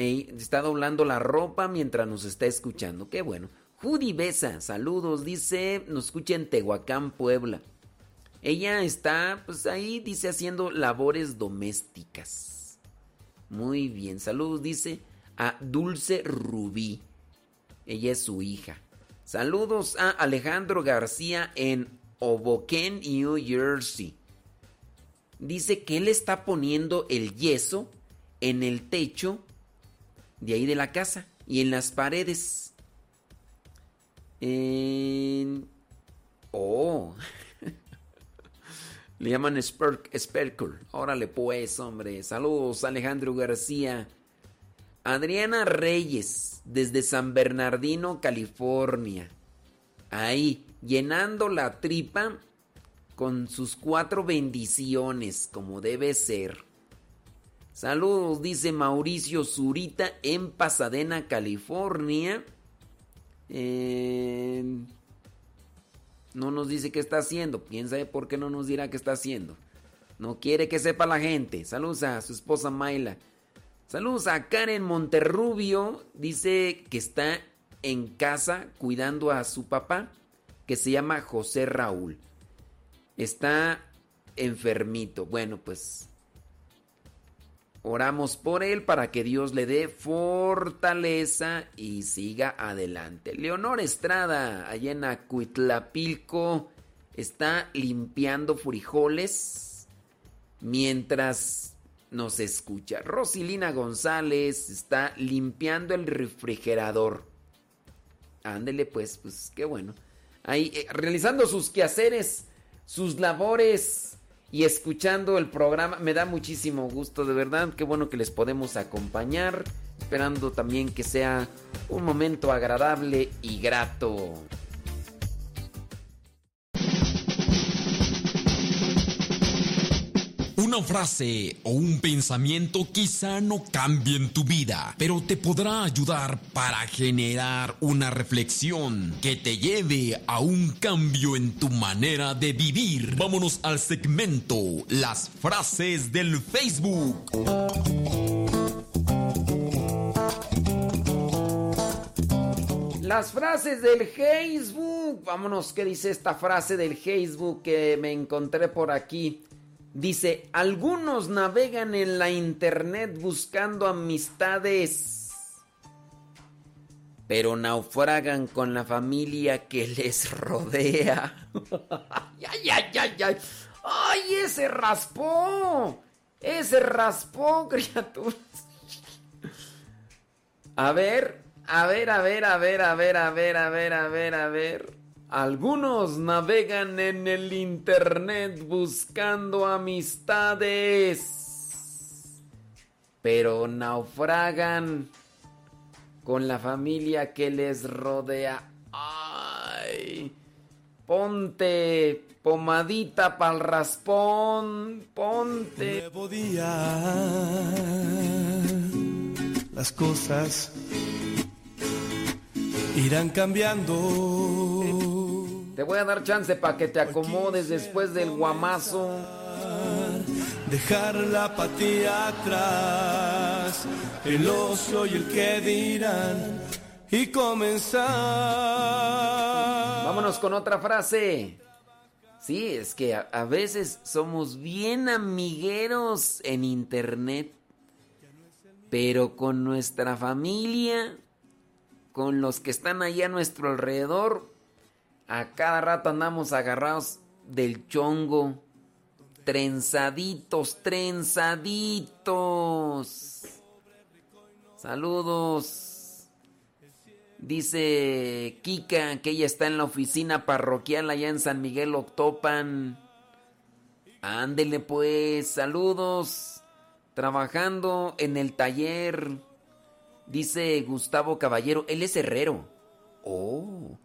Ey, está doblando la ropa mientras nos está escuchando. Qué bueno. Judy Besa, saludos, dice, nos escucha en Tehuacán, Puebla. Ella está, pues ahí, dice, haciendo labores domésticas. Muy bien, saludos, dice a Dulce Rubí. Ella es su hija. Saludos a Alejandro García en Hoboken, New Jersey. Dice que él está poniendo el yeso en el techo de ahí de la casa y en las paredes. En... Oh. Le llaman Sperk, Sperkle. Órale pues, hombre. Saludos, Alejandro García. Adriana Reyes, desde San Bernardino, California. Ahí, llenando la tripa con sus cuatro bendiciones, como debe ser. Saludos, dice Mauricio Zurita en Pasadena, California. Eh, no nos dice qué está haciendo. Piensa de por qué no nos dirá qué está haciendo. No quiere que sepa la gente. Saludos a su esposa Mayla. Saludos a Karen Monterrubio. Dice que está en casa cuidando a su papá, que se llama José Raúl. Está enfermito. Bueno, pues oramos por él para que Dios le dé fortaleza y siga adelante. Leonor Estrada, allá en Acuitlapilco, está limpiando frijoles mientras nos escucha. Rosilina González está limpiando el refrigerador. Ándele pues, pues qué bueno. Ahí eh, realizando sus quehaceres, sus labores y escuchando el programa. Me da muchísimo gusto, de verdad. Qué bueno que les podemos acompañar. Esperando también que sea un momento agradable y grato. Una frase o un pensamiento quizá no cambien tu vida, pero te podrá ayudar para generar una reflexión que te lleve a un cambio en tu manera de vivir. Vámonos al segmento Las frases del Facebook. Las frases del Facebook. Vámonos, ¿qué dice esta frase del Facebook que me encontré por aquí? Dice, algunos navegan en la internet buscando amistades, pero naufragan con la familia que les rodea. ¡Ay, ay, ay, ay! ¡Ay, ese raspó! Ese raspó, criaturas. A ver, a ver, a ver, a ver, a ver, a ver, a ver, a ver, a ver. Algunos navegan en el internet buscando amistades, pero naufragan con la familia que les rodea. Ponte pomadita para el raspón, ponte. Nuevo día, las cosas irán cambiando. Te voy a dar chance para que te acomodes después del guamazo. Dejar la apatía atrás, el ocio y el que dirán, y comenzar. Vámonos con otra frase. Sí, es que a, a veces somos bien amigueros en internet, pero con nuestra familia, con los que están ahí a nuestro alrededor, a cada rato andamos agarrados del chongo. Trenzaditos, trenzaditos. Saludos. Dice Kika que ella está en la oficina parroquial allá en San Miguel Octopan. Ándele pues, saludos. Trabajando en el taller. Dice Gustavo Caballero, él es herrero. Oh.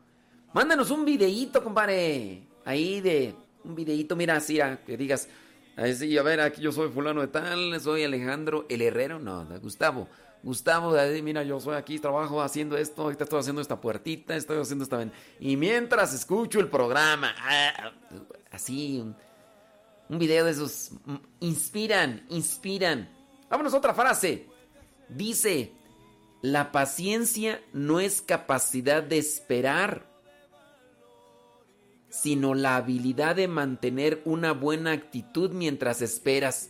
Mándanos un videíto, compadre. Ahí de un videíto, mira, así, que digas, así, a ver, aquí yo soy fulano de tal, soy Alejandro el herrero. No, Gustavo. Gustavo, ahí, mira, yo soy aquí, trabajo haciendo esto, ahorita estoy haciendo esta puertita, estoy haciendo esta... Y mientras escucho el programa, ah, así, un, un video de esos, inspiran, inspiran. Vámonos a otra frase. Dice, la paciencia no es capacidad de esperar, sino la habilidad de mantener una buena actitud mientras esperas.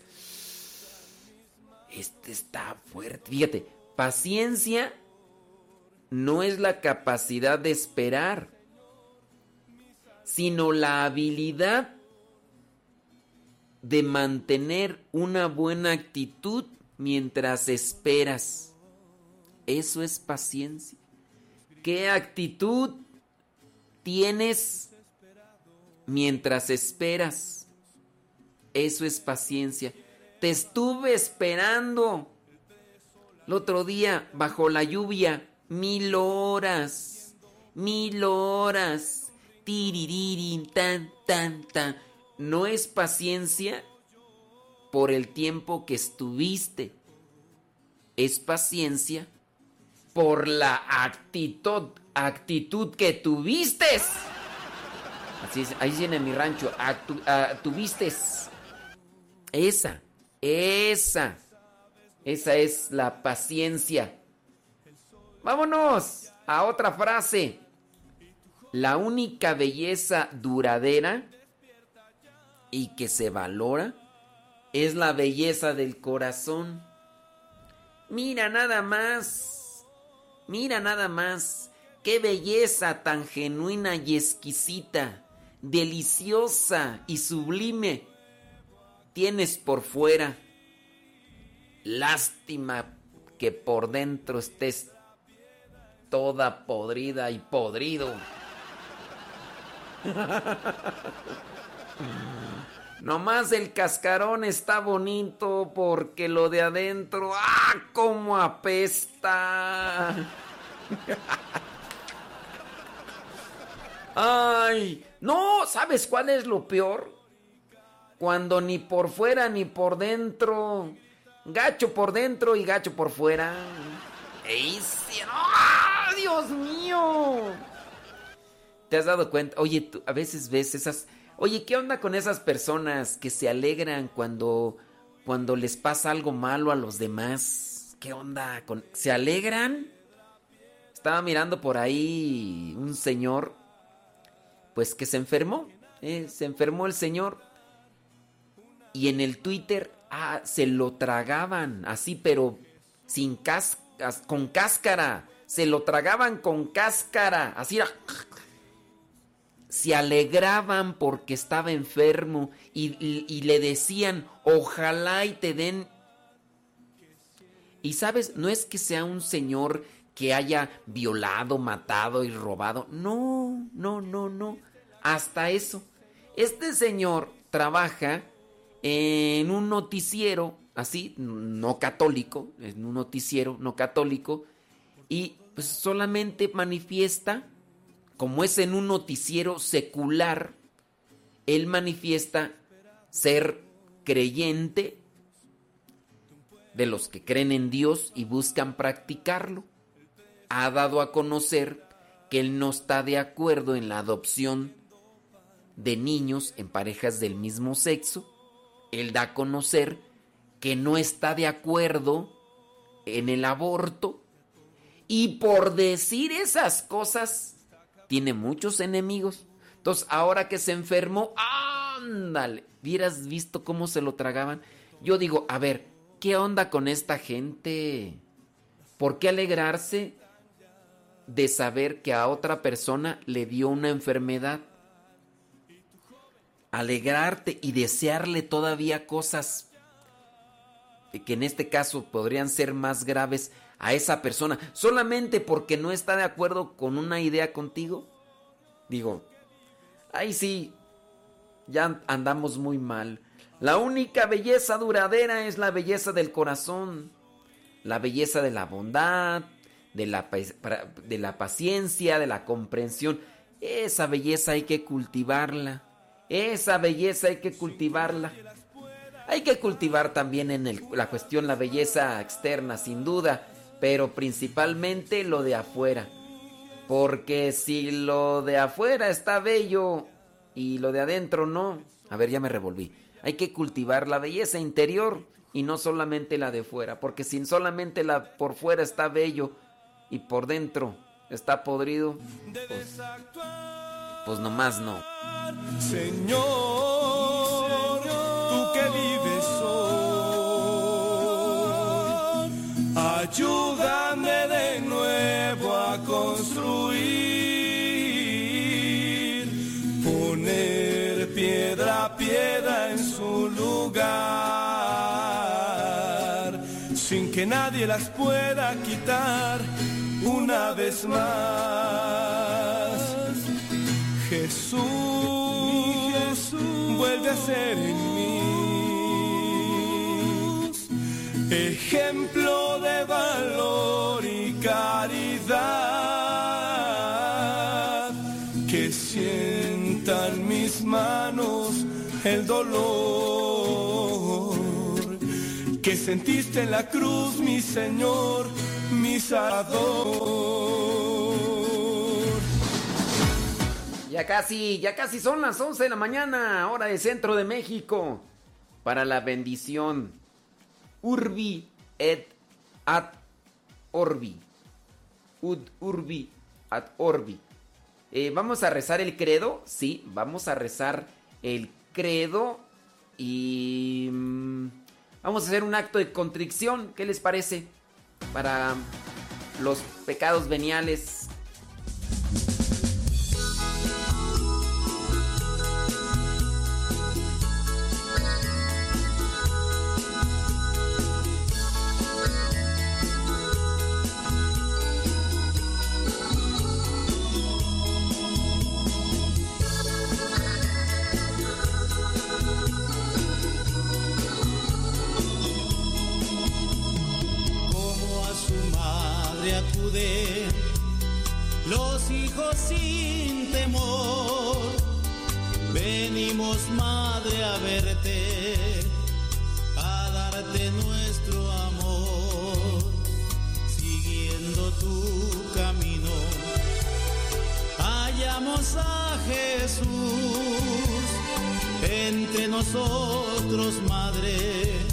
Este está fuerte. Fíjate, paciencia no es la capacidad de esperar, sino la habilidad de mantener una buena actitud mientras esperas. Eso es paciencia. ¿Qué actitud tienes mientras esperas? Eso es paciencia. Te estuve esperando el otro día bajo la lluvia mil horas, mil horas. Tiriririn, tan, tan, tan. No es paciencia por el tiempo que estuviste. Es paciencia por la actitud, actitud que tuviste. Ahí viene mi rancho, ah, tuviste. Esa, esa, esa es la paciencia. Vámonos a otra frase. La única belleza duradera y que se valora es la belleza del corazón. Mira nada más, mira nada más, qué belleza tan genuina y exquisita, deliciosa y sublime tienes por fuera. Lástima que por dentro estés toda podrida y podrido. Nomás el cascarón está bonito porque lo de adentro, ¡ah! ¡Cómo apesta! ¡Ay! No, ¿sabes cuál es lo peor? Cuando ni por fuera ni por dentro. Gacho por dentro y gacho por fuera. ¡Ey! ¡Ah! ¡Dios mío! ¿Te has dado cuenta? Oye, tú a veces ves esas. Oye, ¿qué onda con esas personas que se alegran cuando, cuando les pasa algo malo a los demás? ¿Qué onda? ¿Se alegran? Estaba mirando por ahí un señor, pues que se enfermó. eh, se enfermó el señor. Y en el Twitter, ah, se lo tragaban así, pero sin con cáscara. Se lo tragaban con cáscara. Así era. Se alegraban porque estaba enfermo y- y le decían, ojalá y te den... Y sabes, no es que sea un señor que haya violado, matado y robado. No, no, no, no. Hasta eso. Este señor trabaja en un noticiero, así, no católico, en un noticiero no católico, y pues solamente manifiesta, como es en un noticiero secular, él manifiesta ser creyente de los que creen en Dios y buscan practicarlo. Ha dado a conocer que él no está de acuerdo en la adopción de niños en parejas del mismo sexo. Él da a conocer que no está de acuerdo en el aborto. Y por decir esas cosas, tiene muchos enemigos. Entonces, ahora que se enfermó, ándale, hubieras visto cómo se lo tragaban. Yo digo, a ver, ¿qué onda con esta gente? ¿Por qué alegrarse de saber que a otra persona le dio una enfermedad? Alegrarte y desearle todavía cosas que en este caso podrían ser más graves a esa persona solamente porque no está de acuerdo con una idea contigo. Digo, ahí sí, ya andamos muy mal. La única belleza duradera es la belleza del corazón, la belleza de la bondad, de la, de la paciencia, de la comprensión. Esa belleza hay que cultivarla. Esa belleza hay que cultivarla. Hay que cultivar también en el- la cuestión la belleza externa, sin duda, pero principalmente lo de afuera. Porque si lo de afuera está bello y lo de adentro no, a ver, ya me revolví. Hay que cultivar la belleza interior y no solamente la de fuera, porque si solamente la por fuera está bello y por dentro está podrido, pues, pues nomás no. Señor, tú que vives hoy, ayúdame de nuevo a construir, poner piedra a piedra en su lugar, sin que nadie las pueda quitar una vez más. Jesús, vuelve a ser en mí. Ejemplo de valor y caridad. Que sientan mis manos el dolor. Que sentiste en la cruz, mi Señor, mi Salvador. Ya casi, ya casi son las 11 de la mañana, hora de centro de México. Para la bendición. Urbi et ad orbi. Ud urbi ad orbi. Eh, vamos a rezar el credo. Sí, vamos a rezar el credo. Y. mm, vamos a hacer un acto de contrición. ¿Qué les parece? Para los pecados veniales. Sin temor. Venimos, madre, a verte, a darte nuestro amor, siguiendo tu camino. Hallamos a Jesús entre nosotros, madre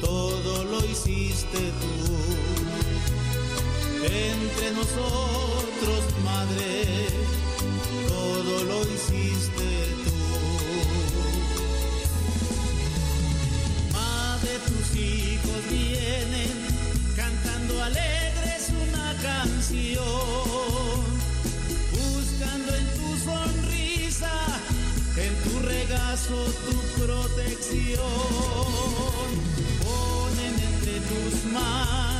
todo lo hiciste tú. Entre nosotros, madre, todo lo hiciste tú. hijos vienen cantando alegres una canción, buscando en tu sonrisa, en tu regazo tu protección. Ponen entre tus manos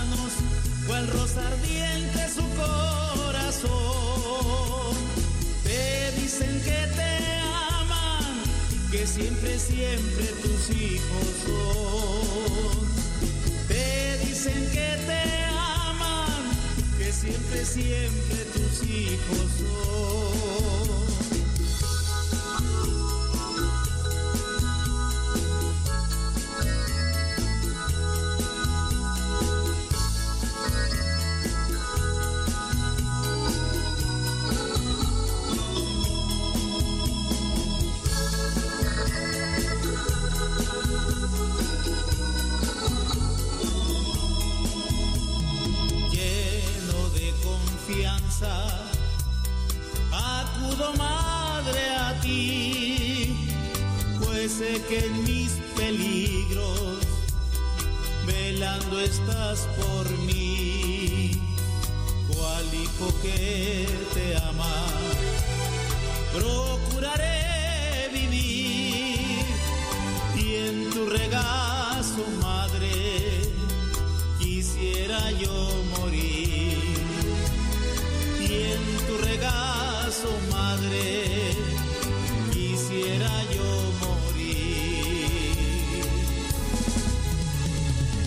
cual rosa ardiente su corazón. Te dicen que te aman, que siempre, siempre tus hijos son. Te dicen que te aman, que siempre, siempre tus hijos son. Confianza, acudo madre a ti, pues sé que en mis peligros, velando estás por mí, cual hijo que te ama, procuraré vivir. Y en tu regazo, madre, quisiera yo morir tu regazo madre. Quisiera yo morir.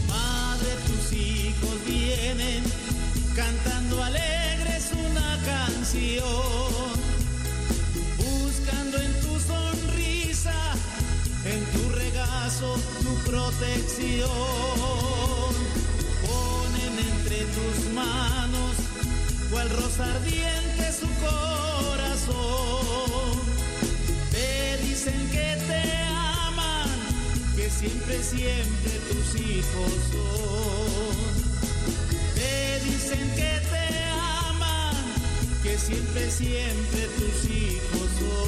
Madre tus hijos vienen cantando alegres una canción. Buscando en tu sonrisa en tu regazo tu protección. Ponen entre tus manos cual rosa ardiente su corazón. Te dicen que te aman, que siempre, siempre tus hijos son. Te dicen que te aman, que siempre, siempre tus hijos son.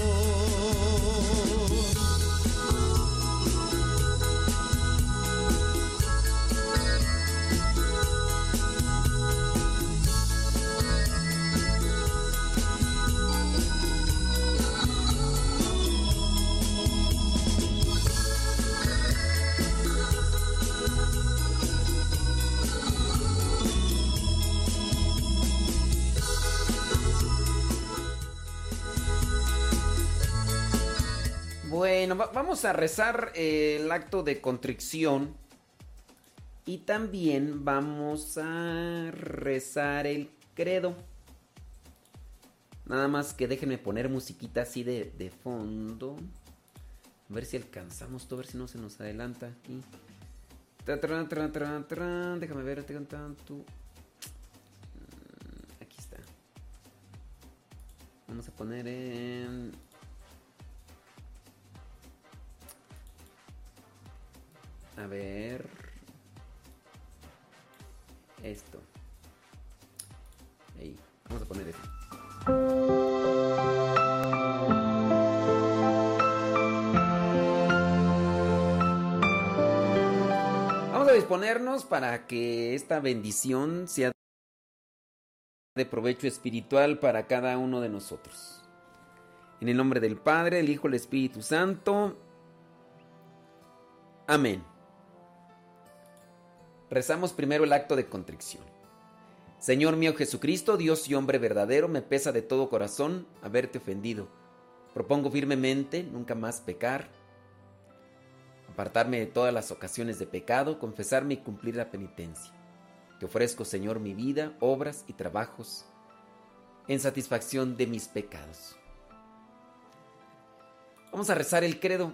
Bueno, va- vamos a rezar eh, el acto de contrición. Y también vamos a rezar el credo. Nada más que déjenme poner musiquita así de, de fondo. A ver si alcanzamos todo, a ver si no se nos adelanta aquí. Déjame ver. Mm, Aquí está. Vamos a poner en. A ver. Esto. Vamos a poner esto. Vamos a disponernos para que esta bendición sea de provecho espiritual para cada uno de nosotros. En el nombre del Padre, el Hijo, el Espíritu Santo. Amén. Rezamos primero el acto de contrición. Señor mío Jesucristo, Dios y hombre verdadero, me pesa de todo corazón haberte ofendido. Propongo firmemente nunca más pecar, apartarme de todas las ocasiones de pecado, confesarme y cumplir la penitencia. Te ofrezco, Señor, mi vida, obras y trabajos en satisfacción de mis pecados. Vamos a rezar el credo.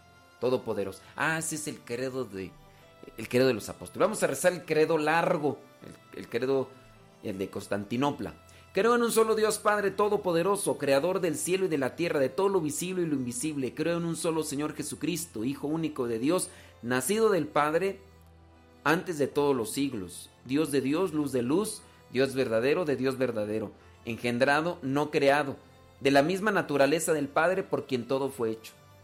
Todopoderoso. Ah, ese es el credo de el credo de los apóstoles. Vamos a rezar el credo largo, el, credo el de Constantinopla. Creo en un solo Dios Padre Todopoderoso, Creador del cielo y de la tierra, de todo lo visible y lo invisible. Creo en un solo Señor Jesucristo, Hijo único de Dios, nacido del Padre antes de todos los siglos. Dios de Dios, luz de luz, Dios verdadero de Dios verdadero, engendrado, no creado, de la misma naturaleza del Padre por quien todo fue hecho,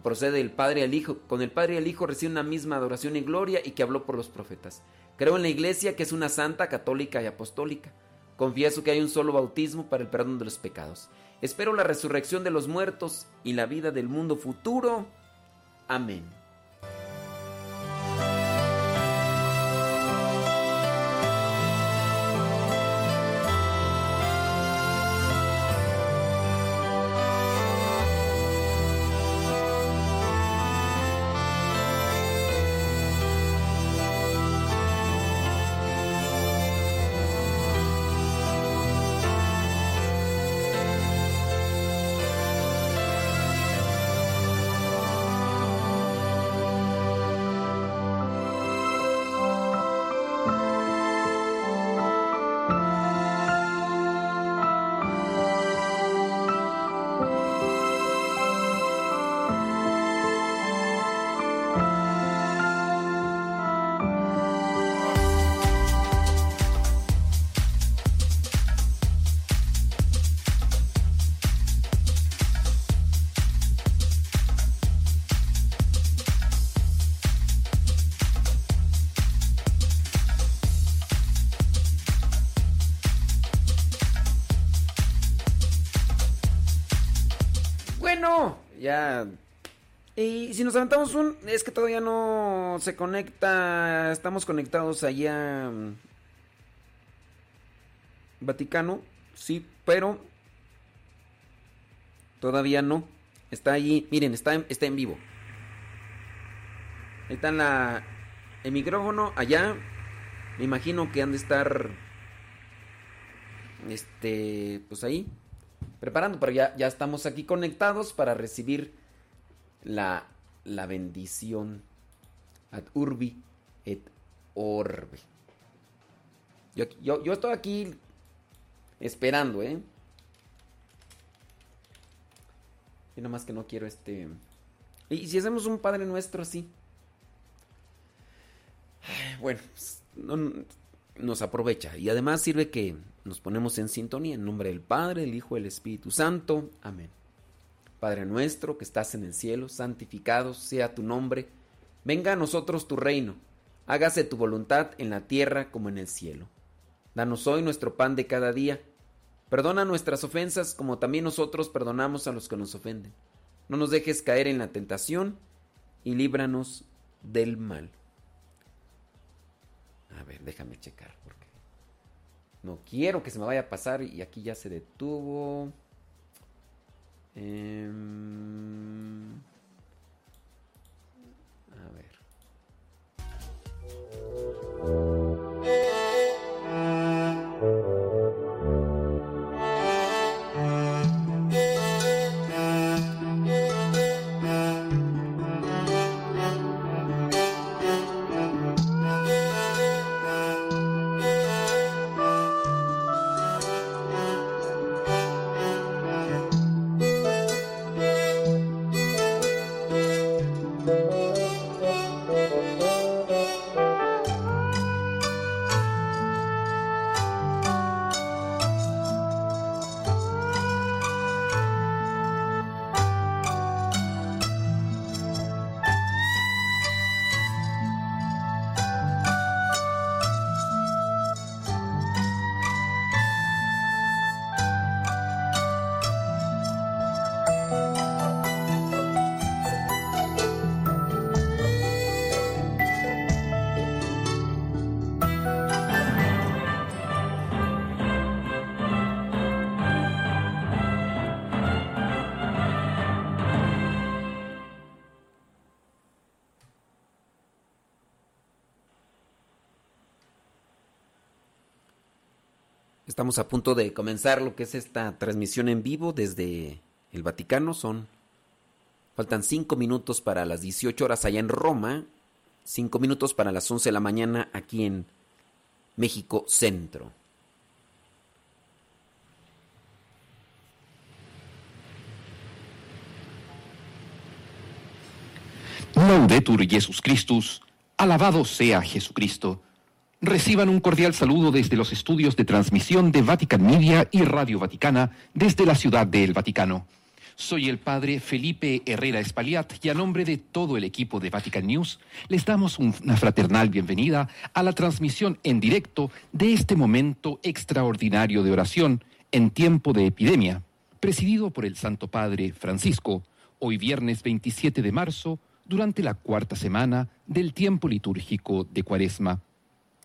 procede del Padre al Hijo, con el Padre y el Hijo recibe una misma adoración y gloria y que habló por los profetas. Creo en la Iglesia que es una santa, católica y apostólica Confieso que hay un solo bautismo para el perdón de los pecados. Espero la resurrección de los muertos y la vida del mundo futuro. Amén. Un. Es que todavía no se conecta. Estamos conectados allá. mm, Vaticano. Sí, pero. Todavía no. Está allí. Miren, está en, está en vivo. Ahí está la, el micrófono allá. Me imagino que han de estar. Este. Pues ahí. Preparando, pero ya, ya estamos aquí conectados para recibir la, la bendición. Ad urbi et orbe. Yo, yo, yo estoy aquí esperando, ¿eh? Y nomás que no quiero este. Y si hacemos un Padre Nuestro así. Bueno, pues, no- nos aprovecha. Y además sirve que nos ponemos en sintonía en nombre del Padre, el Hijo y el Espíritu Santo. Amén. Padre nuestro que estás en el cielo, santificado sea tu nombre. Venga a nosotros tu reino. Hágase tu voluntad en la tierra como en el cielo. Danos hoy nuestro pan de cada día. Perdona nuestras ofensas como también nosotros perdonamos a los que nos ofenden. No nos dejes caer en la tentación y líbranos del mal. A ver, déjame checar porque no quiero que se me vaya a pasar y aquí ya se detuvo. Em, a ver. Estamos a punto de comenzar lo que es esta transmisión en vivo desde el Vaticano. Son. Faltan cinco minutos para las 18 horas allá en Roma. Cinco minutos para las 11 de la mañana aquí en México Centro. Laudetur Jesus Christus, alabado sea Jesucristo. Reciban un cordial saludo desde los estudios de transmisión de Vatican Media y Radio Vaticana desde la ciudad de El Vaticano. Soy el padre Felipe Herrera Espaliat y a nombre de todo el equipo de Vatican News les damos una fraternal bienvenida a la transmisión en directo de este momento extraordinario de oración en tiempo de epidemia, presidido por el Santo Padre Francisco, hoy viernes 27 de marzo, durante la cuarta semana del tiempo litúrgico de Cuaresma.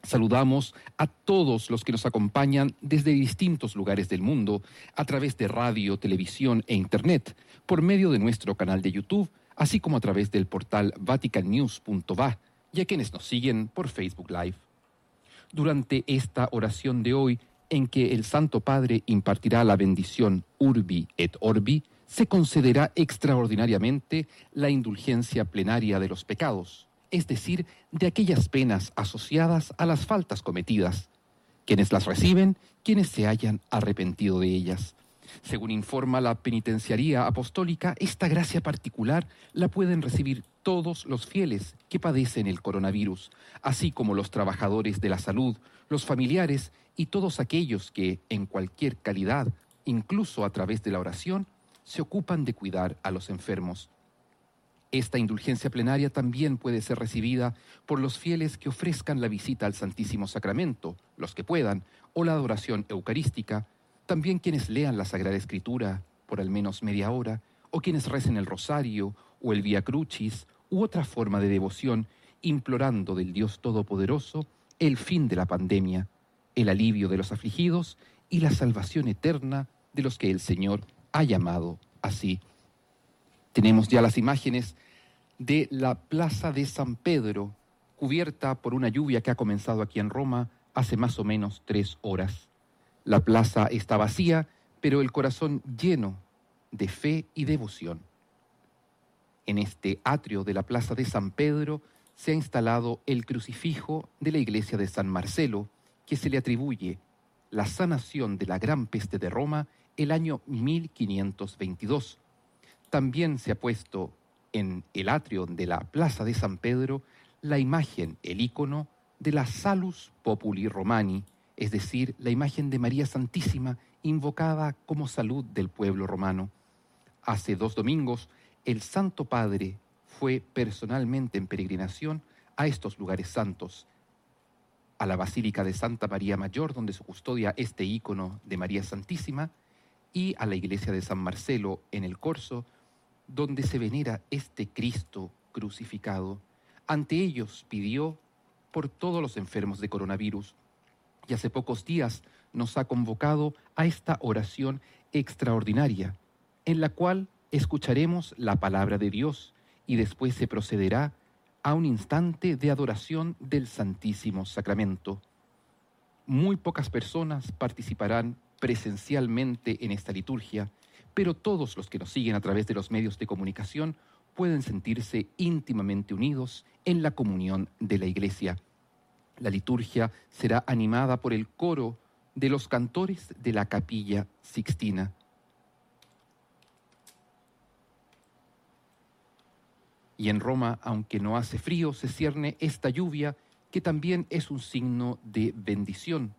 Saludamos a todos los que nos acompañan desde distintos lugares del mundo a través de radio, televisión e internet, por medio de nuestro canal de YouTube, así como a través del portal vaticannews.va y a quienes nos siguen por Facebook Live. Durante esta oración de hoy, en que el Santo Padre impartirá la bendición Urbi et Orbi, se concederá extraordinariamente la indulgencia plenaria de los pecados, es decir, de aquellas penas asociadas a las faltas cometidas, quienes las reciben, quienes se hayan arrepentido de ellas. Según informa la Penitenciaría Apostólica, esta gracia particular la pueden recibir todos los fieles que padecen el coronavirus, así como los trabajadores de la salud, los familiares y todos aquellos que, en cualquier calidad, incluso a través de la oración, se ocupan de cuidar a los enfermos. Esta indulgencia plenaria también puede ser recibida por los fieles que ofrezcan la visita al Santísimo Sacramento, los que puedan, o la adoración eucarística, también quienes lean la Sagrada Escritura por al menos media hora, o quienes recen el rosario o el Via Crucis u otra forma de devoción, implorando del Dios Todopoderoso el fin de la pandemia, el alivio de los afligidos y la salvación eterna de los que el Señor ha llamado así. Tenemos ya las imágenes de la Plaza de San Pedro, cubierta por una lluvia que ha comenzado aquí en Roma hace más o menos tres horas. La plaza está vacía, pero el corazón lleno de fe y devoción. En este atrio de la Plaza de San Pedro se ha instalado el crucifijo de la iglesia de San Marcelo, que se le atribuye la sanación de la gran peste de Roma el año 1522. También se ha puesto en el atrio de la Plaza de San Pedro la imagen, el icono de la Salus Populi Romani, es decir, la imagen de María Santísima invocada como salud del pueblo romano. Hace dos domingos, el Santo Padre fue personalmente en peregrinación a estos lugares santos, a la Basílica de Santa María Mayor, donde se custodia este icono de María Santísima, y a la iglesia de San Marcelo en el Corso, donde se venera este Cristo crucificado. Ante ellos pidió por todos los enfermos de coronavirus y hace pocos días nos ha convocado a esta oración extraordinaria, en la cual escucharemos la palabra de Dios y después se procederá a un instante de adoración del Santísimo Sacramento. Muy pocas personas participarán presencialmente en esta liturgia, pero todos los que nos siguen a través de los medios de comunicación pueden sentirse íntimamente unidos en la comunión de la Iglesia. La liturgia será animada por el coro de los cantores de la capilla sixtina. Y en Roma, aunque no hace frío, se cierne esta lluvia que también es un signo de bendición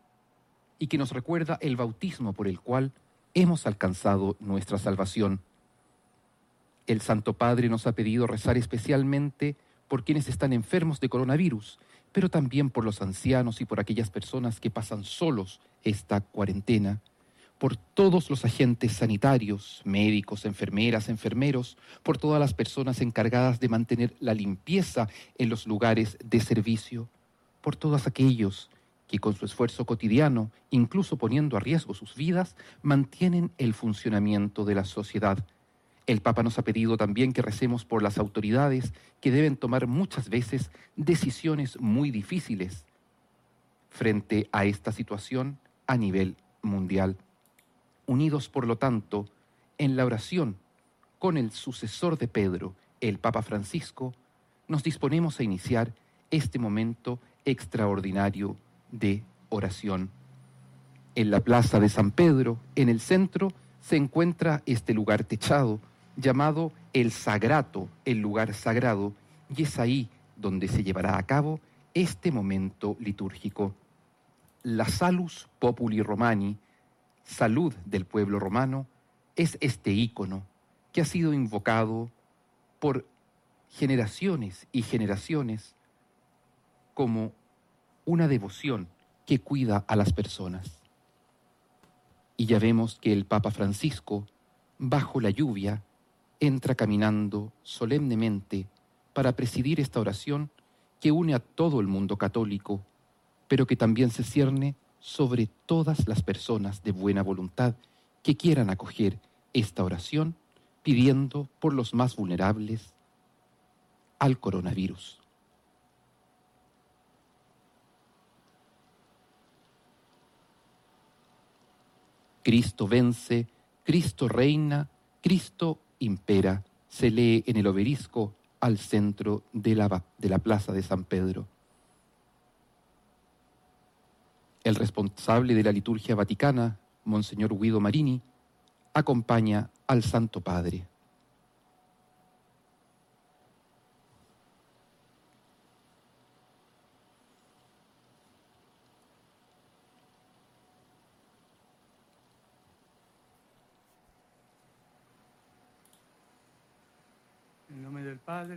y que nos recuerda el bautismo por el cual hemos alcanzado nuestra salvación. El Santo Padre nos ha pedido rezar especialmente por quienes están enfermos de coronavirus, pero también por los ancianos y por aquellas personas que pasan solos esta cuarentena, por todos los agentes sanitarios, médicos, enfermeras, enfermeros, por todas las personas encargadas de mantener la limpieza en los lugares de servicio, por todos aquellos que con su esfuerzo cotidiano, incluso poniendo a riesgo sus vidas, mantienen el funcionamiento de la sociedad. El Papa nos ha pedido también que recemos por las autoridades que deben tomar muchas veces decisiones muy difíciles frente a esta situación a nivel mundial. Unidos, por lo tanto, en la oración con el sucesor de Pedro, el Papa Francisco, nos disponemos a iniciar este momento extraordinario de oración. En la plaza de San Pedro, en el centro, se encuentra este lugar techado llamado el Sagrato, el lugar sagrado, y es ahí donde se llevará a cabo este momento litúrgico. La salus populi romani, salud del pueblo romano, es este ícono que ha sido invocado por generaciones y generaciones como una devoción que cuida a las personas. Y ya vemos que el Papa Francisco, bajo la lluvia, entra caminando solemnemente para presidir esta oración que une a todo el mundo católico, pero que también se cierne sobre todas las personas de buena voluntad que quieran acoger esta oración pidiendo por los más vulnerables al coronavirus. Cristo vence, Cristo reina, Cristo impera, se lee en el obelisco al centro de la, de la plaza de San Pedro. El responsable de la liturgia vaticana, Monseñor Guido Marini, acompaña al Santo Padre.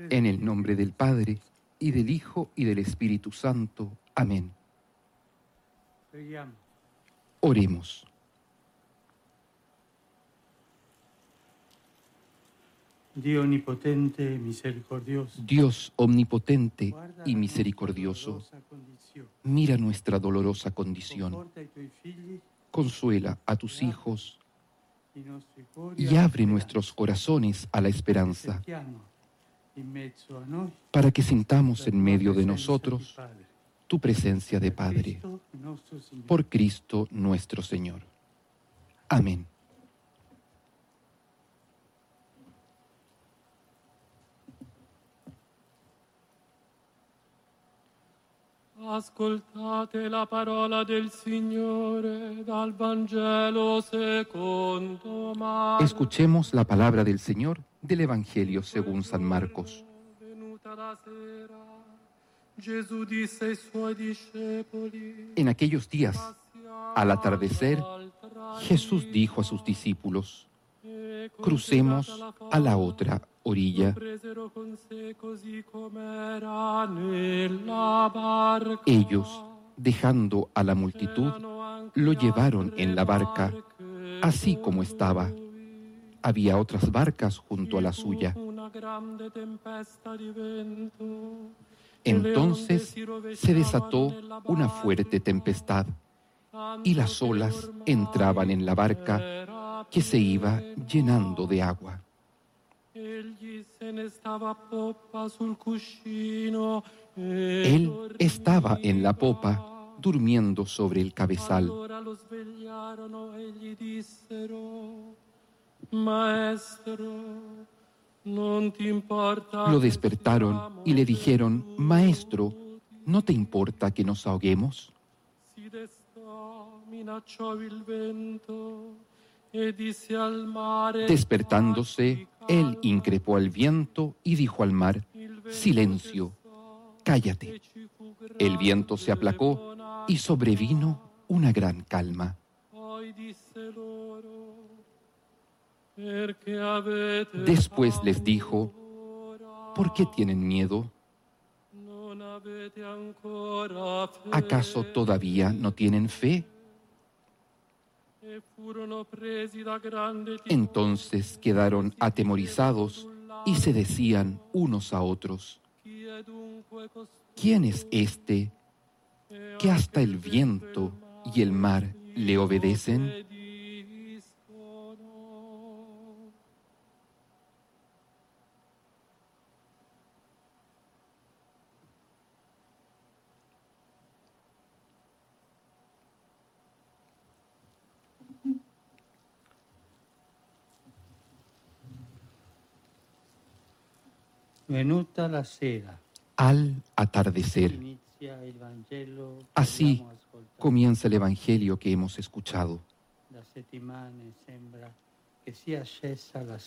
En el nombre del Padre, y del Hijo, y del Espíritu Santo. Amén. Oremos. Dios omnipotente, misericordioso. Dios omnipotente y misericordioso, mira nuestra dolorosa condición. Consuela a tus hijos y abre nuestros corazones a la esperanza, para que sintamos en medio de nosotros tu presencia de Padre, por Cristo nuestro Señor. Amén. Ascoltate la parola del Signore dal Vangelo secondo Marco. Escuchemos la palabra del Señor del Evangelio según San Marcos. En aquellos días, al atardecer, Jesús dijo a sus discípulos, crucemos a la otra orilla. Ellos, dejando a la multitud, lo llevaron en la barca, así como estaba. Había otras barcas junto a la suya. Entonces se desató una fuerte tempestad y las olas entraban en la barca que se iba llenando de agua. Él estaba en la popa durmiendo sobre el cabezal. Lo despertaron y le dijeron, Maestro, ¿no te importa que nos ahoguemos? Despertándose, él increpó al viento y dijo al mar, Silencio, cállate. El viento se aplacó y sobrevino una gran calma. Después les dijo, ¿por qué tienen miedo? ¿Acaso todavía no tienen fe? Entonces quedaron atemorizados y se decían unos a otros, ¿quién es este que hasta el viento y el mar le obedecen? Al atardecer. Así comienza el Evangelio que hemos escuchado.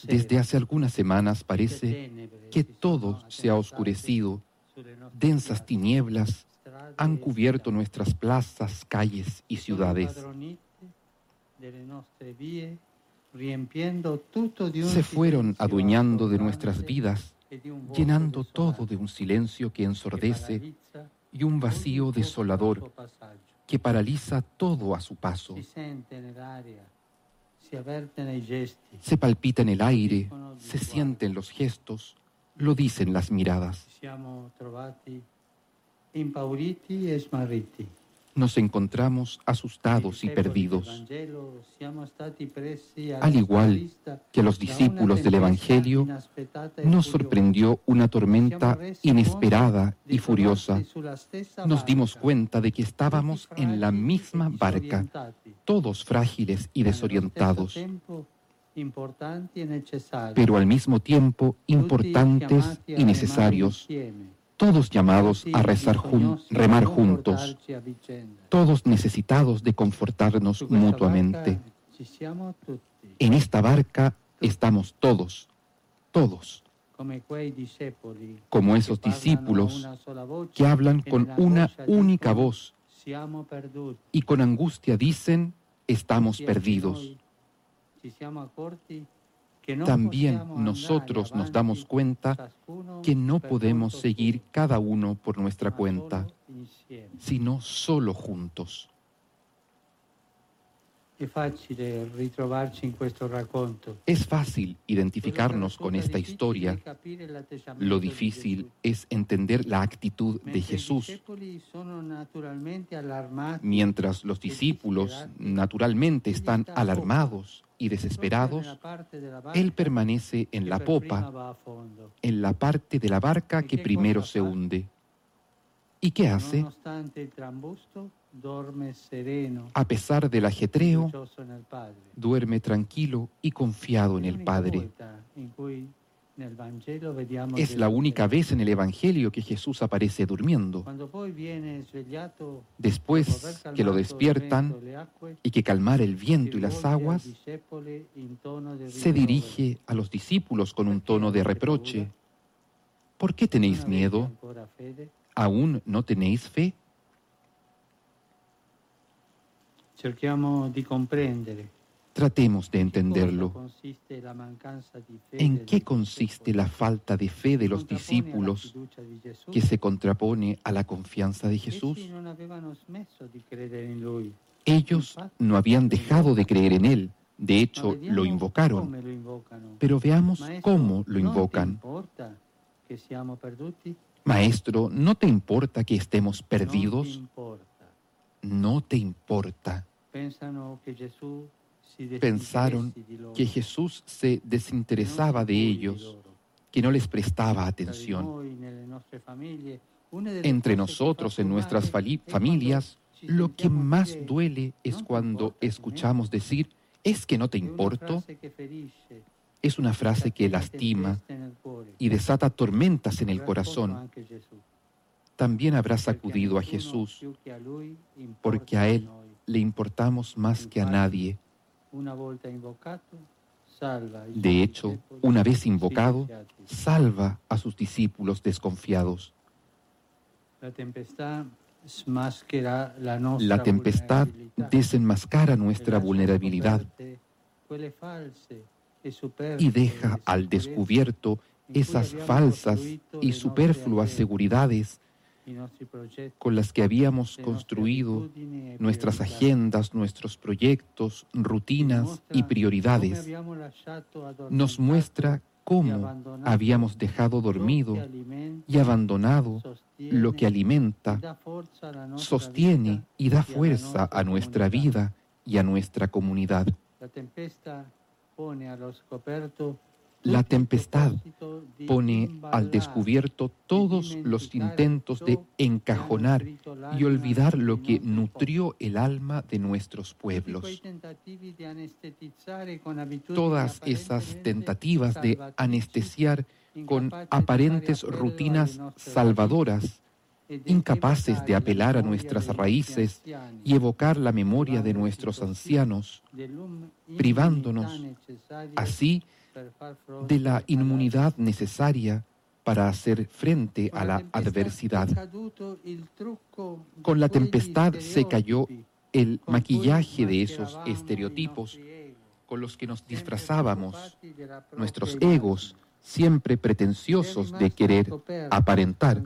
Desde hace algunas semanas parece que todo se ha oscurecido, densas tinieblas han cubierto nuestras plazas, calles y ciudades. Se fueron adueñando de nuestras vidas, llenando todo de un silencio que ensordece y un vacío desolador que paraliza todo a su paso. Se palpita en el aire, se sienten los gestos, lo dicen las miradas. E. Nos encontramos asustados y perdidos. Al igual que los discípulos del Evangelio, e nos sorprendió una tormenta inesperada y furiosa. Nos dimos cuenta de que estábamos en la misma barca, todos frágiles y desorientados, e pero al mismo tiempo importantes y necesarios, todos llamados a rezar jun- remar juntos, todos necesitados de confortarnos mutuamente. En esta barca estamos todos, todos, como esos discípulos que hablan con una única voz y con angustia dicen, estamos perdidos. También nosotros nos damos cuenta que no podemos seguir cada uno por nuestra cuenta, sino solo juntos. Es fácil identificarnos con esta historia. Lo di difícil es entender la actitud de Jesús. Mientras los discípulos naturalmente están alarmados y desesperados, Él permanece en la popa, en la parte de la barca que primero se hunde. ¿Y qué hace? A pesar del ajetreo, duerme tranquilo y confiado en el Padre. Es la única vez en el Evangelio que Jesús aparece durmiendo. Después que lo despiertan y que calmara el viento y las aguas, se dirige a los discípulos con un tono de reproche. ¿Por qué tenéis miedo? ¿Aún no tenéis fe? Cerchiamo di comprendere Tratemos de entenderlo. ¿En qué consiste la falta de fe de los discípulos que se contrapone a la confianza de Jesús? Ellos no habían dejado de creer en Él. De hecho, lo invocaron. Pero veamos cómo lo ¿no te invocan. Maestro, ¿no te importa que estemos perdidos? No te importa. Pensano che Gesù si Pensaron que Jesús se desinteresaba de ellos, que no les prestaba atención. Entre nosotros, en nuestras familias, lo que más duele es "Non ti cuando importa di me". escuchamos decir, es que no te importo. Es una frase que lastima y desata tormentas en el corazón. También habrá sacudido a Jesús, porque a Él le importamos más que a nadie. De hecho, una vez invocado, salva a sus discípulos desconfiados. La tempestad desenmascara nuestra vulnerabilidad y deja al descubierto. esas falsas y superfluas seguridades con las que habíamos construido nuestras agendas, nuestros proyectos, rutinas y prioridades. Nos muestra cómo habíamos dejado dormido y abandonado lo que alimenta, sostiene y da fuerza a nuestra vida y a nuestra comunidad. La tempesta pone allo scoperto La tempestad pone al descubierto todos los intentos de encajonar y olvidar lo que nutrió el alma de nuestros pueblos. Todas esas tentativas de anestesiar con aparentes rutinas salvadoras, incapaces de apelar a nuestras raíces y evocar la memoria de nuestros ancianos, privándonos así de la inmunidad necesaria para hacer frente a la adversidad. Con la tempestad se cayó el maquillaje de esos estereotipos con los que nos disfrazábamos, nuestros egos siempre pretenciosos de querer aparentar,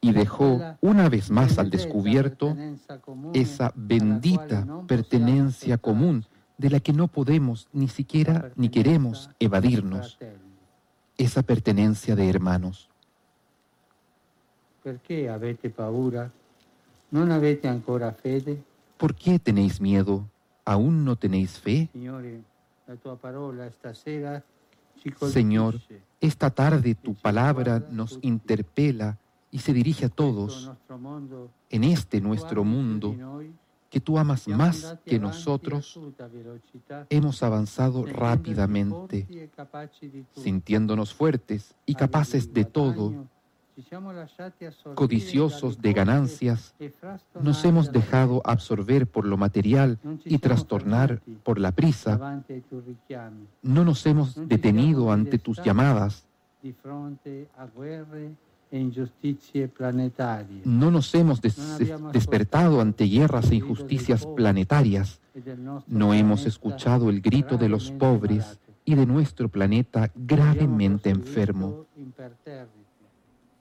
y dejó una vez más al descubierto esa bendita pertenencia común de la que no podemos ni siquiera ni queremos evadirnos, esa pertenencia de hermanos. ¿Por qué tenéis miedo? ¿Aún no tenéis fe? Señor, esta tarde tu palabra nos interpela y se dirige a todos en este nuestro mundo que tú amas más que nosotros. Hemos avanzado rápidamente, sintiéndonos fuertes y capaces de todo, codiciosos de ganancias, nos hemos dejado absorber por lo material y trastornar por la prisa. No nos hemos detenido ante tus llamadas, no nos hemos des- despertado ante guerras e injusticias planetarias, no hemos escuchado el grito de los pobres y de nuestro planeta gravemente enfermo.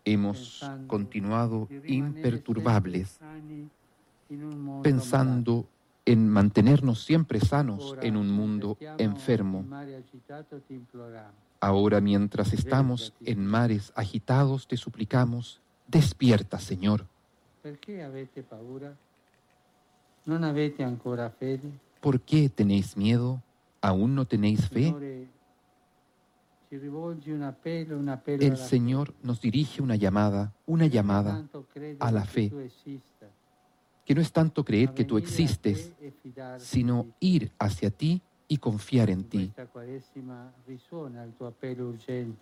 Hemos continuado imperturbables, pensando en mantenernos siempre sanos en un mundo enfermo. Ahora mientras estamos en mares agitados, te suplicamos, despierta, Señor. Perché avete paura? Non avete ancora fede? ¿Por qué tenéis miedo? ¿Aún no tenéis fe? El Señor nos dirige una llamada, una llamada a la fe, que no es tanto creer que tú existes, sino ir hacia ti y confiar en ti.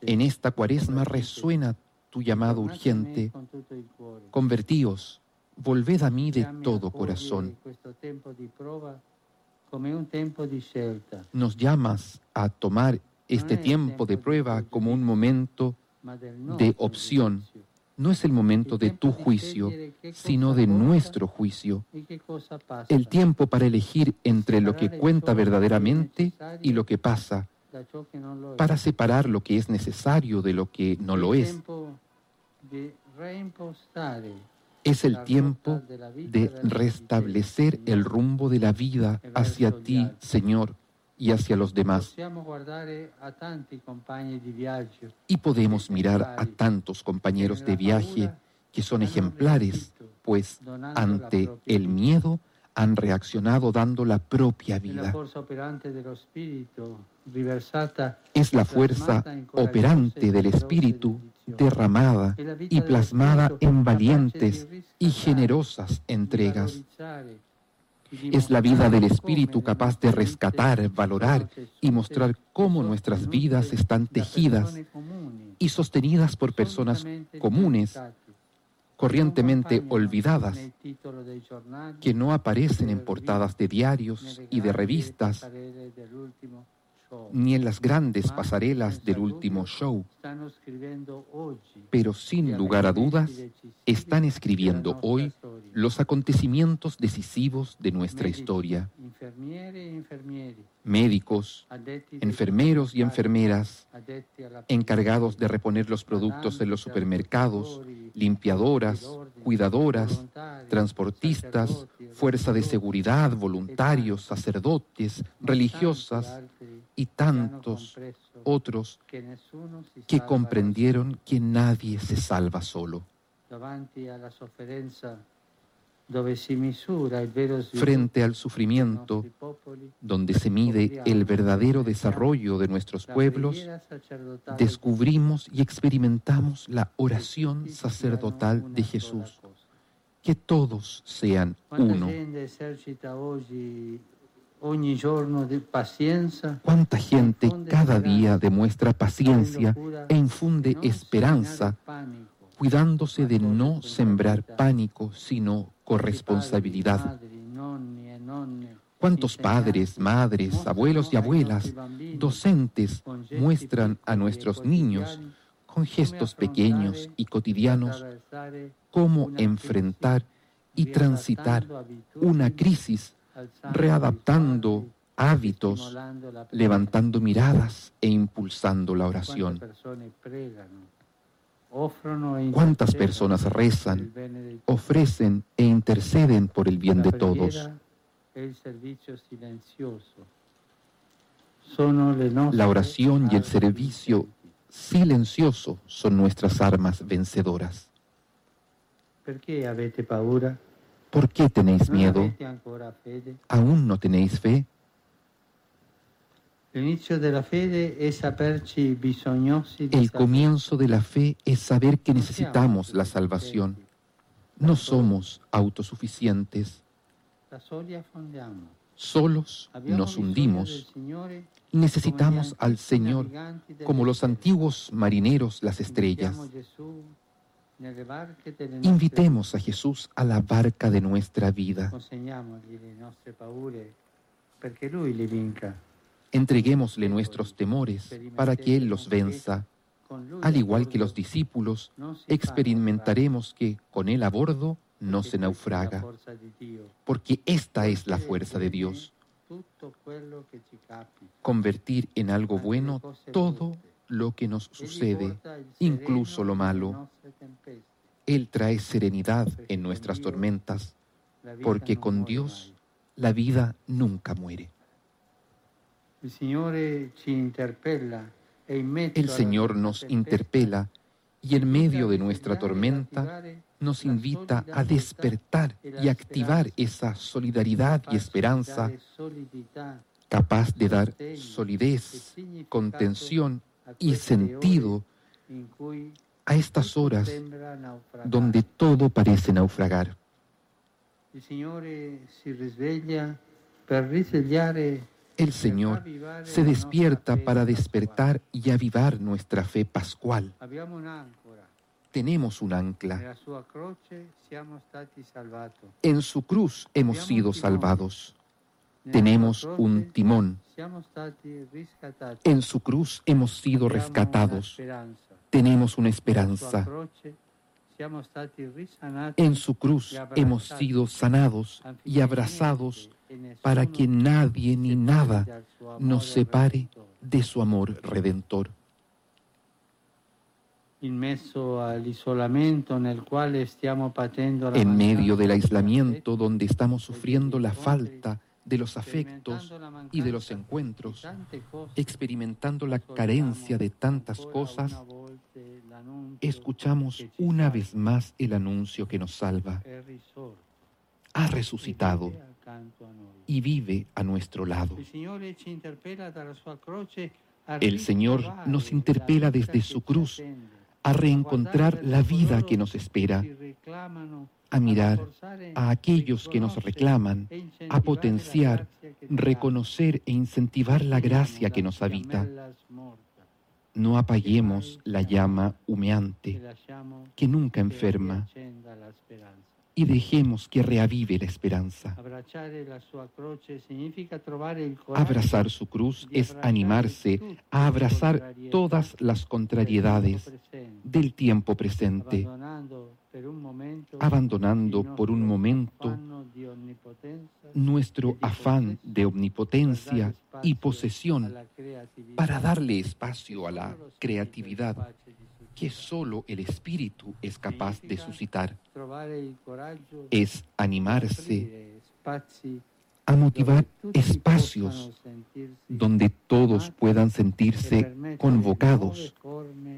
En esta cuaresma resuena tu llamado urgente. Convertíos, volved a mí de todo corazón. Nos llamas a tomar este tiempo de prueba como un momento de opción. No es el momento de tu juicio, sino de nuestro juicio. El tiempo para elegir entre lo que cuenta verdaderamente y lo que pasa, para separar lo que es necesario de lo que no lo es. Es el tiempo de restablecer el rumbo de la vida hacia ti, Señor, y hacia los demás. Viaggio Y podemos mirar a tantos compañeros de viaje que son ejemplares, pues ante el miedo han reaccionado dando la propia vida. Es la fuerza operante del Espíritu derramada y plasmada en valientes y generosas entregas. Es la vida del Espíritu capaz de rescatar, valorar y mostrar cómo nuestras vidas están tejidas y sostenidas por personas comunes, corrientemente olvidadas, que no aparecen en portadas de diarios y de revistas, ni en las grandes pasarelas del último show, pero sin lugar a dudas están escribiendo hoy los acontecimientos decisivos de nuestra historia. Médicos, enfermeros y enfermeras, encargados de reponer los productos en los supermercados, limpiadoras, cuidadoras, transportistas, fuerza de seguridad, voluntarios, sacerdotes, religiosas y tantos otros que comprendieron que nadie se salva solo. Frente al sufrimiento, donde se mide el verdadero desarrollo de nuestros pueblos, descubrimos y experimentamos la oración sacerdotal de Jesús. Que todos sean uno. Cuánta gente cada día demuestra paciencia e infunde esperanza, cuidándose de no sembrar pánico, sino corresponsabilidad. ¿Cuántos padres, madres, abuelos y abuelas, docentes muestran a nuestros niños con gestos pequeños y cotidianos cómo enfrentar y transitar una crisis, readaptando hábitos, levantando miradas e impulsando la oración? ¿Cuántas intercedono personas rezan, ofrecen e interceden por el bien de todos? e La oración y el servicio silencioso son nuestras armas vencedoras. ¿Por qué tenéis miedo? ¿Aún no tenéis fe? El comienzo de la fe es saber que necesitamos la salvación. No somos autosuficientes, solos nos hundimos. y Necesitamos al Señor como los antiguos marineros las estrellas. Invitemos a Jesús a la barca de nuestra vida. Perché Lui le vinca. Entreguémosle nuestros temores para que Él los venza. Al igual que los discípulos, experimentaremos que con Él a bordo no se naufraga, porque esta es la fuerza de Dios, convertir en algo bueno todo lo que nos sucede, incluso lo malo. Él trae serenidad en nuestras tormentas, porque con Dios la vida nunca muere. Il Signore ci interpella e in mezzo El Señor nos tempesta interpela y en medio de nuestra tormenta nos invita a despertar y activar esa solidaridad y esperanza capaz de dar solidez, contención y sentido a estas horas donde todo parece naufragar. El Señor se despierta para despertar y avivar nuestra fe pascual. Tenemos un ancla. En su cruz hemos sido salvados. Tenemos un timón. En su cruz hemos sido rescatados. Tenemos una esperanza. En su cruz hemos sido sanados y abrazados para que nadie ni nada nos separe de su amor redentor. En medio del aislamiento donde estamos sufriendo la falta de los afectos y de los encuentros, experimentando la carencia de tantas cosas, escuchamos una vez más el anuncio que nos salva. Ha resucitado. Y vive a nuestro lado. El Señor nos la interpela desde su cruz a reencontrar la vida que nos espera, a mirar a aquellos que nos reclaman, a potenciar, reconocer e incentivar la gracia que nos habita. No apaguemos la llama humeante que nunca enferma. Y dejemos que reavive la esperanza. Abrazar su cruz es animarse a abrazar todas las contrariedades del tiempo presente, abandonando por un momento nuestro afán de omnipotencia y posesión para darle espacio a la creatividad que solo el Espíritu es capaz de suscitar. Es animarse a motivar espacios donde todos puedan sentirse convocados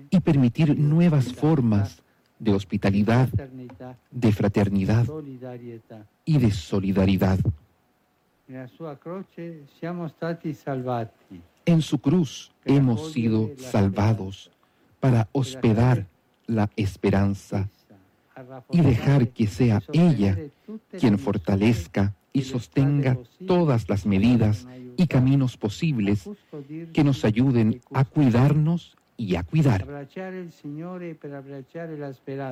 y permitir nuevas formas de hospitalidad, de fraternidad y de solidaridad. En su cruz hemos sido salvados para hospedar la esperanza y dejar que sea ella quien fortalezca y sostenga todas las medidas y caminos posibles que nos ayuden a cuidarnos y a cuidar.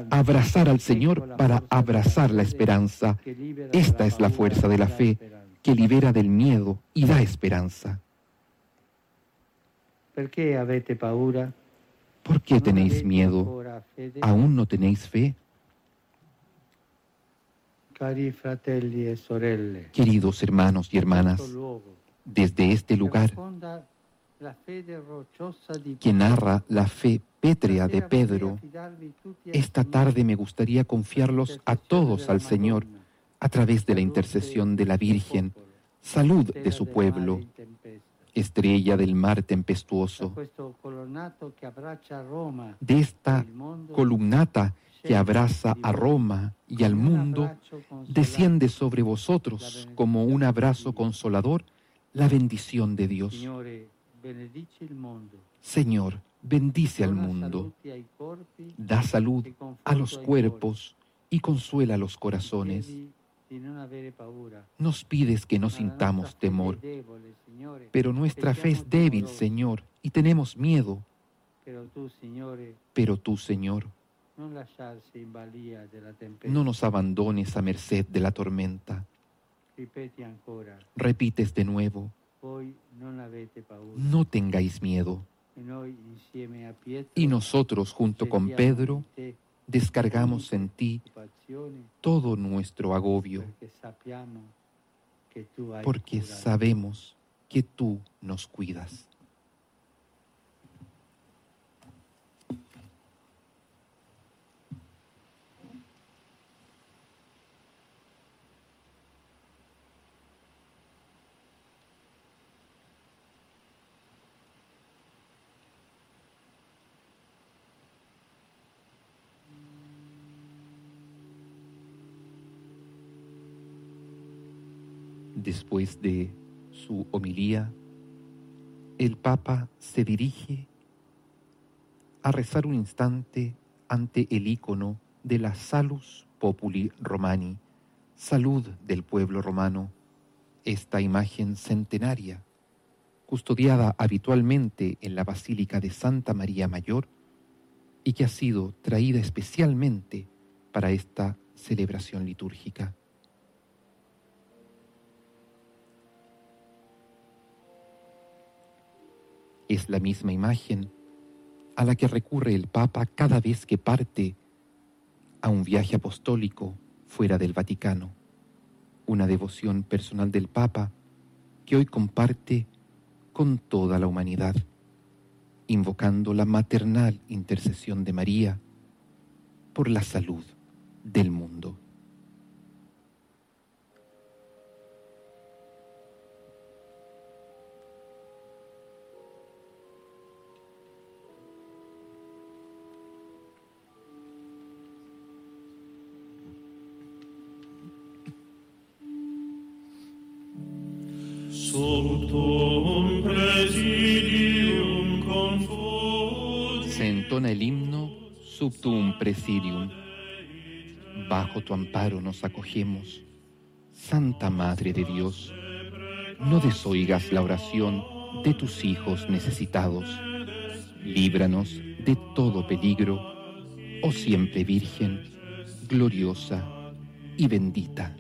Abrazar al Señor para abrazar la esperanza. Esta es la fuerza de la fe que libera del miedo y da esperanza. ¿Por qué avete paura? ¿Por qué tenéis miedo? ¿Aún no tenéis fe? E Queridos hermanos y hermanas, desde este lugar que narra la fe pétrea de Pedro, esta tarde me gustaría confiarlos a todos al Señor a través de la intercesión de la Virgen, salud de su pueblo, estrella del mar tempestuoso, de esta columnata que abraza a Roma y al mundo, desciende sobre vosotros como un abrazo consolador la bendición de Dios. Señor, bendice al mundo, da salud a los cuerpos y consuela los corazones. Nos pides que no sintamos temor, pero nuestra fe es débil, Señor, y tenemos miedo. Pero tú, Señor, no nos abandones a merced de la tormenta. Repites de nuevo, no tengáis miedo. Y nosotros, junto con Pedro, descargamos en ti todo nuestro agobio, porque sabemos que tú nos cuidas. Después de su homilía, el Papa se dirige a rezar un instante ante el icono de la Salus Populi Romani, salud del pueblo romano, esta imagen centenaria, custodiada habitualmente en la Basílica de Santa María Mayor y que ha sido traída especialmente para esta celebración litúrgica. Es la misma imagen a la que recurre el Papa cada vez que parte a un viaje apostólico fuera del Vaticano, una devoción personal del Papa que hoy comparte con toda la humanidad, invocando la maternal intercesión de María por la salud del mundo. Subtum Presidium. Bajo tu amparo nos acogemos. Santa Madre de Dios, no desoigas la oración de tus hijos necesitados. Líbranos de todo peligro, oh siempre Virgen, gloriosa y bendita.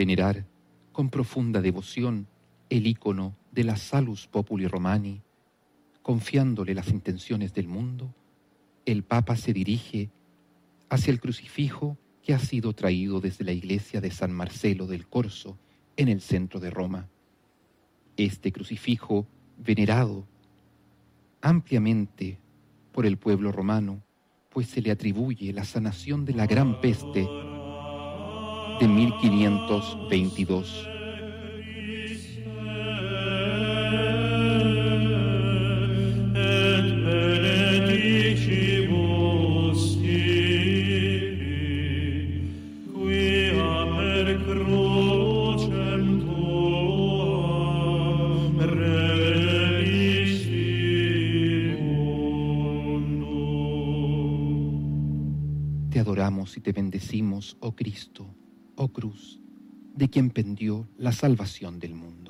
Venerar con profunda devoción el ícono de la Salus Populi Romani, confiándole las intenciones del mundo, el Papa se dirige hacia el crucifijo que ha sido traído desde la iglesia de San Marcelo del Corso en el centro de Roma. Este crucifijo, venerado ampliamente por el pueblo romano, pues se le atribuye la sanación de la gran peste de 1522. Te adoramos y te bendecimos, oh Cristo, oh cruz, de quien pendió la salvación del mundo.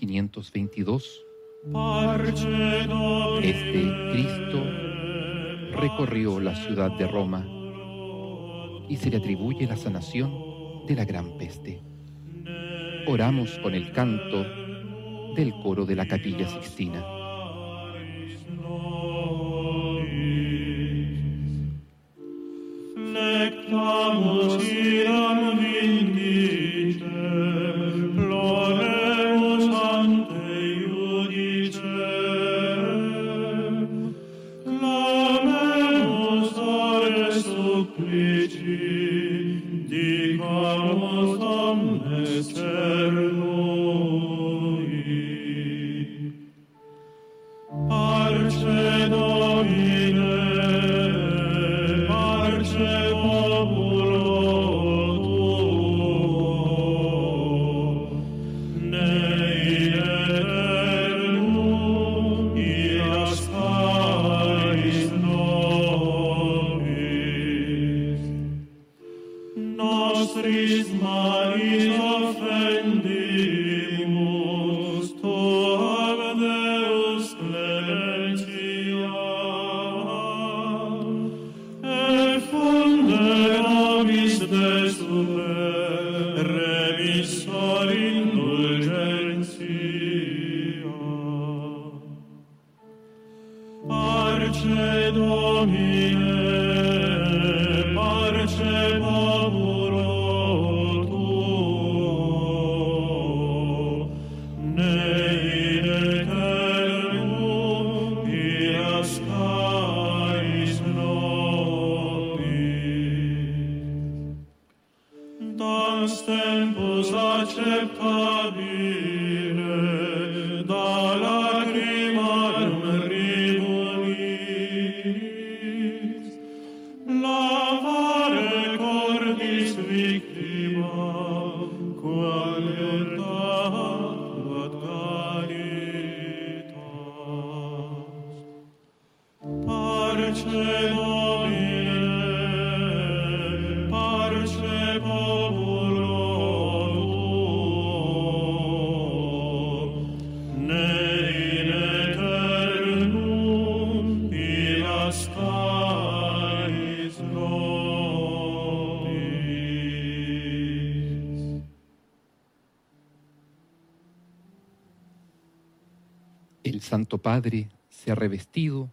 En 1522, este Cristo recorrió la ciudad de Roma y se le atribuye la sanación de la gran peste. Oramos con el canto del coro de la capilla Sixtina. Padre se ha revestido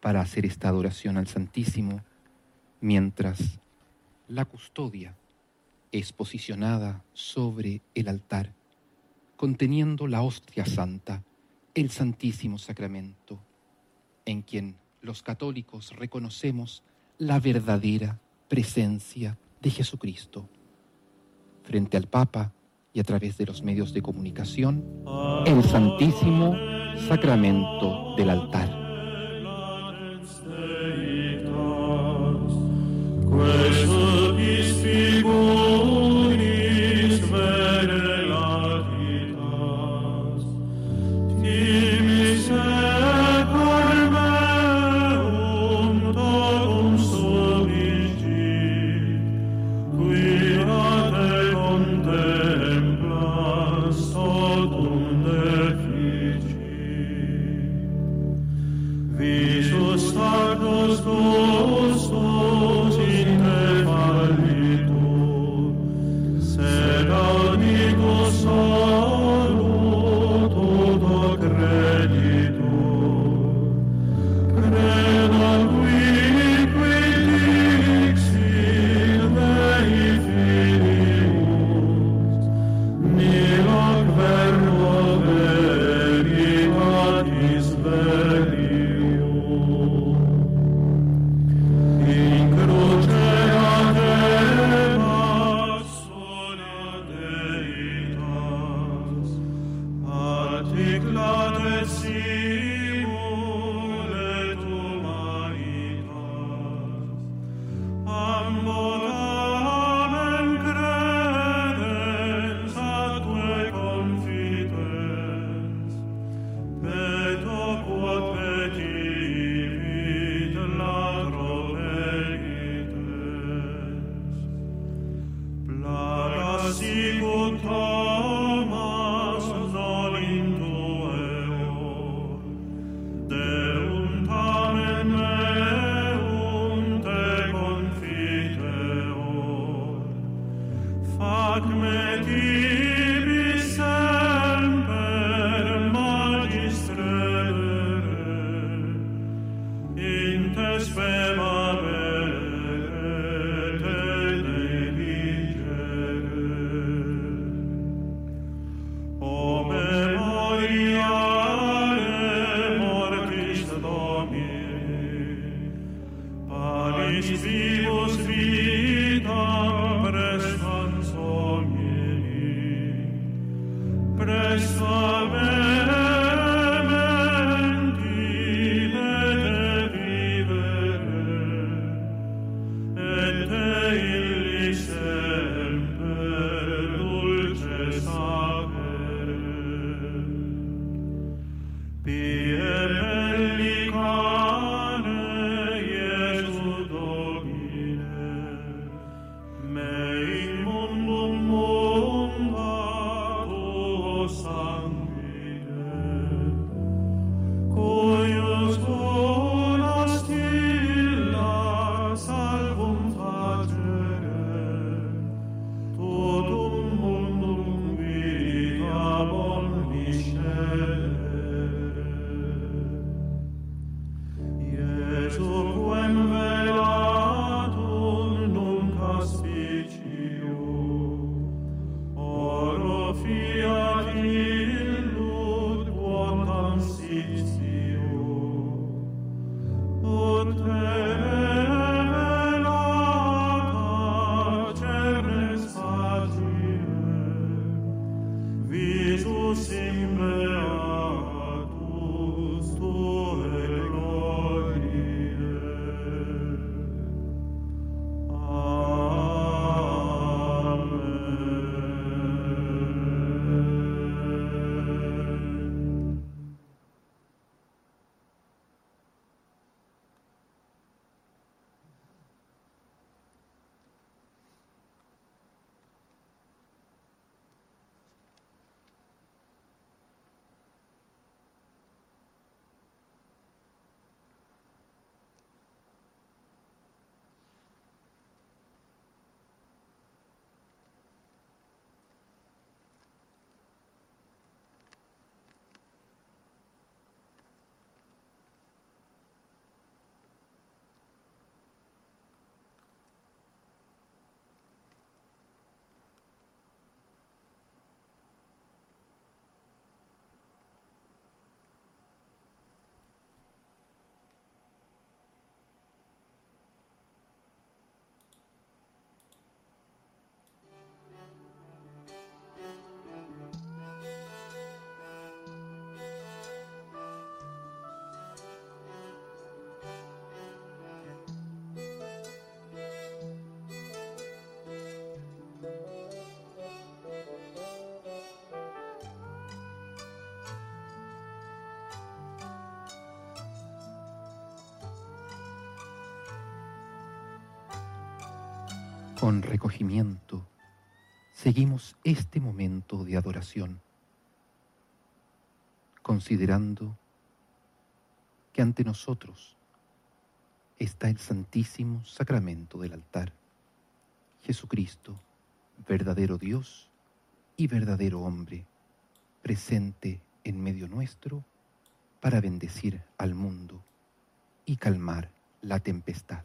para hacer esta adoración al Santísimo, mientras la custodia es posicionada sobre el altar, conteniendo la hostia santa, el Santísimo Sacramento, en quien los católicos reconocemos la verdadera presencia de Jesucristo. Frente al Papa, y a través de los medios de comunicación ah. el Santísimo Sacramento del altar. Con recogimiento, seguimos este momento de adoración, considerando que ante nosotros está el santísimo sacramento del altar, Jesucristo, verdadero Dios y verdadero hombre, presente en medio nuestro para bendecir al mundo y calmar la tempestad.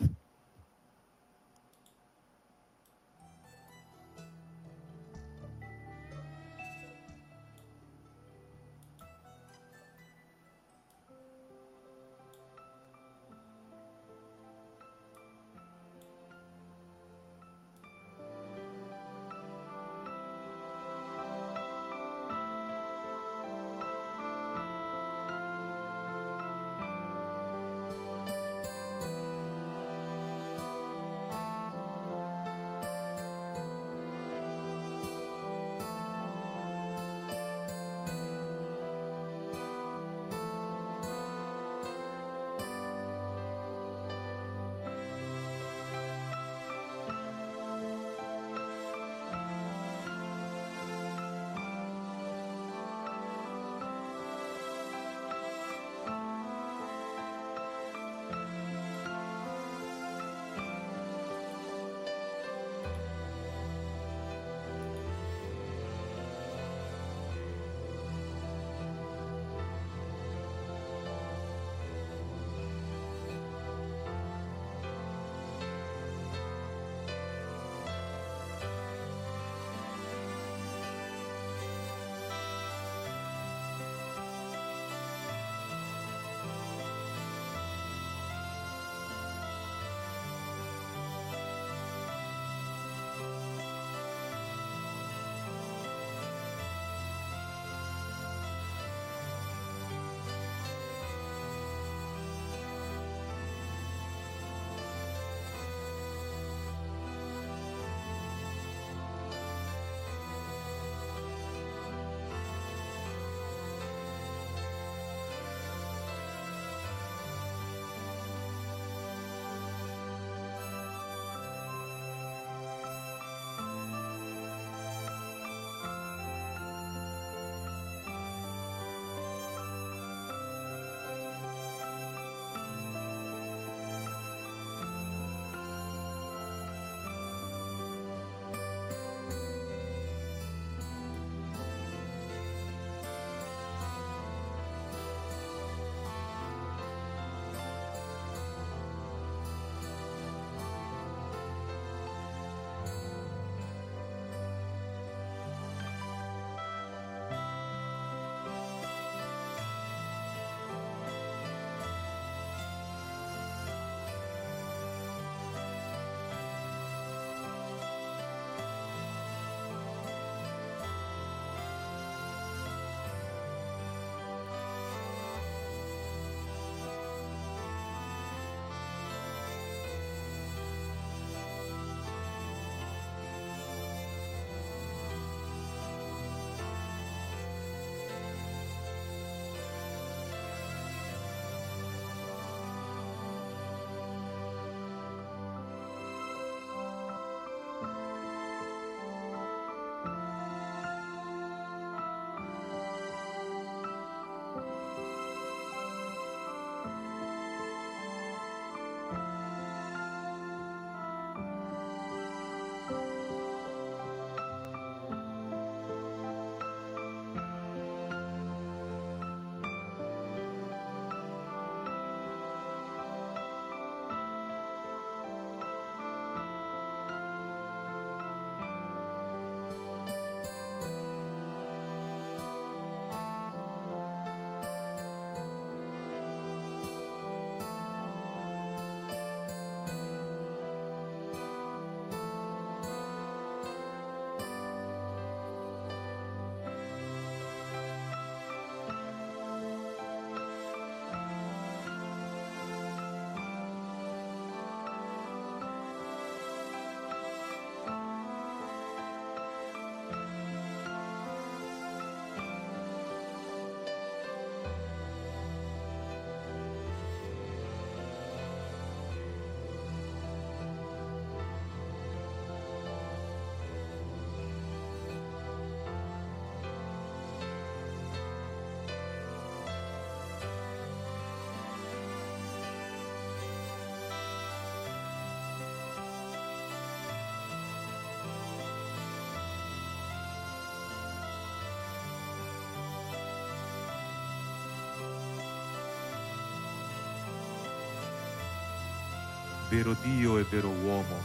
Vero Dio e vero uomo,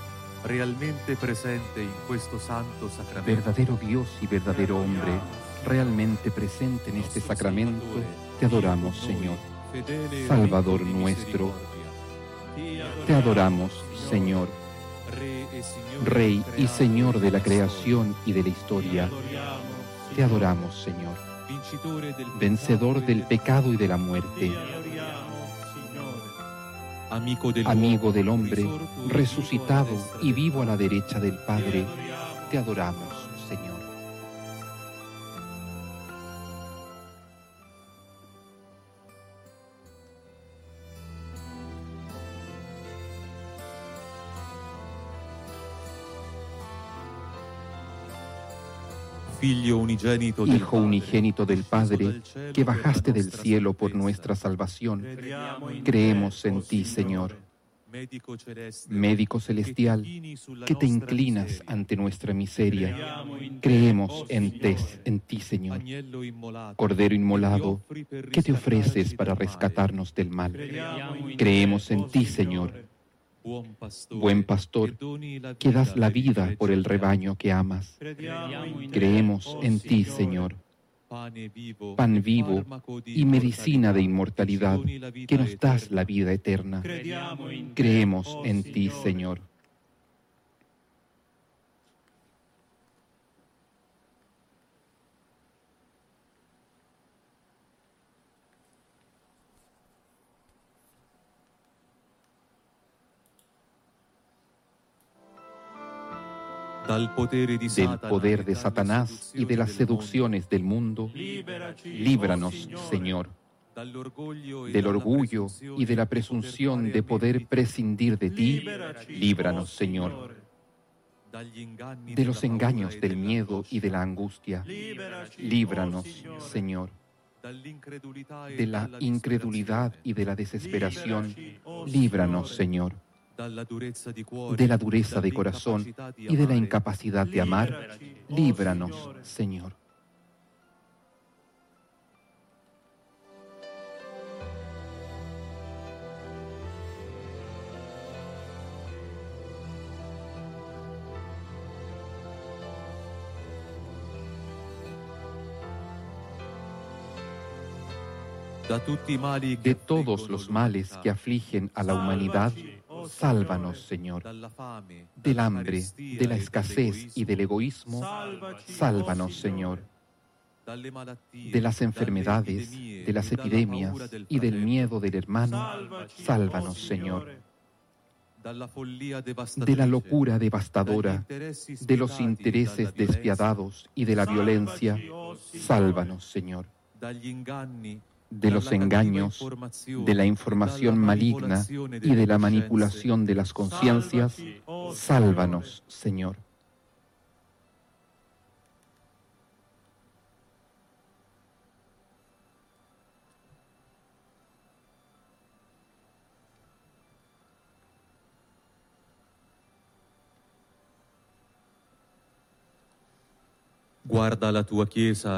realmente presente in questo santo sacramento. Verdadero Dios y verdadero hombre, realmente presente en este sacramento, te adoramos, Señor. Salvador nuestro, te adoramos, Señor. Rey y Señor de la creación y de la historia, te adoramos, Señor. Vencedor del pecado y de la muerte, amigo del hombre, resucitado y vivo a la derecha del Padre, te adoramos, Hijo unigénito del Padre, que bajaste del cielo por nuestra salvación, creemos en ti, Señor. Médico celestial, que te inclinas ante nuestra miseria, creemos en, te- en ti, Señor. Cordero inmolado, que te ofreces para rescatarnos del mal. Creemos en ti, Señor, buon pastore, buen pastor, que das la vida por el rebaño que amas. Creemos en ti, Señor, pan vivo y medicina de inmortalidad, que nos das la vida eterna. Creemos en ti, Señor. Del poder de Satanás y de las seducciones del mundo, líbranos, Señor, del orgullo y de la presunción de poder prescindir de ti. Líbranos, Señor, de los engaños del miedo y de la angustia. Líbranos, Señor, de la incredulidad y de la desesperación. Líbranos, Señor, de la dureza de corazón y de la incapacidad de amar. Líbranos, Señor. De todos los males que afligen a la humanidad, sálvanos, Señor. Del hambre, de la escasez y del egoísmo, sálvanos, Señor. De las enfermedades, de las epidemias y del miedo del hermano, sálvanos, Señor. De la locura devastadora, de los intereses despiadados y de la violencia, sálvanos, Señor. De los engaños, de la información maligna y de la manipulación de las conciencias, sálvanos, Señor.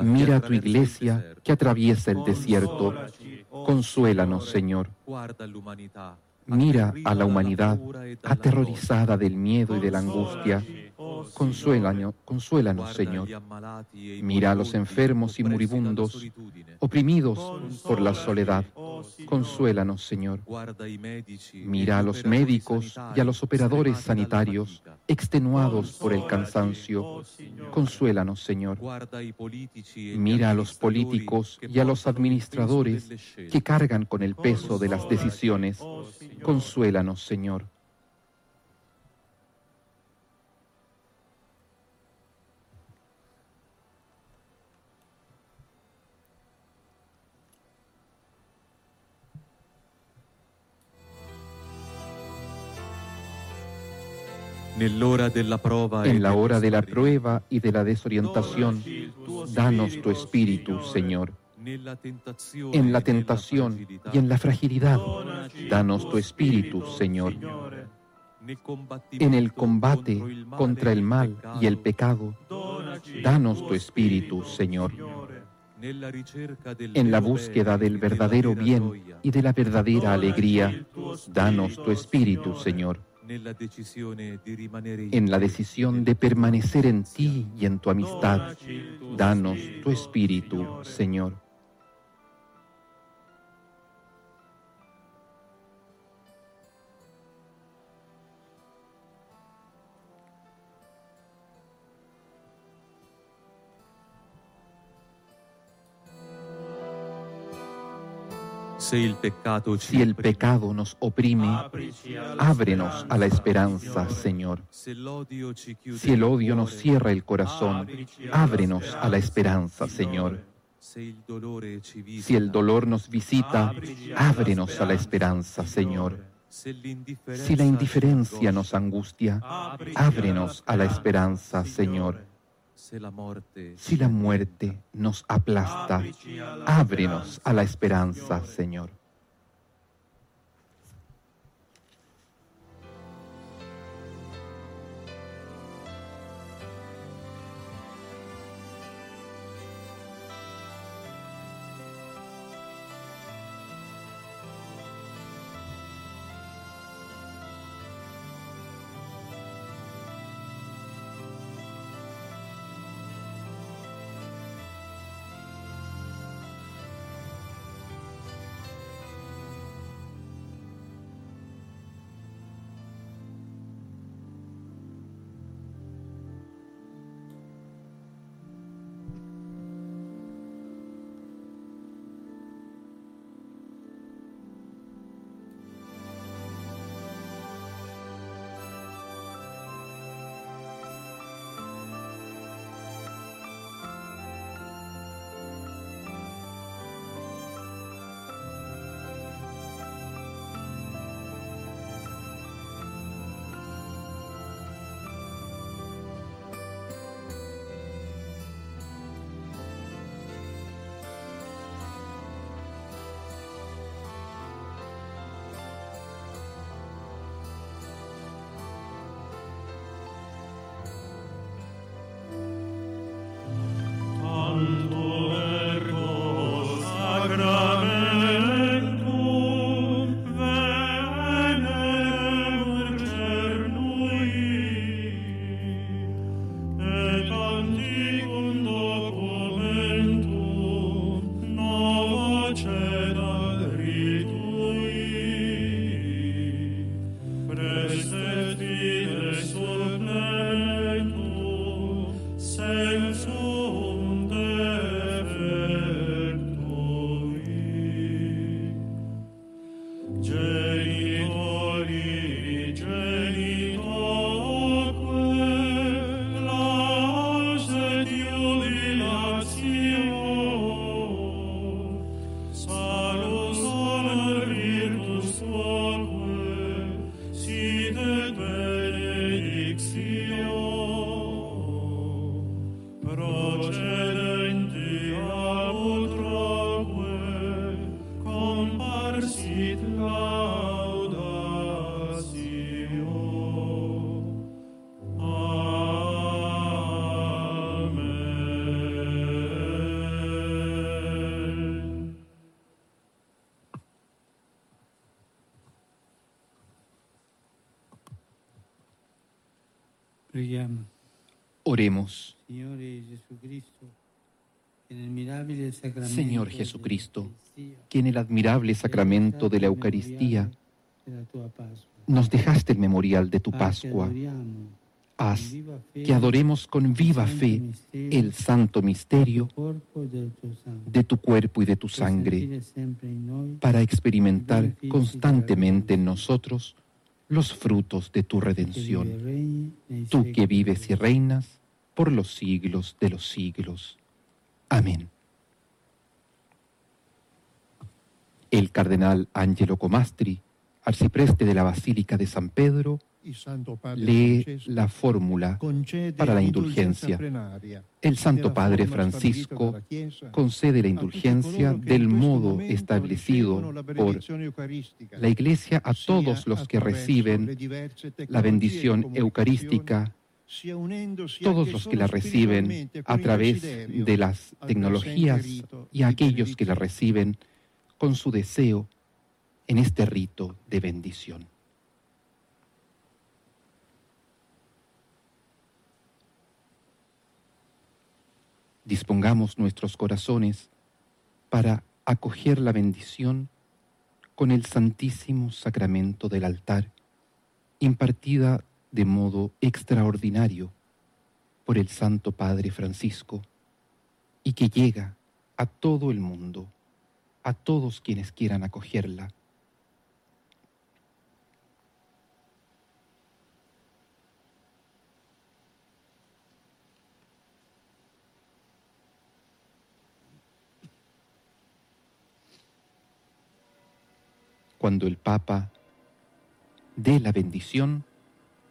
Mira a tu iglesia que atraviesa el desierto. Consuélanos, Señor. Mira a la humanidad e aterrorizada del miedo y de la angustia. Consuélanos, consuélanos, Señor. e Mira a los enfermos y moribundos, oprimidos por la soledad. Consuélanos, Señor. E Mira a los médicos y a los operadores sanitarios, extenuados por el cansancio. Consuélanos, Señor. E Mira a los políticos y a los administradores que cargan con el peso de las decisiones. Consuélanos, Señor. En la hora de la prueba y de la desorientación, danos tu espíritu, Señor. En la tentación y en la fragilidad, danos tu espíritu, Señor. En el combate contra el mal y el pecado, danos tu espíritu, Señor. En la búsqueda del verdadero bien y de la verdadera alegría, danos tu espíritu, Señor. En la decisión de permanecer en ti y en tu amistad, danos tu espíritu, Señor. Si el pecado, nos oprime, ábrenos a la esperanza, Señor. Si el odio nos cierra el corazón, ábrenos a la esperanza, Señor. Si el dolor nos visita, ábrenos a la esperanza, Señor. Si la indiferencia nos angustia, ábrenos a la esperanza, Señor. Si la muerte nos aplasta, ábrenos a la esperanza, Señor. Oremos. Señor Jesucristo, que en el admirable sacramento de la Eucaristía nos dejaste el memorial de tu Pascua, haz que adoremos con viva fe el santo misterio de tu cuerpo y de tu sangre, para experimentar constantemente en nosotros los frutos de tu redención. Tú que vives y reinas por los siglos de los siglos. Amén. El cardenal Angelo Comastri, arcipreste de la Basílica de San Pedro, lee la fórmula para la indulgencia. El Santo Padre Francisco concede la tutti indulgencia del questo modo establecido por la Iglesia a todos los que reciben la bendición eucarística todos los que la reciben a través de las tecnologías y a aquellos que la reciben con su deseo en este rito de bendición. Dispongamos nuestros corazones para acoger la bendición con el santísimo sacramento del altar, impartida de modo extraordinario por el Santo Padre Francisco y que llega a todo el mundo, a todos quienes quieran acogerla. Cuando el Papa dé la bendición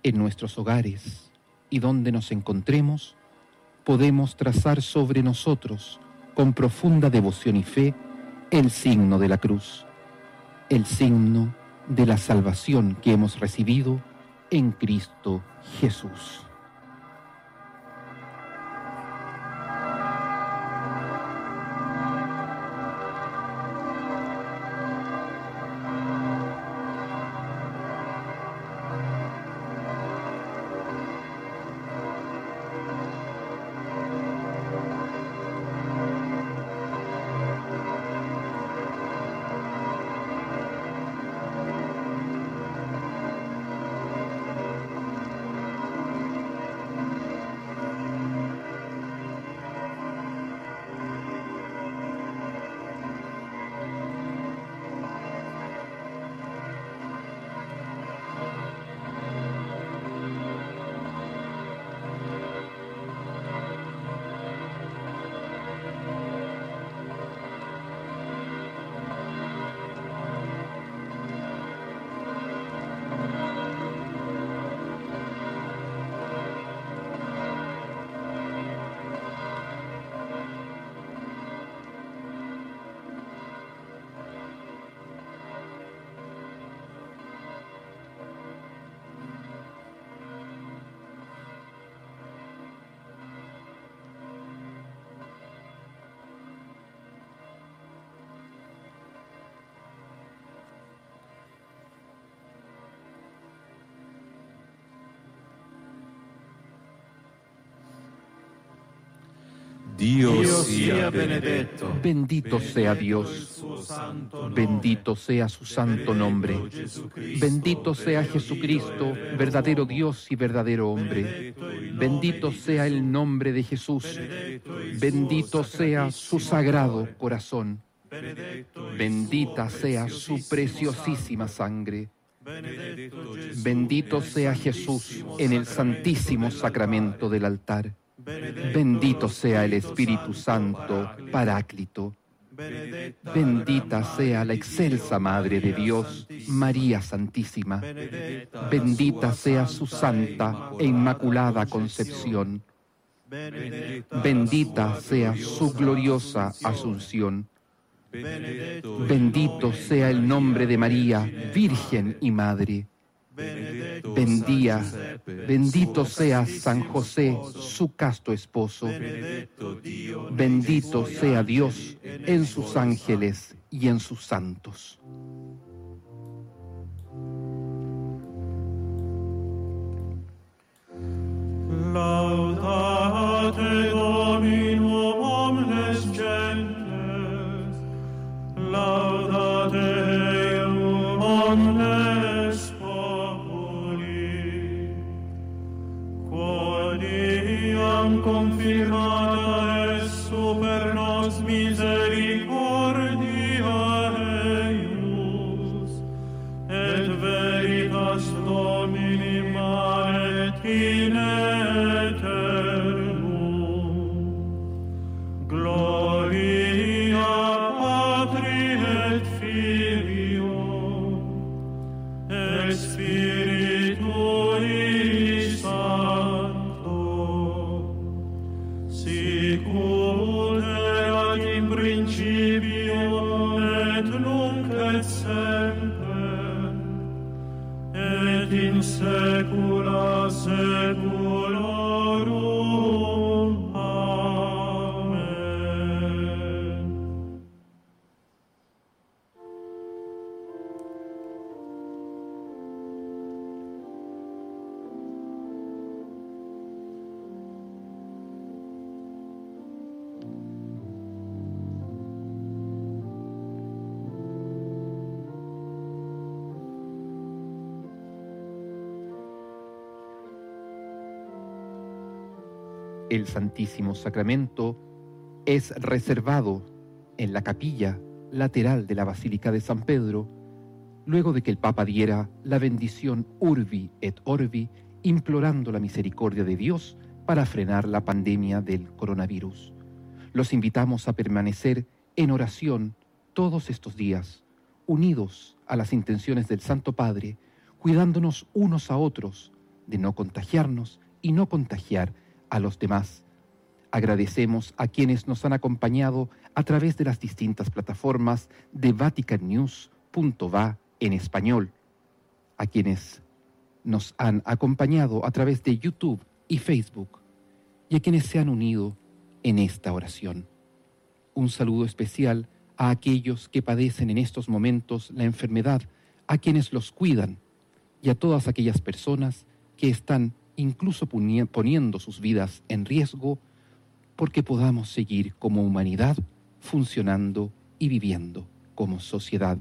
en nuestros hogares y donde nos encontremos, podemos trazar sobre nosotros con profunda devoción y fe el signo de la cruz, el signo de la salvación que hemos recibido en Cristo Jesús. Bendito sea Dios. Bendito sea su santo nombre. Bendito sea Jesucristo, verdadero Dios y verdadero hombre. Bendito sea el nombre de Jesús. Bendito sea su sagrado corazón. Bendita sea su preciosísima sangre. Bendito sea Jesús en el santísimo sacramento del altar. Bendito sea el Espíritu Santo, Paráclito. Bendita sea la excelsa Madre de Dios, María Santísima. Bendita sea su santa e inmaculada concepción. Bendita sea su gloriosa asunción. Bendito sea el nombre de María, Virgen y Madre. Bendía, bendito sea San José, su casto esposo. Bendito sea Dios en sus ángeles y en sus santos. Laudate Dominum omnes gentes, laudate Santísimo Sacramento es reservado en la capilla lateral de la Basílica de San Pedro, luego de que el Papa diera la bendición Urbi et Orbi, implorando la misericordia de Dios para frenar la pandemia del coronavirus. Los invitamos a permanecer en oración todos estos días, unidos a las intenciones del Santo Padre, cuidándonos unos a otros de no contagiarnos y no contagiar a los demás. Agradecemos a quienes nos han acompañado a través de las distintas plataformas de vaticannews.va en español, a quienes nos han acompañado a través de YouTube y Facebook y a quienes se han unido en esta oración. Un saludo especial a aquellos que padecen en estos momentos la enfermedad, a quienes los cuidan y a todas aquellas personas que están incluso poniendo sus vidas en riesgo porque podamos seguir como humanidad funcionando y viviendo como sociedad.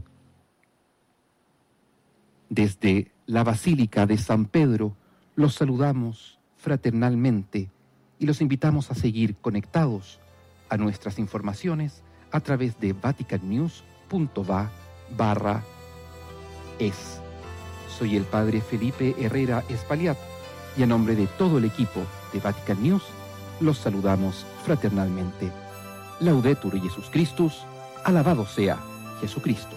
Desde la Basílica de San Pedro los saludamos fraternalmente y los invitamos a seguir conectados a nuestras informaciones a través de vaticannews.va barra es. Soy el padre Felipe Herrera Espaliat y a nombre de todo el equipo de Vatican News los saludamos fraternalmente. Laudetur Jesus Christus, alabado sea Jesucristo.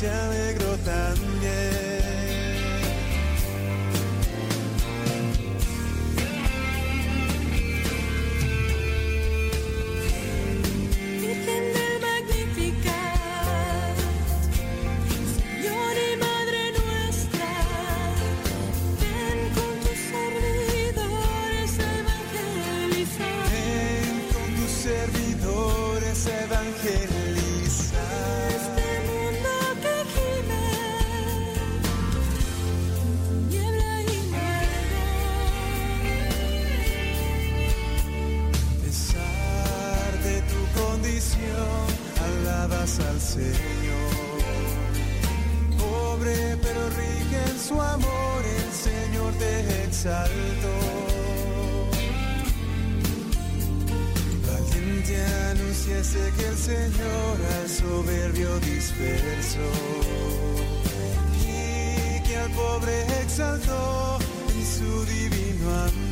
Vientre se Señor. Pobre pero rica en su amor, el Señor te exaltó. Valiente anunciaste que el Señor al soberbio dispersó y que al pobre exaltó en su divino amor.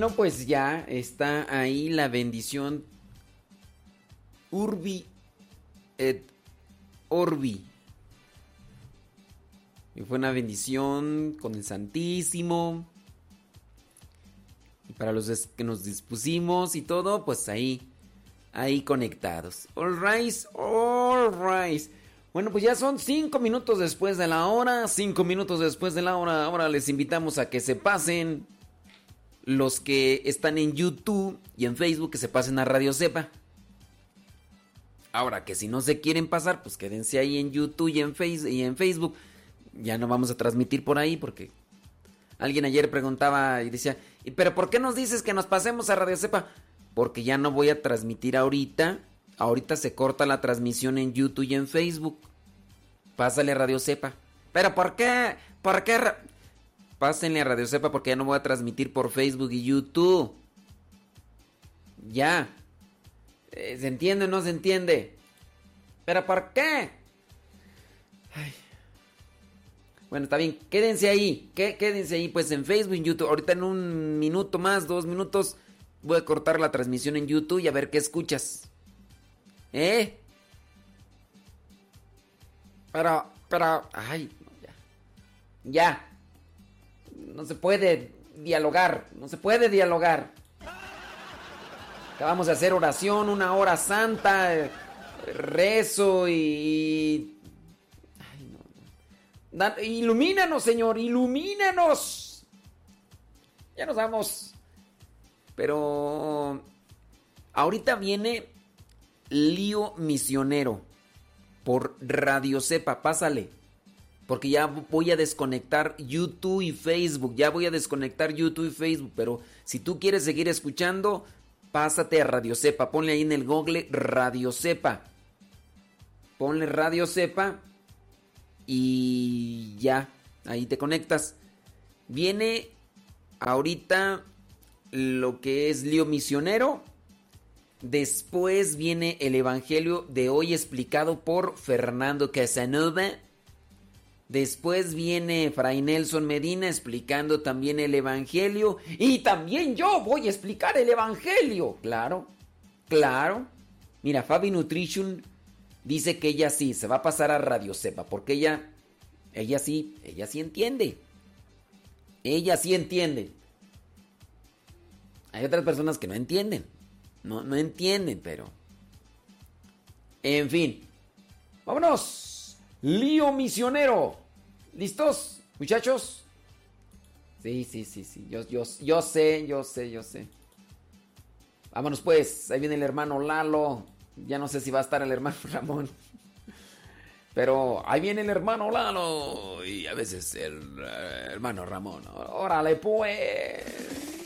Bueno, pues ya está ahí la bendición Urbi et Orbi. Y fue una bendición con el Santísimo. Y para los que nos dispusimos y todo, pues ahí, ahí conectados. All right, all right. Bueno, pues ya son cinco minutos después de la hora. Cinco minutos después de la hora. Ahora les invitamos a que se pasen los que están en YouTube y en Facebook que se pasen a Radio Cepa. Ahora que si no se quieren pasar, pues quédense ahí en YouTube y en, Face y en Facebook. Ya no vamos a transmitir por ahí porque alguien ayer preguntaba y decía, "¿Y pero por qué nos dices que nos pasemos a Radio Cepa? Porque ya no voy a transmitir ahorita. Ahorita se corta la transmisión en YouTube y en Facebook. Pásale a Radio Cepa. ¿Pero por qué? ¿Por qué? Pásenle a Radio Cepa porque ya no voy a transmitir por Facebook y YouTube. Ya. Eh, ¿Se entiende o no se entiende? ¿Pero por qué? Ay. Bueno, está bien. Quédense ahí. qué- Quédense ahí, pues en Facebook, en YouTube. Ahorita en un minuto más, dos minutos, voy a cortar la transmisión en YouTube y a ver qué escuchas. ¿Eh? Pero, pero, ay, ya. Ya. No se puede dialogar, no se puede dialogar. Acabamos de hacer oración, una hora santa, rezo y... Ay, no, ilumínanos, Señor, ilumínanos. Ya nos vamos. Pero... Ahorita viene Lío Misionero por Radio Cepa. Pásale. Porque ya voy a desconectar YouTube y Facebook. Ya voy a desconectar YouTube y Facebook. Pero si tú quieres seguir escuchando, pásate a Radio Cepa. Ponle ahí en el Google Radio Cepa. Ponle Radio Cepa. Y ya. Ahí te conectas. Viene ahorita lo que es lío misionero. Después viene el Evangelio de hoy explicado por Fernando Casanova. Después viene Fray Nelson Medina explicando también el Evangelio. Y también yo voy a explicar el Evangelio. Claro, claro. Mira, Fabi Nutrition dice que ella sí, se va a pasar a Radio Cepa, porque ella, ella sí, ella sí entiende. Ella sí entiende. Hay otras personas que no entienden. No, no entienden, pero... En fin. Vámonos. Lío misionero. ¿Listos, muchachos? Sí, sí, sí, sí. Yo, yo, yo sé, yo sé, yo sé. Vámonos pues. Ahí viene el hermano Lalo. Ya no sé si va a estar el hermano Ramón. Pero ahí viene el hermano Lalo. Y a veces el eh, hermano Ramón. Órale pues.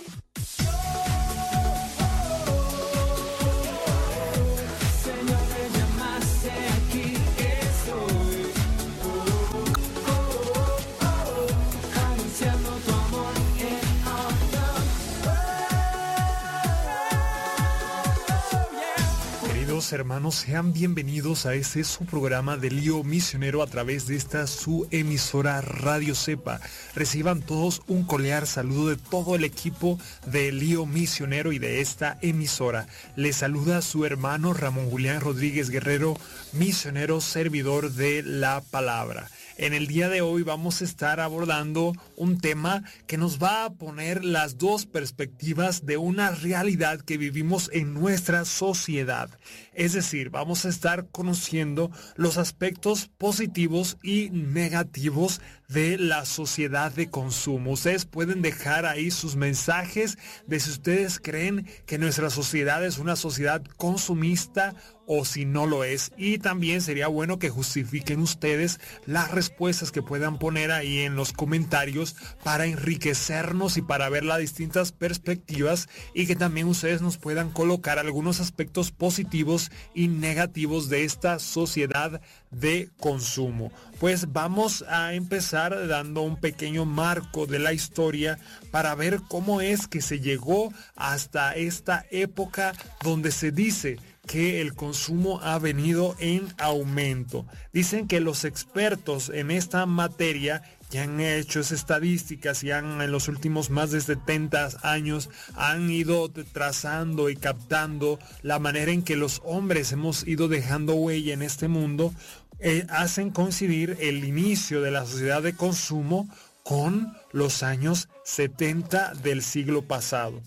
Hermanos, sean bienvenidos a este su programa de lío misionero a través de esta su emisora Radio Cepa. Reciban todos un cordial saludo de todo el equipo de lío misionero y de esta emisora. Les saluda su hermano Ramón Julián Rodríguez Guerrero, misionero servidor de la palabra. En el día de hoy vamos a estar abordando un tema que nos va a poner las dos perspectivas de una realidad que vivimos en nuestra sociedad. Es decir, vamos a estar conociendo los aspectos positivos y negativos de la sociedad de consumo. Ustedes pueden dejar ahí sus mensajes de si ustedes creen que nuestra sociedad es una sociedad consumista o si no lo es. Y también sería bueno que justifiquen ustedes las respuestas que puedan poner ahí en los comentarios para enriquecernos y para ver las distintas perspectivas y que también ustedes nos puedan colocar algunos aspectos positivos y negativos de esta sociedad de consumo. Pues vamos a empezar dando un pequeño marco de la historia para ver cómo es que se llegó hasta esta época donde se dice que el consumo ha venido en aumento. Dicen que los expertos en esta materia que han hecho estadísticas y han en los últimos más de 70 años han ido trazando y captando la manera en que los hombres hemos ido dejando huella en este mundo, eh, hacen coincidir el inicio de la sociedad de consumo con los años 70 del siglo pasado,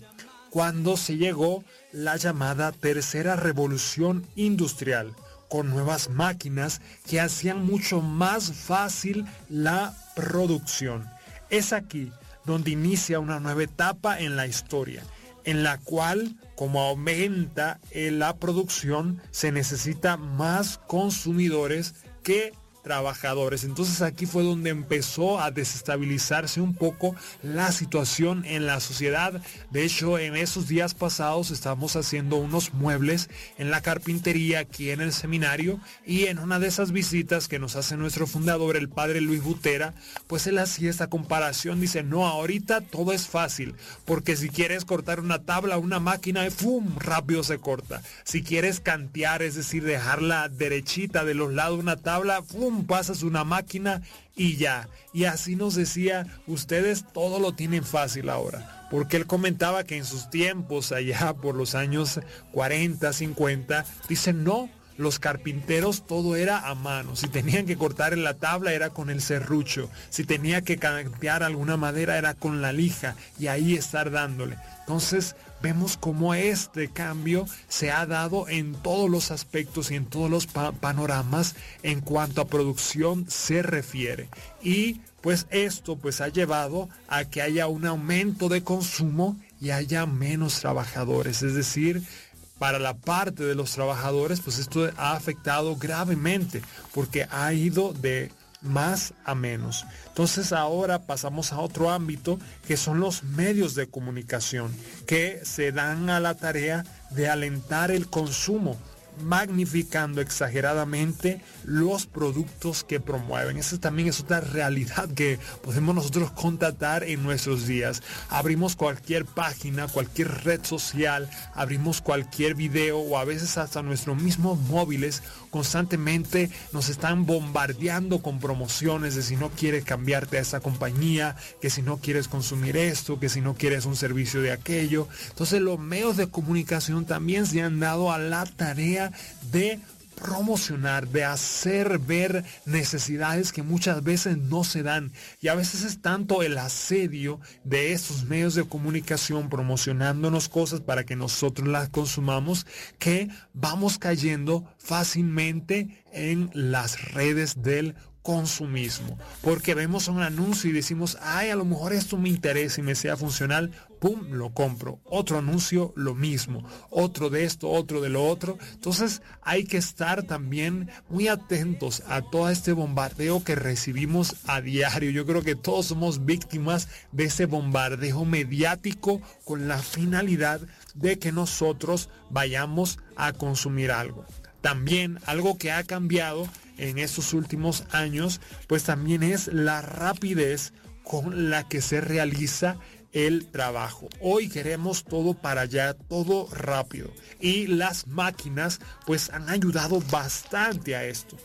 cuando se llegó la llamada tercera revolución industrial, con nuevas máquinas que hacían mucho más fácil la producción. Es aquí donde inicia una nueva etapa en la historia, en la cual, como aumenta la producción, se necesita más consumidores que trabajadores. Entonces aquí fue donde empezó a desestabilizarse un poco la situación en la sociedad. De hecho, en esos días pasados estábamos haciendo unos muebles en la carpintería aquí en el seminario y en una de esas visitas que nos hace nuestro fundador, el padre Luis Butera, pues él hacía esta comparación. Dice, no, ahorita todo es fácil, porque si quieres cortar una tabla, una máquina, ¡fum! rápido se corta. Si quieres cantear, es decir, dejarla derechita de los lados una tabla, ¡fum! Pasas una máquina y ya. Y así nos decía, ustedes todo lo tienen fácil ahora. Porque él comentaba que en sus tiempos, allá por los años 40, 50, dicen no, los carpinteros todo era a mano. Si tenían que cortar en la tabla era con el serrucho. Si tenía que cambiar alguna madera era con la lija y ahí estar dándole. Entonces vemos cómo este cambio se ha dado en todos los aspectos y en todos los pa panoramas en cuanto a producción se refiere. Y pues esto pues ha llevado a que haya un aumento de consumo y haya menos trabajadores. Es decir, para la parte de los trabajadores, pues esto ha afectado gravemente porque ha ido de más a menos. Entonces ahora pasamos a otro ámbito que son los medios de comunicación que se dan a la tarea de alentar el consumo magnificando exageradamente los productos que promueven. Esa también es otra realidad que podemos nosotros contratar en nuestros días. Abrimos cualquier página, cualquier red social, abrimos cualquier video o a veces hasta nuestros mismos móviles constantemente nos están bombardeando con promociones de si no quieres cambiarte a esa compañía, que si no quieres consumir esto, que si no quieres un servicio de aquello. Entonces los medios de comunicación también se han dado a la tarea de promocionar, de hacer ver necesidades que muchas veces no se dan. Y a veces es tanto el asedio de estos medios de comunicación promocionándonos cosas para que nosotros las consumamos que vamos cayendo fácilmente en las redes del consumismo. Porque vemos un anuncio y decimos, ay, a lo mejor esto me interesa y me sea funcional, ¡pum!, lo compro. Otro anuncio, lo mismo. Otro de esto, otro de lo otro. Entonces hay que estar también muy atentos a todo este bombardeo que recibimos a diario. Yo creo que todos somos víctimas de ese bombardeo mediático con la finalidad de que nosotros vayamos a consumir algo. También algo que ha cambiado en estos últimos años, pues también es la rapidez con la que se realiza el trabajo. Hoy queremos todo para allá, todo rápido. Y las máquinas pues han ayudado bastante a esto.